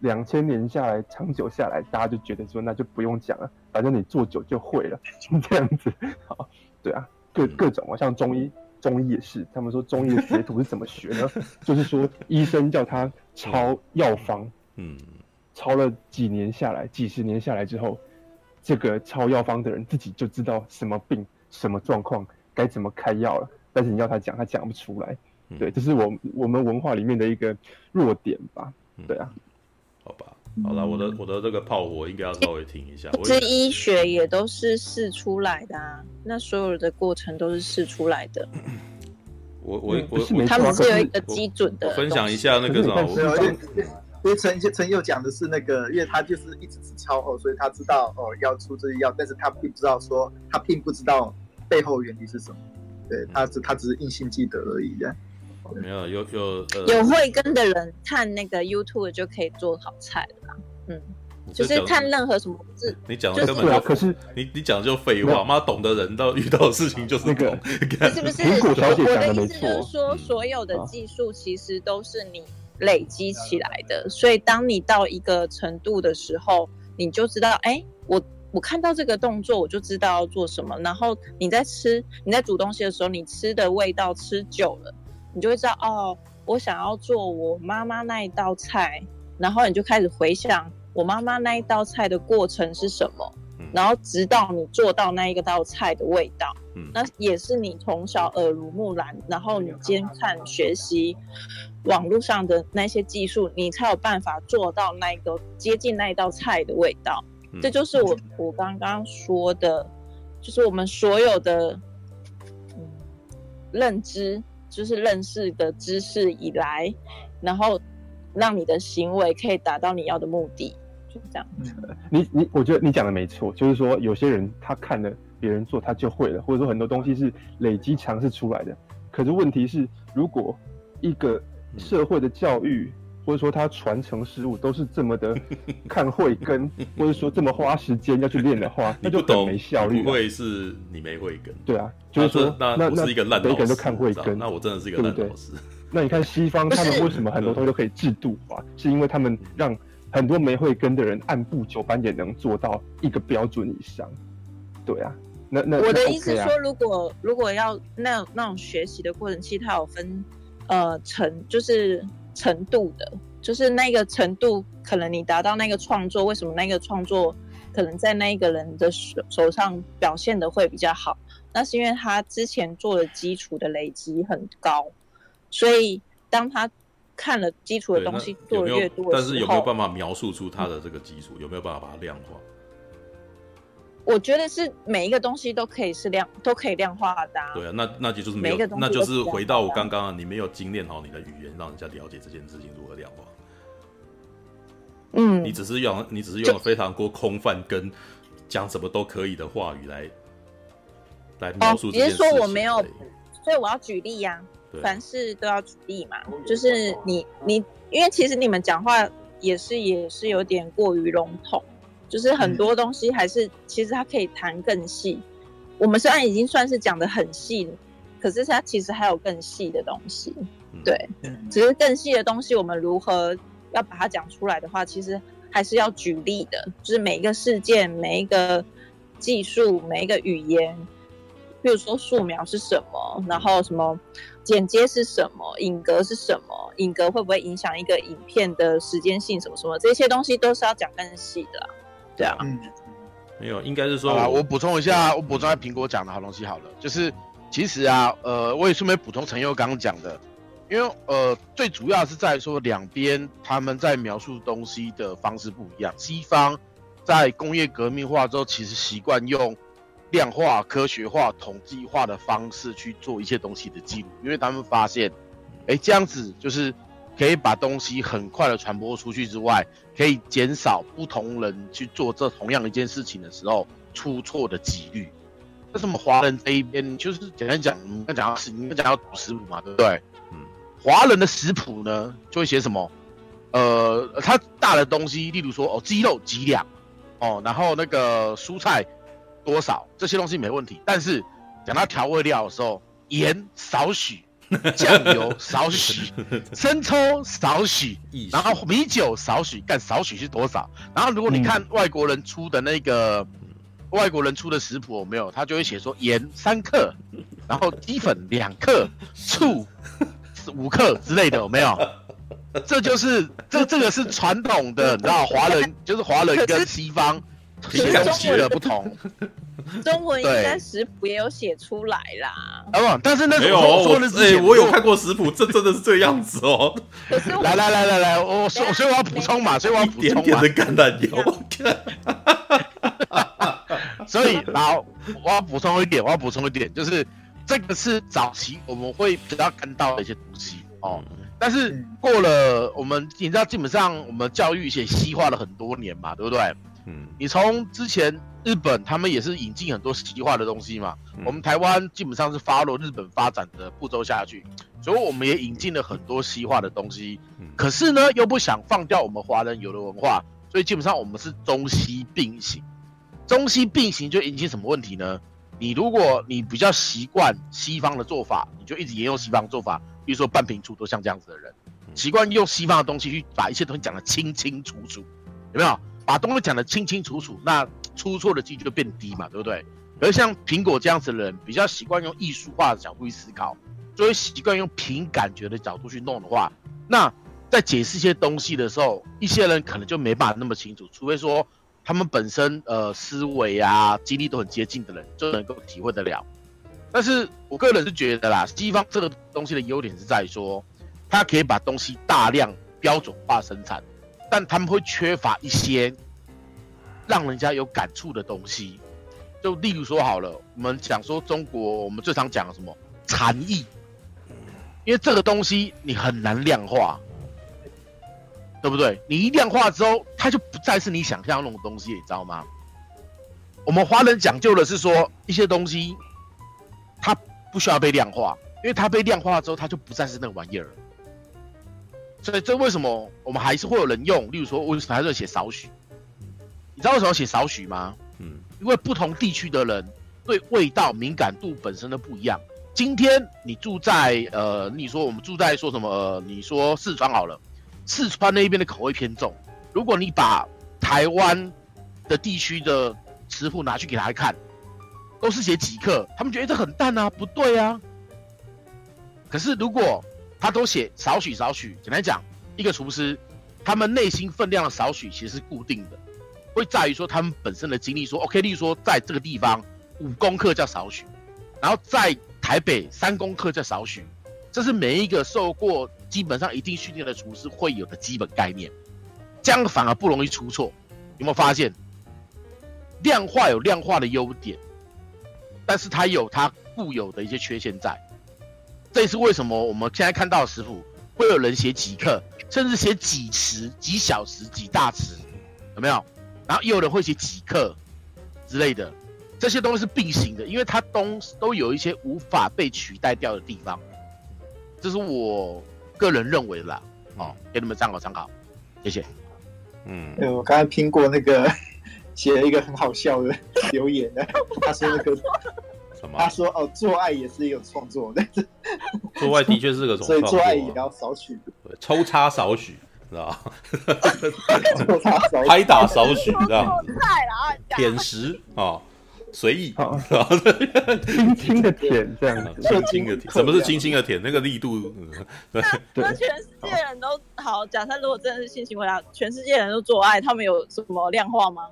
两千年下来，长久下来，大家就觉得说，那就不用讲了，反正你做久就会了，就 [laughs] 这样子。好，对啊，各各种啊，像中医。中医也是，他们说中医的学徒是怎么学呢？[laughs] 就是说医生叫他抄药方，嗯，抄了几年下来，几十年下来之后，这个抄药方的人自己就知道什么病、什么状况该怎么开药了。但是你要他讲，他讲不出来。对，这是我我们文化里面的一个弱点吧？对啊，好吧。好了，我的我的这个炮火应该要稍微停一下。这医学也都是试出来的啊，那所有的过程都是试出来的。我我我，我他们是有一个基准的。分享一下那个什么，因为陈陈佑讲的是那个，因为他就是一直是超后，所以他知道哦要出这些药，但是他并不知道说他并不知道背后原理是什么。对，他只他只是硬性记得而已的。没有有有呃，有慧根的人看那个 YouTube 就可以做好菜了。嗯，就是看任何什么字，你讲的根本就可是你你讲的就废话。妈懂的人到遇到的事情就是那个，是不是？[laughs] 我的意思就是说，所有的技术其实都是你累积起来的，所以当你到一个程度的时候，你就知道，哎，我我看到这个动作，我就知道要做什么。然后你在吃你在煮东西的时候，你吃的味道吃久了。你就会知道哦，我想要做我妈妈那一道菜，然后你就开始回想我妈妈那一道菜的过程是什么，嗯，然后直到你做到那一个道菜的味道，嗯，那也是你从小耳濡目染，然后你监看学习网络上的那些技术，你才有办法做到那个接近那一道菜的味道。嗯、这就是我我刚刚说的，就是我们所有的嗯认知，就是认识的知识以来，然后让你的行为可以达到你要的目的。就这样，你你，我觉得你讲的没错，就是说有些人他看了别人做，他就会了，或者说很多东西是累积尝试出来的。可是问题是，如果一个社会的教育，或者说他传承事物都是这么的 [laughs] 看慧根，[laughs] 或者说这么花时间要去练的话，[laughs] 那就很没效率。不会是你没慧根？对啊，就是说那那是一个烂老师，每个人都看慧根，那我真的是一个烂老师。那你看西方他们为什么很多东西都可以制度化？是因为他们让。很多没慧根的人按部就班也能做到一个标准以上，对啊，那那我的意思说，如果、啊、如果要那那种学习的过程，其实它有分呃成，就是程度的，就是那个程度，可能你达到那个创作，为什么那个创作可能在那一个人的手手上表现的会比较好？那是因为他之前做的基础的累积很高，所以当他。看了基础的东西做的越多，但是有没有办法描述出他的这个基础？有没有办法把它量化？我觉得是每一个东西都可以是量，都可以量化的。对啊，那那就是没有，那就是回到我刚刚，你没有精炼好你的语言，让人家了解这件事情如何量化。嗯，你只是用，你只是用了非常多空泛跟讲什么都可以的话语来来描述这件事说我没有，所以我要举例呀。凡事都要举例嘛，就是你你，因为其实你们讲话也是也是有点过于笼统，就是很多东西还是其实它可以谈更细。我们虽然已经算是讲的很细，可是它其实还有更细的东西。对，只是更细的东西，我们如何要把它讲出来的话，其实还是要举例的，就是每一个事件、每一个技术、每一个语言。比如说素描是什么，然后什么剪接是什么，影格是什么，影格会不会影响一个影片的时间性，什么什么，这些东西都是要讲更细的，嗯，没有，应该是说，好啦，我补充一下，我补充一下苹果讲的好东西好了，就是其实啊，呃，我也顺便补充陈佑刚讲的，因为呃，最主要是在说两边他们在描述东西的方式不一样，西方在工业革命化之后，其实习惯用。量化、科学化、统计化的方式去做一些东西的记录，因为他们发现，哎，这样子就是可以把东西很快的传播出去之外，可以减少不同人去做这同样一件事情的时候出错的几率。那什么华人这一边，就是简单讲，你刚讲到是，你们讲到食谱嘛，对不对？嗯，华人的食谱呢，就会写什么？呃，它大的东西，例如说哦，鸡肉几两，哦，然后那个蔬菜。多少这些东西没问题，但是讲到调味料的时候，盐少许，[laughs] 酱油少许，生抽少许，然后米酒少许，干少许是多少？然后如果你看外国人出的那个，嗯、外国人出的食谱有没有？他就会写说盐三克，然后鸡粉两克，醋五克之类的有没有？这就是这这个是传统的，你知道华人就是华人跟西方。[laughs] 东西的不同，[laughs] 中文应该食谱也有写出来啦。啊不，但是那没有我哎，我有看过食谱，这真的是这样子哦。来来来来来，我所所以我要补充嘛，所以我要补充嘛。一点点的橄榄油。所以，然后我要补充一点，我要补充一点，就是这个是早期我们会比较看到的一些东西哦。但是过了我们，你知道，基本上我们教育也西化了很多年嘛，对不对？嗯，你从之前日本他们也是引进很多西化的东西嘛，嗯、我们台湾基本上是 follow 日本发展的步骤下去，所以我们也引进了很多西化的东西。嗯、可是呢，又不想放掉我们华人有的文化，所以基本上我们是中西并行。中西并行就引起什么问题呢？你如果你比较习惯西方的做法，你就一直沿用西方的做法，比如说半瓶醋都像这样子的人，习惯用西方的东西去把一些东西讲得清清楚楚，有没有？把东西讲得清清楚楚，那出错的几率就变低嘛，对不对？而像苹果这样子的人，比较习惯用艺术化的角度去思考，所以习惯用凭感觉的角度去弄的话，那在解释一些东西的时候，一些人可能就没办法那么清楚，除非说他们本身呃思维啊、经历都很接近的人，就能够体会得了。但是我个人是觉得啦，西方这个东西的优点是在于说，它可以把东西大量标准化生产，但他们会缺乏一些让人家有感触的东西。就例如说好了，我们讲说中国，我们最常讲的什么禅意，因为这个东西你很难量化，对不对？你一量化之后，它就不再是你想象那种东西，你知道吗？我们华人讲究的是说一些东西。它不需要被量化，因为它被量化之后，它就不再是那个玩意儿。所以这为什么我们还是会有人用？例如说，为什么还是写少许？你知道为什么要写少许吗？嗯，因为不同地区的人对味道敏感度本身都不一样。今天你住在呃，你说我们住在说什么？呃，你说四川好了，四川那边的口味偏重。如果你把台湾的地区的食谱拿去给他看。都是写几克，他们觉得这很淡啊，不对啊。可是如果他都写少许少许，简单讲，一个厨师他们内心分量的少许其实是固定的，会在于说他们本身的经历。说 OK，例如说在这个地方五公克叫少许，然后在台北三公克叫少许，这是每一个受过基本上一定训练的厨师会有的基本概念，这样反而不容易出错。有没有发现？量化有量化的优点。但是它有它固有的一些缺陷在，这也是为什么我们现在看到的食谱会有人写几克，甚至写几匙、几小时、几大匙，有没有？然后也有人会写几克之类的，这些东西是并行的，因为它都都有一些无法被取代掉的地方，这是我个人认为的啦。哦，给你们参考参考，谢谢。嗯，对我刚才听过那个。[laughs] 写了一个很好笑的留言的，他说那个什么？他说哦，做爱也是一个创作，但是 [laughs] 做爱的确是个创作，所以做爱也要少许，抽插少许，知道 [laughs] 抽插少许，[laughs] 拍打少许，知道舔食啊，随意，轻轻的舔这样，轻轻的舔，什么是轻轻的舔？那个力度，那那全世界人都好，假设如果真的是性行为啊，全世界人都做爱，他们有什么量化吗？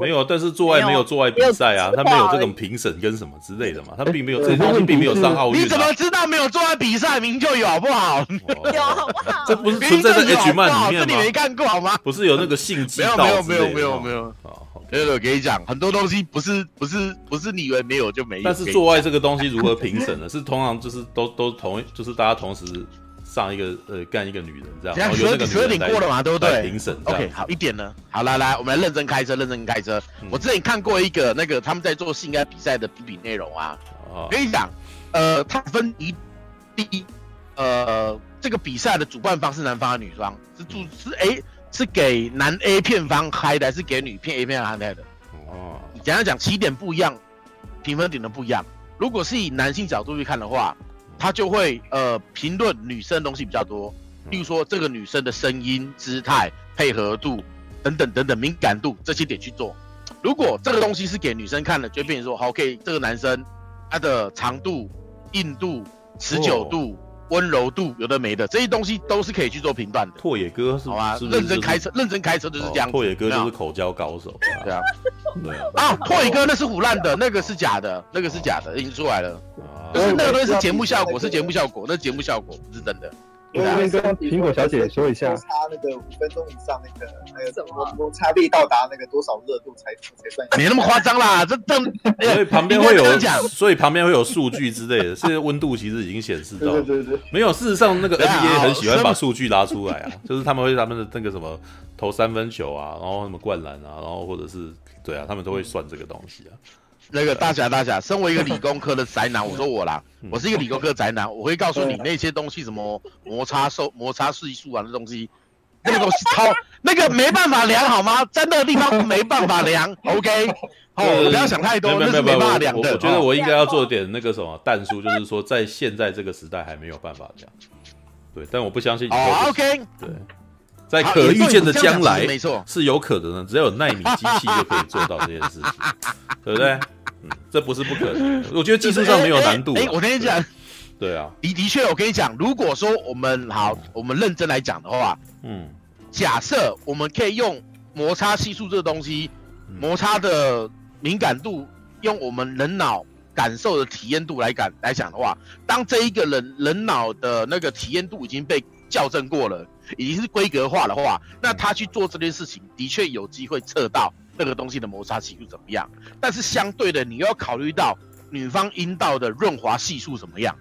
没有，但是做爱没有做爱比赛啊，他没有这种评审跟什么之类的嘛，他并没有这些东西，并没有上奥运。你怎么知道没有做爱比赛？名就有好不好？有好不好？这不是存在在 H 漫里面吗？你没看过好吗？不是有那个性激道？没有没有没有没有。好，没有，我跟你讲，很多东西不是不是不是你以为没有就没有。但是做爱这个东西如何评审呢？是通常就是都都同就是大家同时。上一个呃干一个女人这样，十二十二点过了嘛，对不对？评审，OK，好一点呢。好，来来，我们来认真开车，认真开车。嗯、我之前看过一个那个他们在做性爱比赛的比比内容啊。哦、跟你讲，呃，他分一第一，呃，这个比赛的主办方是男方还是女方？是主是 A 是给男 A 片方开的，还是给女片 A 片方开的？哦，简单讲，起点不一样，评分点的不一样。如果是以男性角度去看的话。他就会呃评论女生的东西比较多，例如说这个女生的声音、姿态、配合度等等等等敏感度这些点去做。如果这个东西是给女生看的，就变成说好，OK，这个男生他的长度、硬度、持久度、温柔度有的没的这些东西都是可以去做评断的。拓野哥是，好吧，认真开车，认真开车就是这样。拓野哥就是口交高手，[laughs] 对啊，对啊。拓野哥那是腐烂的，那个是假的，那个是假的，已经出来了。可是那个东西是节目效果，是节目效果，那节目效果不是真的。我跟苹果小姐说一下，差那个五分钟以上，那个还有什么摩擦力到达那个多少热度才才算？没那么夸张啦，这这所以旁边会有所以旁边会有数据之类的，现在温度其实已经显示到。对对对，没有。事实上，那个 NBA 很喜欢把数据拉出来啊，[laughs] 就是他们会他们的那个什么投三分球啊，然后什么灌篮啊，然后或者是对啊，他们都会算这个东西啊。那个大侠大侠，身为一个理工科的宅男，[laughs] 我说我啦，我是一个理工科宅男，我会告诉你那些东西，什么摩擦受摩擦系数啊，那东西，那个东西超，[laughs] 那个没办法量好吗？在那个地方没办法量，[laughs] OK，哦，不要想太多，那是没办法量的。我觉得我应该要做点那个什么但书，就是说在现在这个时代还没有办法量，对，但我不相信。哦，OK，对。在可预见的将来，没错，是有可能的。只要有纳米机器就可以做到这件事情，对不对？嗯，这不是不可能。我觉得技术上没有难度。哎，我跟你讲，对啊，的的确，我跟你讲，如果说我们好，我们认真来讲的话，嗯，假设我们可以用摩擦系数这个东西摩擦的敏感度，用我们人脑感受的体验度来感来讲的话，当这一个人人脑的那个体验度已经被校正过了，已经是规格化的话，那他去做这件事情，的确有机会测到那个东西的摩擦系数怎么样。但是相对的，你又要考虑到女方阴道的润滑系数怎么样。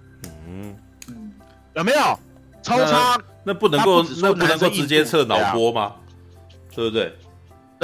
嗯嗯，有没有超差？那不能够，那不能够直接测脑波吗？对不对？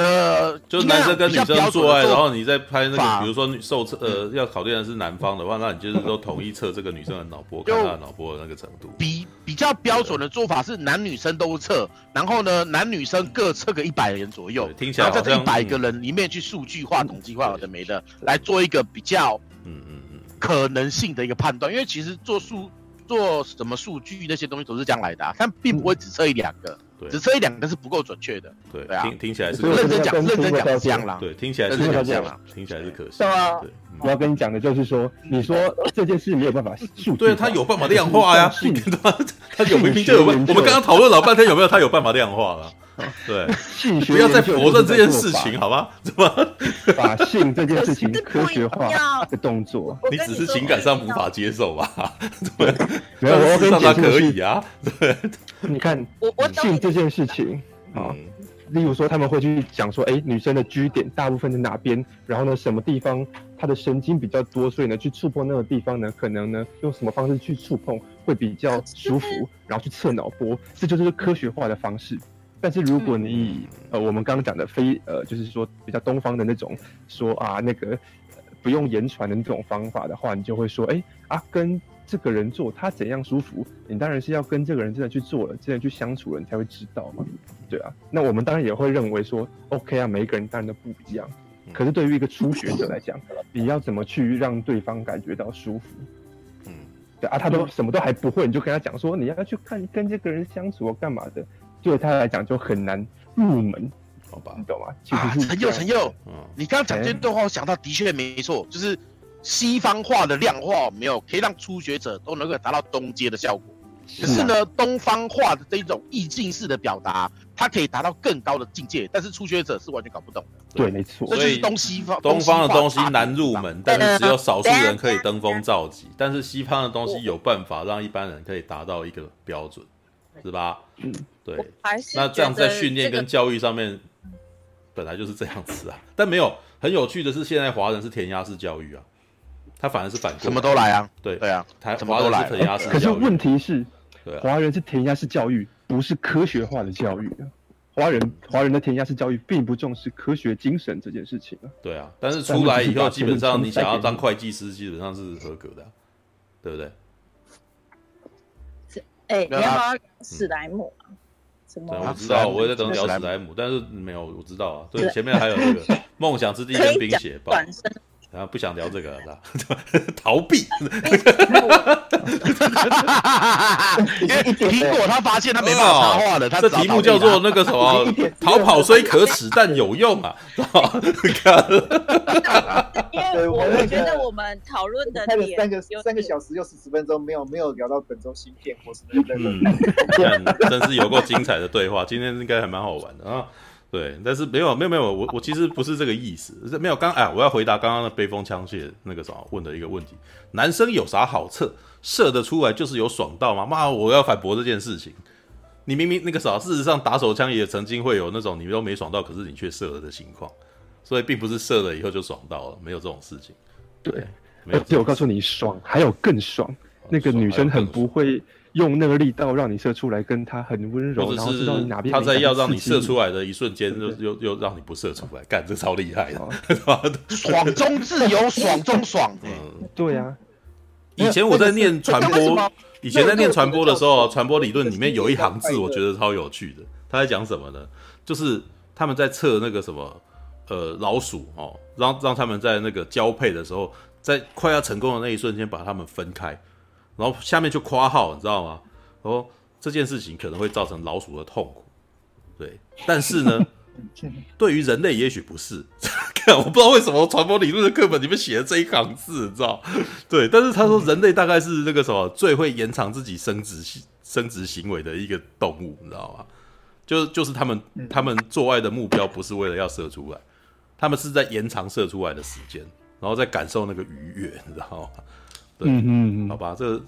呃，就是男生跟女生做爱，然后你再拍那个，比如说受测，呃，要考虑的是男方的话，那你就是说统一测这个女生的脑波，看她的脑波的那个程度。比比较标准的做法是男女生都测，然后呢，男女生各测个一百人左右，听起来在这一百个人里面去数据化、统计化有的没的，来做一个比较，嗯嗯嗯，可能性的一个判断。因为其实做数做什么数据那些东西都是这样来的，啊，但并不会只测一两个。只测一两个是不够准确的，对对啊，听听起来是认真讲，认真讲是这样啦，对，听起来是这样啦，听起来是可惜，对啊，我要跟你讲的就是说，你说这件事没有办法数，对他有办法量化呀，[laughs] 他他有明明就有办，我们刚刚讨论老半天有没有他有办法量化了？[laughs] 对，不要再否认这件事情，好吗？[laughs] 怎么 [laughs] 把性这件事情科学化的动作？你只是情感上无法接受吧？对，没有，我跟他可以啊。对，你看，性这件事情啊，例如说他们会去讲说，哎，女生的居点大部分在哪边？然后呢，什么地方她的神经比较多，所以呢，去触碰那个地方呢，可能呢，用什么方式去触碰会比较舒服？然后去测脑波，这就是科学化的方式。但是如果你以呃我们刚刚讲的非呃就是说比较东方的那种说啊那个不用言传的那种方法的话，你就会说哎啊跟这个人做他怎样舒服，你当然是要跟这个人真的去做了，真的去相处了，你才会知道嘛，对啊。那我们当然也会认为说 OK 啊，每一个人当然都不一样。可是对于一个初学者来讲，你要怎么去让对方感觉到舒服？嗯，对啊，他都什么都还不会，你就跟他讲说你要去看跟这个人相处干嘛的。对他来讲就很难入门，好吧？你懂吗？其实陈佑，陈佑，嗯，你刚刚讲这段话，我想到的确没错，就是西方化的量化没有可以让初学者都能够达到东阶的效果，可是呢，东方化的这一种意境式的表达，它可以达到更高的境界，但是初学者是完全搞不懂的。对，没错。所以东西方东方的东西难入门，但是只有少数人可以登峰造极，但是西方的东西有办法让一般人可以达到一个标准。是吧？嗯，对。那这样在训练跟教育上面，本来就是这样子啊。但没有很有趣的是，现在华人是填鸭式教育啊，他反而是反什么都来啊。对对啊，台华人是填鸭式教育。可是问题是，华人是填鸭式教育，不是科学化的教育啊。华人华人的填鸭式教育并不重视科学精神这件事情啊。对啊，但是出来以后，基本上你想要当会计师，基本上是合格的，对不对？哎，你要不要史莱姆啊？什么？我知道，我也在等聊史莱姆，但是没有，我知道啊。对，前面还有那个 [laughs] 梦想之地跟冰雪暴。然后不想聊这个了，[laughs] 逃避。[laughs] 因为苹果他发现他没办法插话了，他这题目叫做那个什么？[laughs] 逃跑虽可耻，但有用啊！因为我觉得我们讨论的点三个三个小时又四十分钟，没有没有聊到本周芯片或是那个，真是有够精彩的对话，今天应该还蛮好玩的啊。对，但是没有没有没有，我我其实不是这个意思，没有刚哎，我要回答刚刚的背风枪械那个什么问的一个问题，男生有啥好测？射得出来就是有爽到吗？妈，我要反驳这件事情。你明明那个啥，事实上打手枪也曾经会有那种你都没爽到，可是你却射了的情况，所以并不是射了以后就爽到了，没有这种事情。对，没有。而且我告诉你，爽还有更爽，那个女生很不会。用那个力道让你射出来，跟他很温柔，然后知道你哪边。他在要让你射出来的一瞬间，又又又让你不射出来，干这超厉害的，爽中自由，爽中爽。嗯，对啊。以前我在念传播，以前在念传播的时候，传播理论里面有一行字，我觉得超有趣的。他在讲什么呢？就是他们在测那个什么，呃，老鼠哦，让让他们在那个交配的时候，在快要成功的那一瞬间，把他们分开。然后下面就夸号，你知道吗？哦，这件事情可能会造成老鼠的痛苦，对。但是呢，[laughs] 对于人类也许不是。[laughs] 看，我不知道为什么传播理论的课本里面写了这一行字，你知道？对。但是他说人类大概是那个什么最会延长自己生殖生殖行为的一个动物，你知道吗？就就是他们他们做爱的目标不是为了要射出来，他们是在延长射出来的时间，然后再感受那个愉悦，你知道吗？对，嗯嗯嗯，好吧，这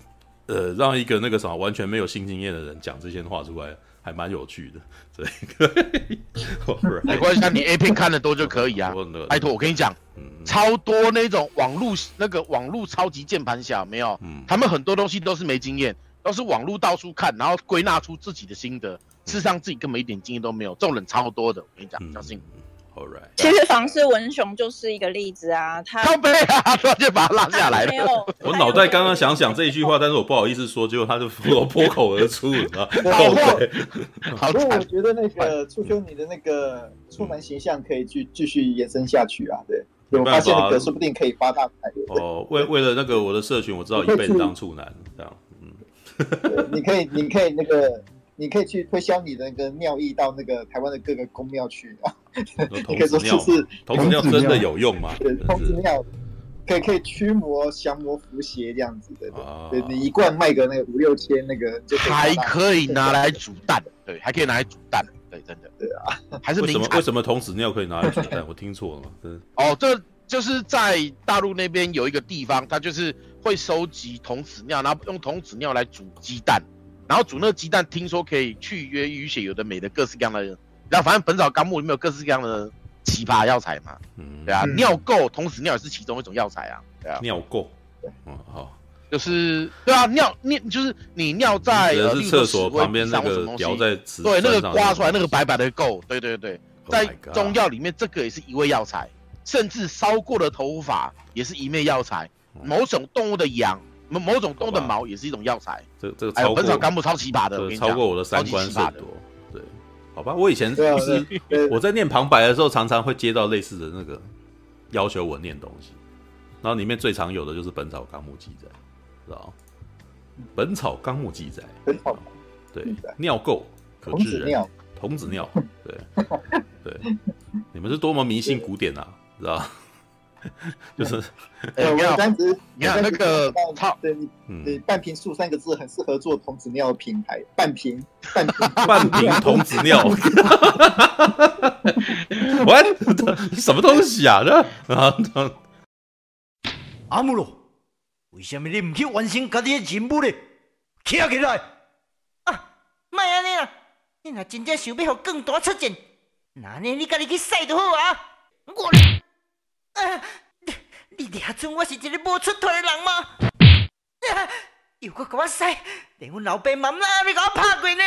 呃，让一个那个什么完全没有性经验的人讲这些话出来，还蛮有趣的。对，[laughs] 没关系，你 A 片看的多就可以啊。[laughs] 拜托，我跟你讲，嗯、超多那种网络那个网络超级键盘侠没有，嗯、他们很多东西都是没经验，都是网络到处看，然后归纳出自己的心得，事实上自己根本一点经验都没有，这种人超多的。我跟你讲，相其实房市文雄就是一个例子啊，他靠背啊，突然就把他拉下来了。我脑袋刚刚想想这一句话，但是我不好意思说，结果他就脱口而出，你知道吗？[laughs] 好，[laughs] 不过我觉得那个促修你的那个出门形象可以继继续延伸下去啊，对，有发现那个说不定可以发大财。哦，为为了那个我的社群，我知道一辈子当处男这样，嗯，你可以，你可以那个。你可以去推销你的那个尿液到那个台湾的各个公庙去啊！[laughs] 你可以说是是童子尿真的有用吗？对，童子尿可以可以驱魔降魔伏邪这样子的。对，你一罐卖个那个五六千，那个就还可以拿来煮蛋。对，还可以拿来煮蛋。对，真的。对啊，[laughs] 还是为什么为什么童子尿可以拿来煮蛋？我听错了 [laughs] 吗？哦，这就是在大陆那边有一个地方，它就是会收集童子尿，然后用童子尿来煮鸡蛋。然后煮那个鸡蛋，听说可以去约淤血，有的美的，各式各样的。然后反正《本草纲目》里面有各式各样的奇葩药材嘛。嗯，对啊，嗯、尿垢，同时尿也是其中一种药材啊。对啊，尿垢，嗯，好，就是对啊，尿尿就是你尿在是厕所旁边那个掉在对那个刮出来那个白白的垢，对对对，在中药里面这个也是一味药材，甚至烧过的头发也是一味药材，某种动物的羊。某某种动物的毛也是一种药材，这这个超过，本草纲目超奇葩的，超过我的三观甚多。对，好吧，我以前就是我在念旁白的时候，常常会接到类似的那个要求我念东西，然后里面最常有的就是《本草纲目》记载，知道《本草纲目》记载，本草对，尿垢可治人，童子尿，[laughs] 对对，你们是多么迷信古典啊，知道？[laughs] 就是，哎，我当时你看那个，对，你半瓶醋三个字很适合做童子尿品牌，半瓶 [laughs] 半瓶半瓶童子尿，喂，什么东西啊？这啊，阿姆罗，为什么你唔去完成家己的任务呢？起来起来！啊，卖安尼啦，你若真正想要互更大出战，那呢你家己去赛就好啊，我。[laughs] 啊！你你俩准我是一个无出头的人吗？啊！又搁给我使，连阮老爸妈妈都给我拍过呢！